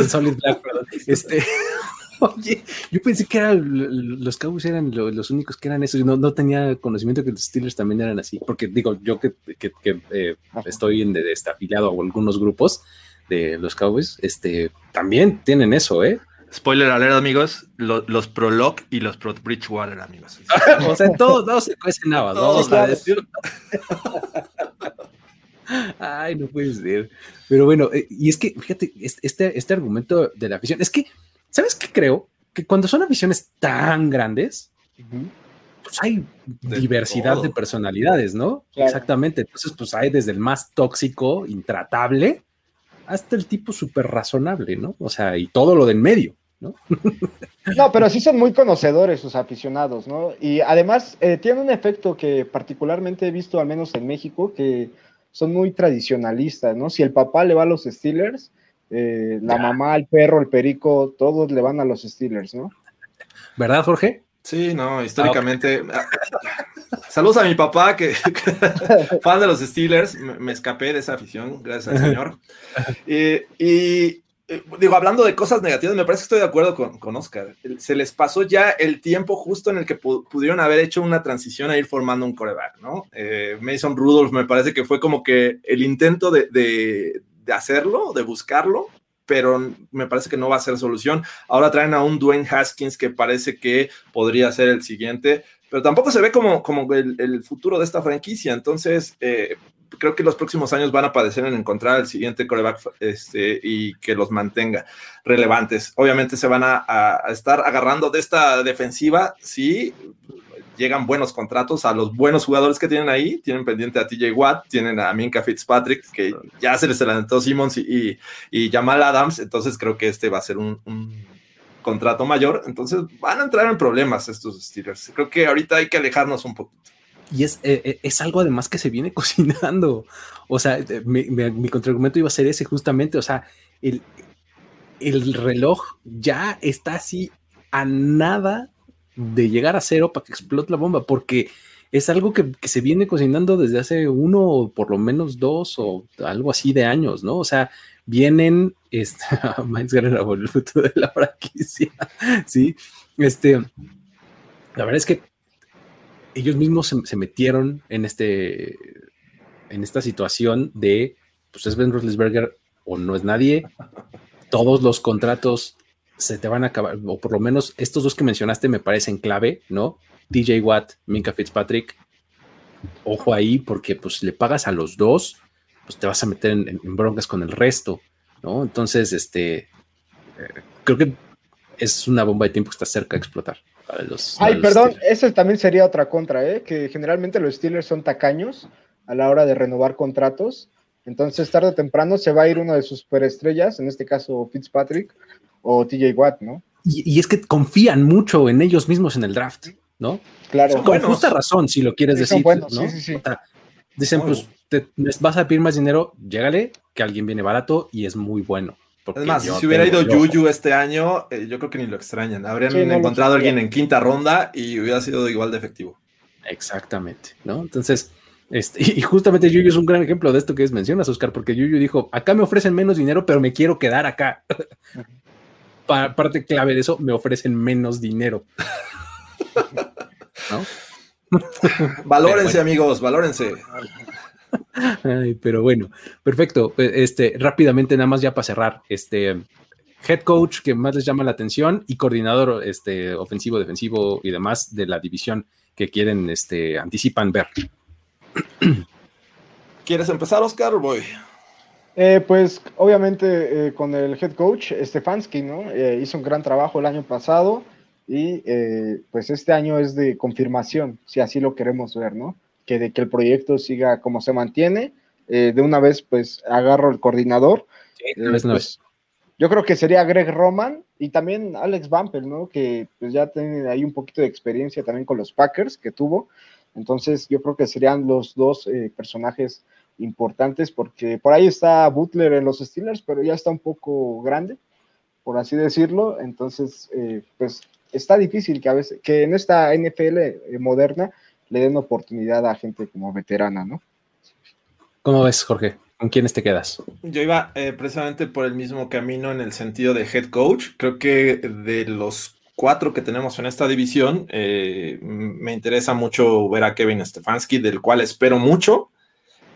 Solid Black, Este, oye, yo pensé que los Cowboys eran los únicos que eran eso. No, no tenía conocimiento que los Steelers también eran así. Porque digo, yo que, que, eh, estoy en de, este, afiliado a algunos grupos de los Cowboys, este, también tienen eso, ¿eh? Spoiler alert, amigos, los pro Lock y los pro Bridgewater, amigos. o sea, todos, todos se cuecen nada, todos. Ay, no puede ser. Pero bueno, eh, y es que, fíjate, este, este argumento de la afición, es que, ¿sabes qué creo? Que cuando son aficiones tan grandes, pues hay diversidad de personalidades, ¿no? Exactamente. Entonces, pues hay desde el más tóxico, intratable, hasta el tipo súper razonable, ¿no? O sea, y todo lo de en medio. ¿No? No, pero sí son muy conocedores sus aficionados, ¿no? Y además eh, tiene un efecto que particularmente he visto, al menos en México, que son muy tradicionalistas, ¿no? Si el papá le va a los Steelers, eh, la mamá, el perro, el perico, todos le van a los Steelers, ¿no? ¿Verdad, Jorge? Sí, no, históricamente. Saludos a mi papá, que, fan de los Steelers. Me, escapé de esa afición, gracias al Señor. y eh, digo, hablando de cosas negativas, me parece que estoy de acuerdo con, Oscar. Se les pasó ya el tiempo justo en el que pudieron haber hecho una transición a ir formando un coreback, ¿no? Eh, Mason Rudolph me parece que fue como que el intento de, de, hacerlo, de buscarlo, pero me parece que no va a ser solución. Ahora traen a un Dwayne Haskins que parece que podría ser el siguiente, pero tampoco se ve como, como el, futuro de esta franquicia. Entonces, eh, creo que los próximos años van a padecer en encontrar el siguiente coreback este, y que los mantenga relevantes. Obviamente se van a, estar agarrando de esta defensiva si llegan buenos contratos a los buenos jugadores que tienen ahí. Tienen pendiente a TJ Watt, tienen a Minka Fitzpatrick, que ya se les adelantó Simmons y, y, Jamal Adams. Entonces creo que este va a ser un contrato mayor. Entonces van a entrar en problemas estos Steelers. Creo que ahorita hay que alejarnos un poquito. Y es, eh, eh, es algo además que se viene cocinando. O sea, eh, mi, mi, contraargumento iba a ser ese justamente. O sea, el, el reloj ya está así a nada de llegar a cero para que explote la bomba, porque es algo que, se viene cocinando desde hace uno o por lo menos dos o algo así de años, ¿no? O sea, vienen, Guerrero el futuro de la franquicia, ¿sí? Este, la verdad es que ellos mismos se, metieron en, este, en esta situación de, pues es Ben Roethlisberger o no es nadie, todos los contratos se te van a acabar, o por lo menos estos dos que mencionaste me parecen clave, ¿no? DJ Watt, Minka Fitzpatrick, ojo ahí, porque pues le pagas a los dos, pues te vas a meter en, broncas con el resto, ¿no? Entonces, este, eh, creo que es una bomba de tiempo que está cerca de explotar. Ay, perdón, esa también sería otra contra, ¿eh? que generalmente los Steelers son tacaños a la hora de renovar contratos. Entonces, tarde o temprano se va a ir uno de sus superestrellas, en este caso Fitzpatrick o TJ Watt, ¿no? Y, es que confían mucho en ellos mismos en el draft, ¿no? Claro. Con justa razón, si lo quieres decir. ¿no? Sí, sí, sí. dicen, pues, te, vas a pedir más dinero, llégale, que alguien viene barato y es muy bueno. Es más, si hubiera ido Yuyu este año, eh, yo creo que ni lo extrañan. Habrían encontrado a alguien en quinta ronda y hubiera sido igual de efectivo. Exactamente, ¿no? Entonces, este, y justamente Yuyu es un gran ejemplo de esto que mencionas, Oscar, porque Yuyu dijo, acá me ofrecen menos dinero, pero me quiero quedar acá. parte clave de eso, me ofrecen menos dinero. ¿No? valórense, amigos, valórense. Ay, pero bueno, perfecto. Este, rápidamente, nada más ya para cerrar, este head coach que más les llama la atención y coordinador este, ofensivo, defensivo y demás de la división que quieren, este, anticipan ver. ¿Quieres empezar, Oscar, o voy? Eh, pues obviamente eh, con el head coach Stefanski, ¿no? Eh, hizo un gran trabajo el año pasado y pues este año es de confirmación, si así lo queremos ver, ¿no? Que de que el proyecto siga como se mantiene. Eh, de una vez, pues agarro el coordinador. Eh, pues, yo creo que sería Greg Roman y también Alex Bampel, ¿no? Que pues ya tiene ahí un poquito de experiencia también con los Packers que tuvo. Entonces, yo creo que serían los dos eh, personajes importantes porque por ahí está Butler en los Steelers, pero ya está un poco grande, por así decirlo. Entonces, pues está difícil que a veces, que en esta NFL moderna le den oportunidad a gente como veterana, ¿no? ¿Cómo ves, Jorge? ¿Con quiénes te quedas? Yo iba eh, precisamente por el mismo camino en el sentido de head coach. Creo que de los cuatro que tenemos en esta división, eh, me interesa mucho ver a Kevin Stefanski, del cual espero mucho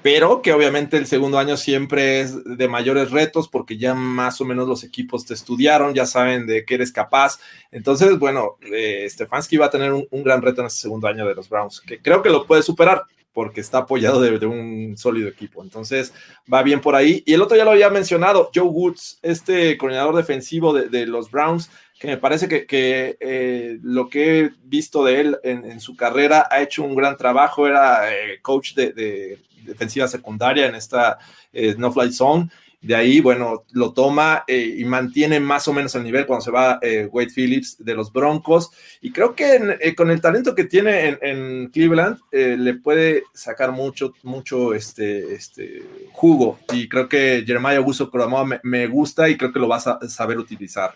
pero que obviamente el segundo año siempre es de mayores retos porque ya más o menos los equipos te estudiaron, ya saben de qué eres capaz. Entonces, bueno, eh, Stefanski va a tener un, gran reto en este segundo año de los Browns, que creo que lo puede superar porque está apoyado de, un sólido equipo. Entonces, va bien por ahí. Y el otro ya lo había mencionado, Joe Woods, este coordinador defensivo de, los Browns, que me parece que, eh, lo que he visto de él en, su carrera ha hecho un gran trabajo, era eh, coach de, defensiva secundaria en esta eh, no fly zone De ahí, bueno, lo toma eh, y mantiene más o menos el nivel cuando se va eh, Wade Phillips de los Broncos. Y creo que eh, con el talento que tiene en, Cleveland, le puede sacar mucho, mucho este, este jugo. Y creo que Jeremiah Augusto me, me, gusta y creo que lo vas a saber utilizar.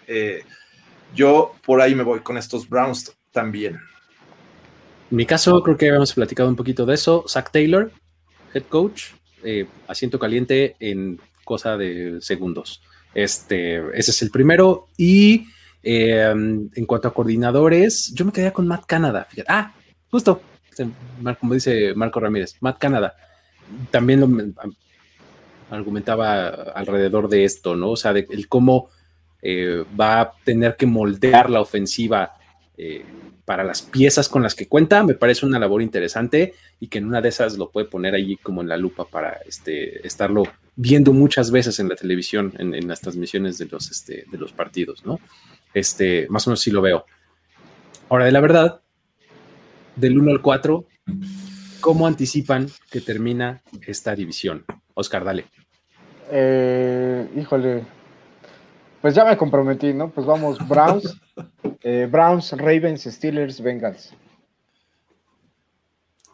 Yo por ahí me voy con estos Browns también. En mi caso, creo que habíamos platicado un poquito de eso. Zach Taylor, head coach, asiento caliente en cosa de segundos. Este, ese es el primero. Y em, en cuanto a coordinadores, yo me quedé con Matt Canada. Ah, justo, como dice Marco Ramírez, Matt Canada. También lo argumentaba alrededor de esto, ¿no? O sea, de el cómo eh, va a tener que moldear la ofensiva eh, para las piezas con las que cuenta, me parece una labor interesante y que en una de esas lo puede poner allí como en la lupa para este, estarlo viendo muchas veces en la televisión, en, las transmisiones de los, este, de los partidos, ¿no? Este, más o menos sí lo veo. Ahora, de la verdad, del 1 al 4, ¿cómo anticipan que termina esta división? Oscar, dale. Eh, híjole, pues ya me comprometí, ¿no? Pues vamos, Browns, eh, Browns, Ravens, Steelers, Bengals.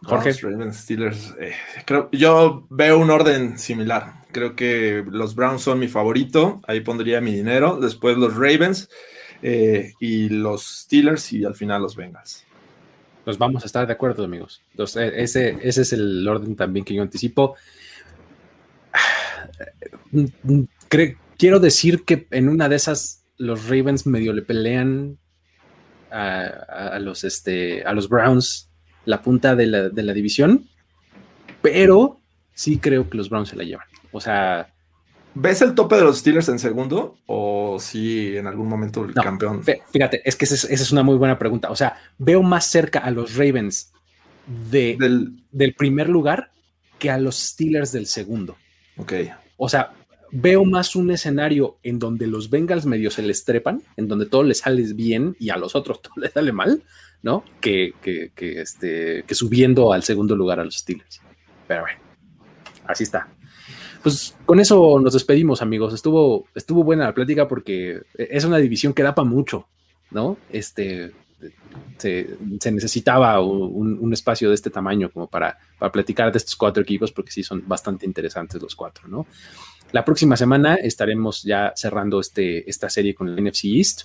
Jorge. Ravens, Steelers. Eh, creo, yo veo un orden similar. Creo que los Browns son mi favorito. Ahí pondría mi dinero. Después los Ravens eh, y los Steelers y al final los Bengals. Pues vamos a estar de acuerdo, amigos. ese, ese es el orden también que yo anticipo. Quiero decir que en una de esas los Ravens medio le pelean a, los, este, a los Browns la punta de la, de la división, pero sí creo que los Browns se la llevan. O sea. ¿Ves el tope de los Steelers en segundo? ¿O si en algún momento el campeón? Fíjate, es que esa es, una muy buena pregunta. O sea, veo más cerca a los Ravens de, del, primer lugar que a los Steelers del segundo. Ok. O sea, veo más un escenario en donde los Bengals medio se les trepan, en donde todo les sale bien y a los otros todo les sale mal, ¿no? Que, que, que, este, que subiendo al segundo lugar a los Steelers. Pero bueno, así está pues con eso nos despedimos, amigos. Estuvo, estuvo buena la plática porque es una división que da para mucho, ¿no? Este, se, necesitaba un, espacio de este tamaño como para, para platicar de estos cuatro equipos porque sí son bastante interesantes los cuatro, ¿no? La próxima semana estaremos ya cerrando este, esta serie con el NFC East.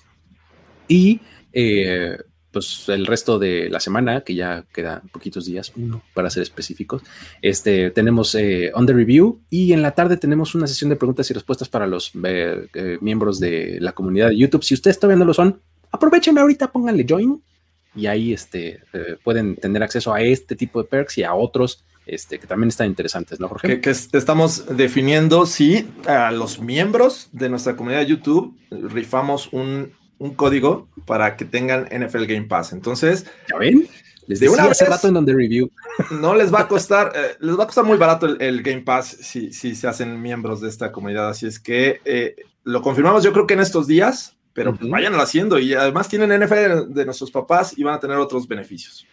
Y eh, pues el resto de la semana, que ya quedan poquitos días, uno para ser específicos, este, tenemos eh, On the Review. Y en la tarde tenemos una sesión de preguntas y respuestas para los eh, eh, miembros de la comunidad de YouTube. Si ustedes todavía no lo son, aprovechenme ahorita, pónganle join. Y ahí este, pueden tener acceso a este tipo de perks y a otros este, que también están interesantes, ¿no, Jorge? Que, estamos definiendo si a los miembros de nuestra comunidad de YouTube rifamos un un código para que tengan NFL Game Pass. Entonces, ¿ya ven? Les de una hace rato en donde review. No les va a costar, eh, les va a costar muy barato el, Game Pass si, si, se hacen miembros de esta comunidad. Así es que eh, lo confirmamos, yo creo que en estos días, pero pues vayan haciendo. Y además tienen NFL de nuestros papás y van a tener otros beneficios.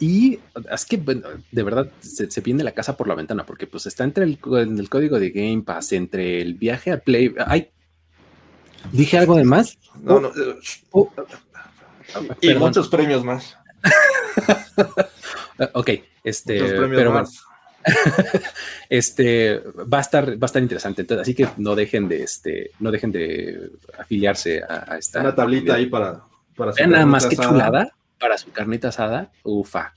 Y es que de verdad se, se viene la casa por la ventana, porque pues está entre el, el, código de Game Pass, entre el viaje a Play. Ay, ¿Dije algo de más? No, no. Oh. Y muchos premios más. ok, este, pero más. este va a estar va a estar interesante entonces así que no dejen de este no dejen de afiliarse a, esta una tablita ahí para para nada más que chulada para su carnita asada ufa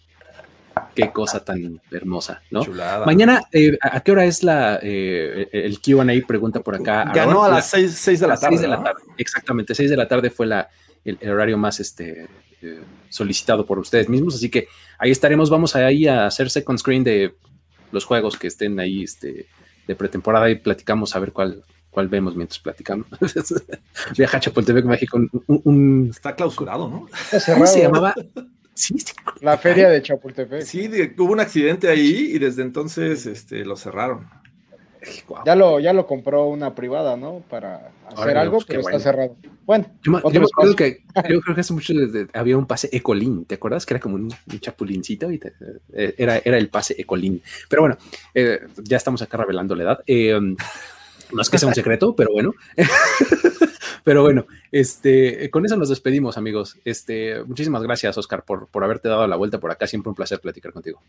qué cosa tan hermosa, ¿no? Mañana, eh, ¿a qué hora es la eh, el QA? Pregunta por acá. Ganó a las 6, de la tarde. Exactamente, 6 de la tarde fue la, el, horario más este, eh, solicitado por ustedes mismos. Así que ahí estaremos. Vamos ahí a hacer second screen de los juegos que estén ahí este, de pretemporada y platicamos a ver cuál, cuál vemos mientras platicamos. Viaja a Chapultepec, México. Un, Está clausurado, ¿no? ¿Cómo se llamaba? La feria de Chapultepec. Sí, hubo un accidente ahí y desde entonces este, lo cerraron. Ya lo, ya lo compró una privada, ¿no? Para hacer algo, pues, pero está cerrado. Bueno, yo, me acuerdo que yo creo que hace mucho había un pase Ecolín, ¿te acuerdas? Que era como un, chapulincito y eh, era, era el pase Ecolín. Pero bueno, eh, ya estamos acá revelando la edad. Eh, No es que sea un secreto, pero bueno. pero bueno, este, con eso nos despedimos, amigos. Este, muchísimas gracias, Oscar, por, por haberte dado la vuelta por acá. Siempre un placer platicar contigo.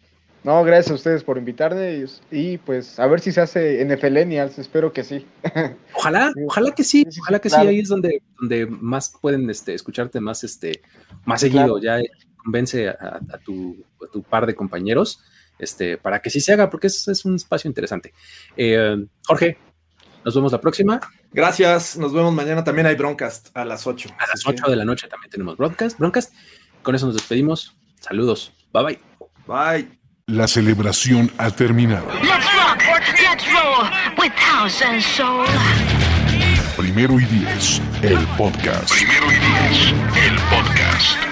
No, gracias a ustedes por invitarme y, pues a ver si se hace NFLenials, espero que sí. Ojalá, ojalá que sí, ojalá que sí, ahí es donde, donde más pueden este, escucharte más, este, más seguido, ya convence a, tu, tu, par de compañeros este, para que sí se haga, porque es, es un espacio interesante. Eh, Jorge, nos vemos la próxima. Gracias, nos vemos mañana. También hay Broncast a las 8. A las 8 de la noche también tenemos Broadcast. Broadcast. Con eso nos despedimos. Saludos. Bye bye. Bye. La celebración ha terminado. Primero y diez, el podcast. Primero y diez, el podcast.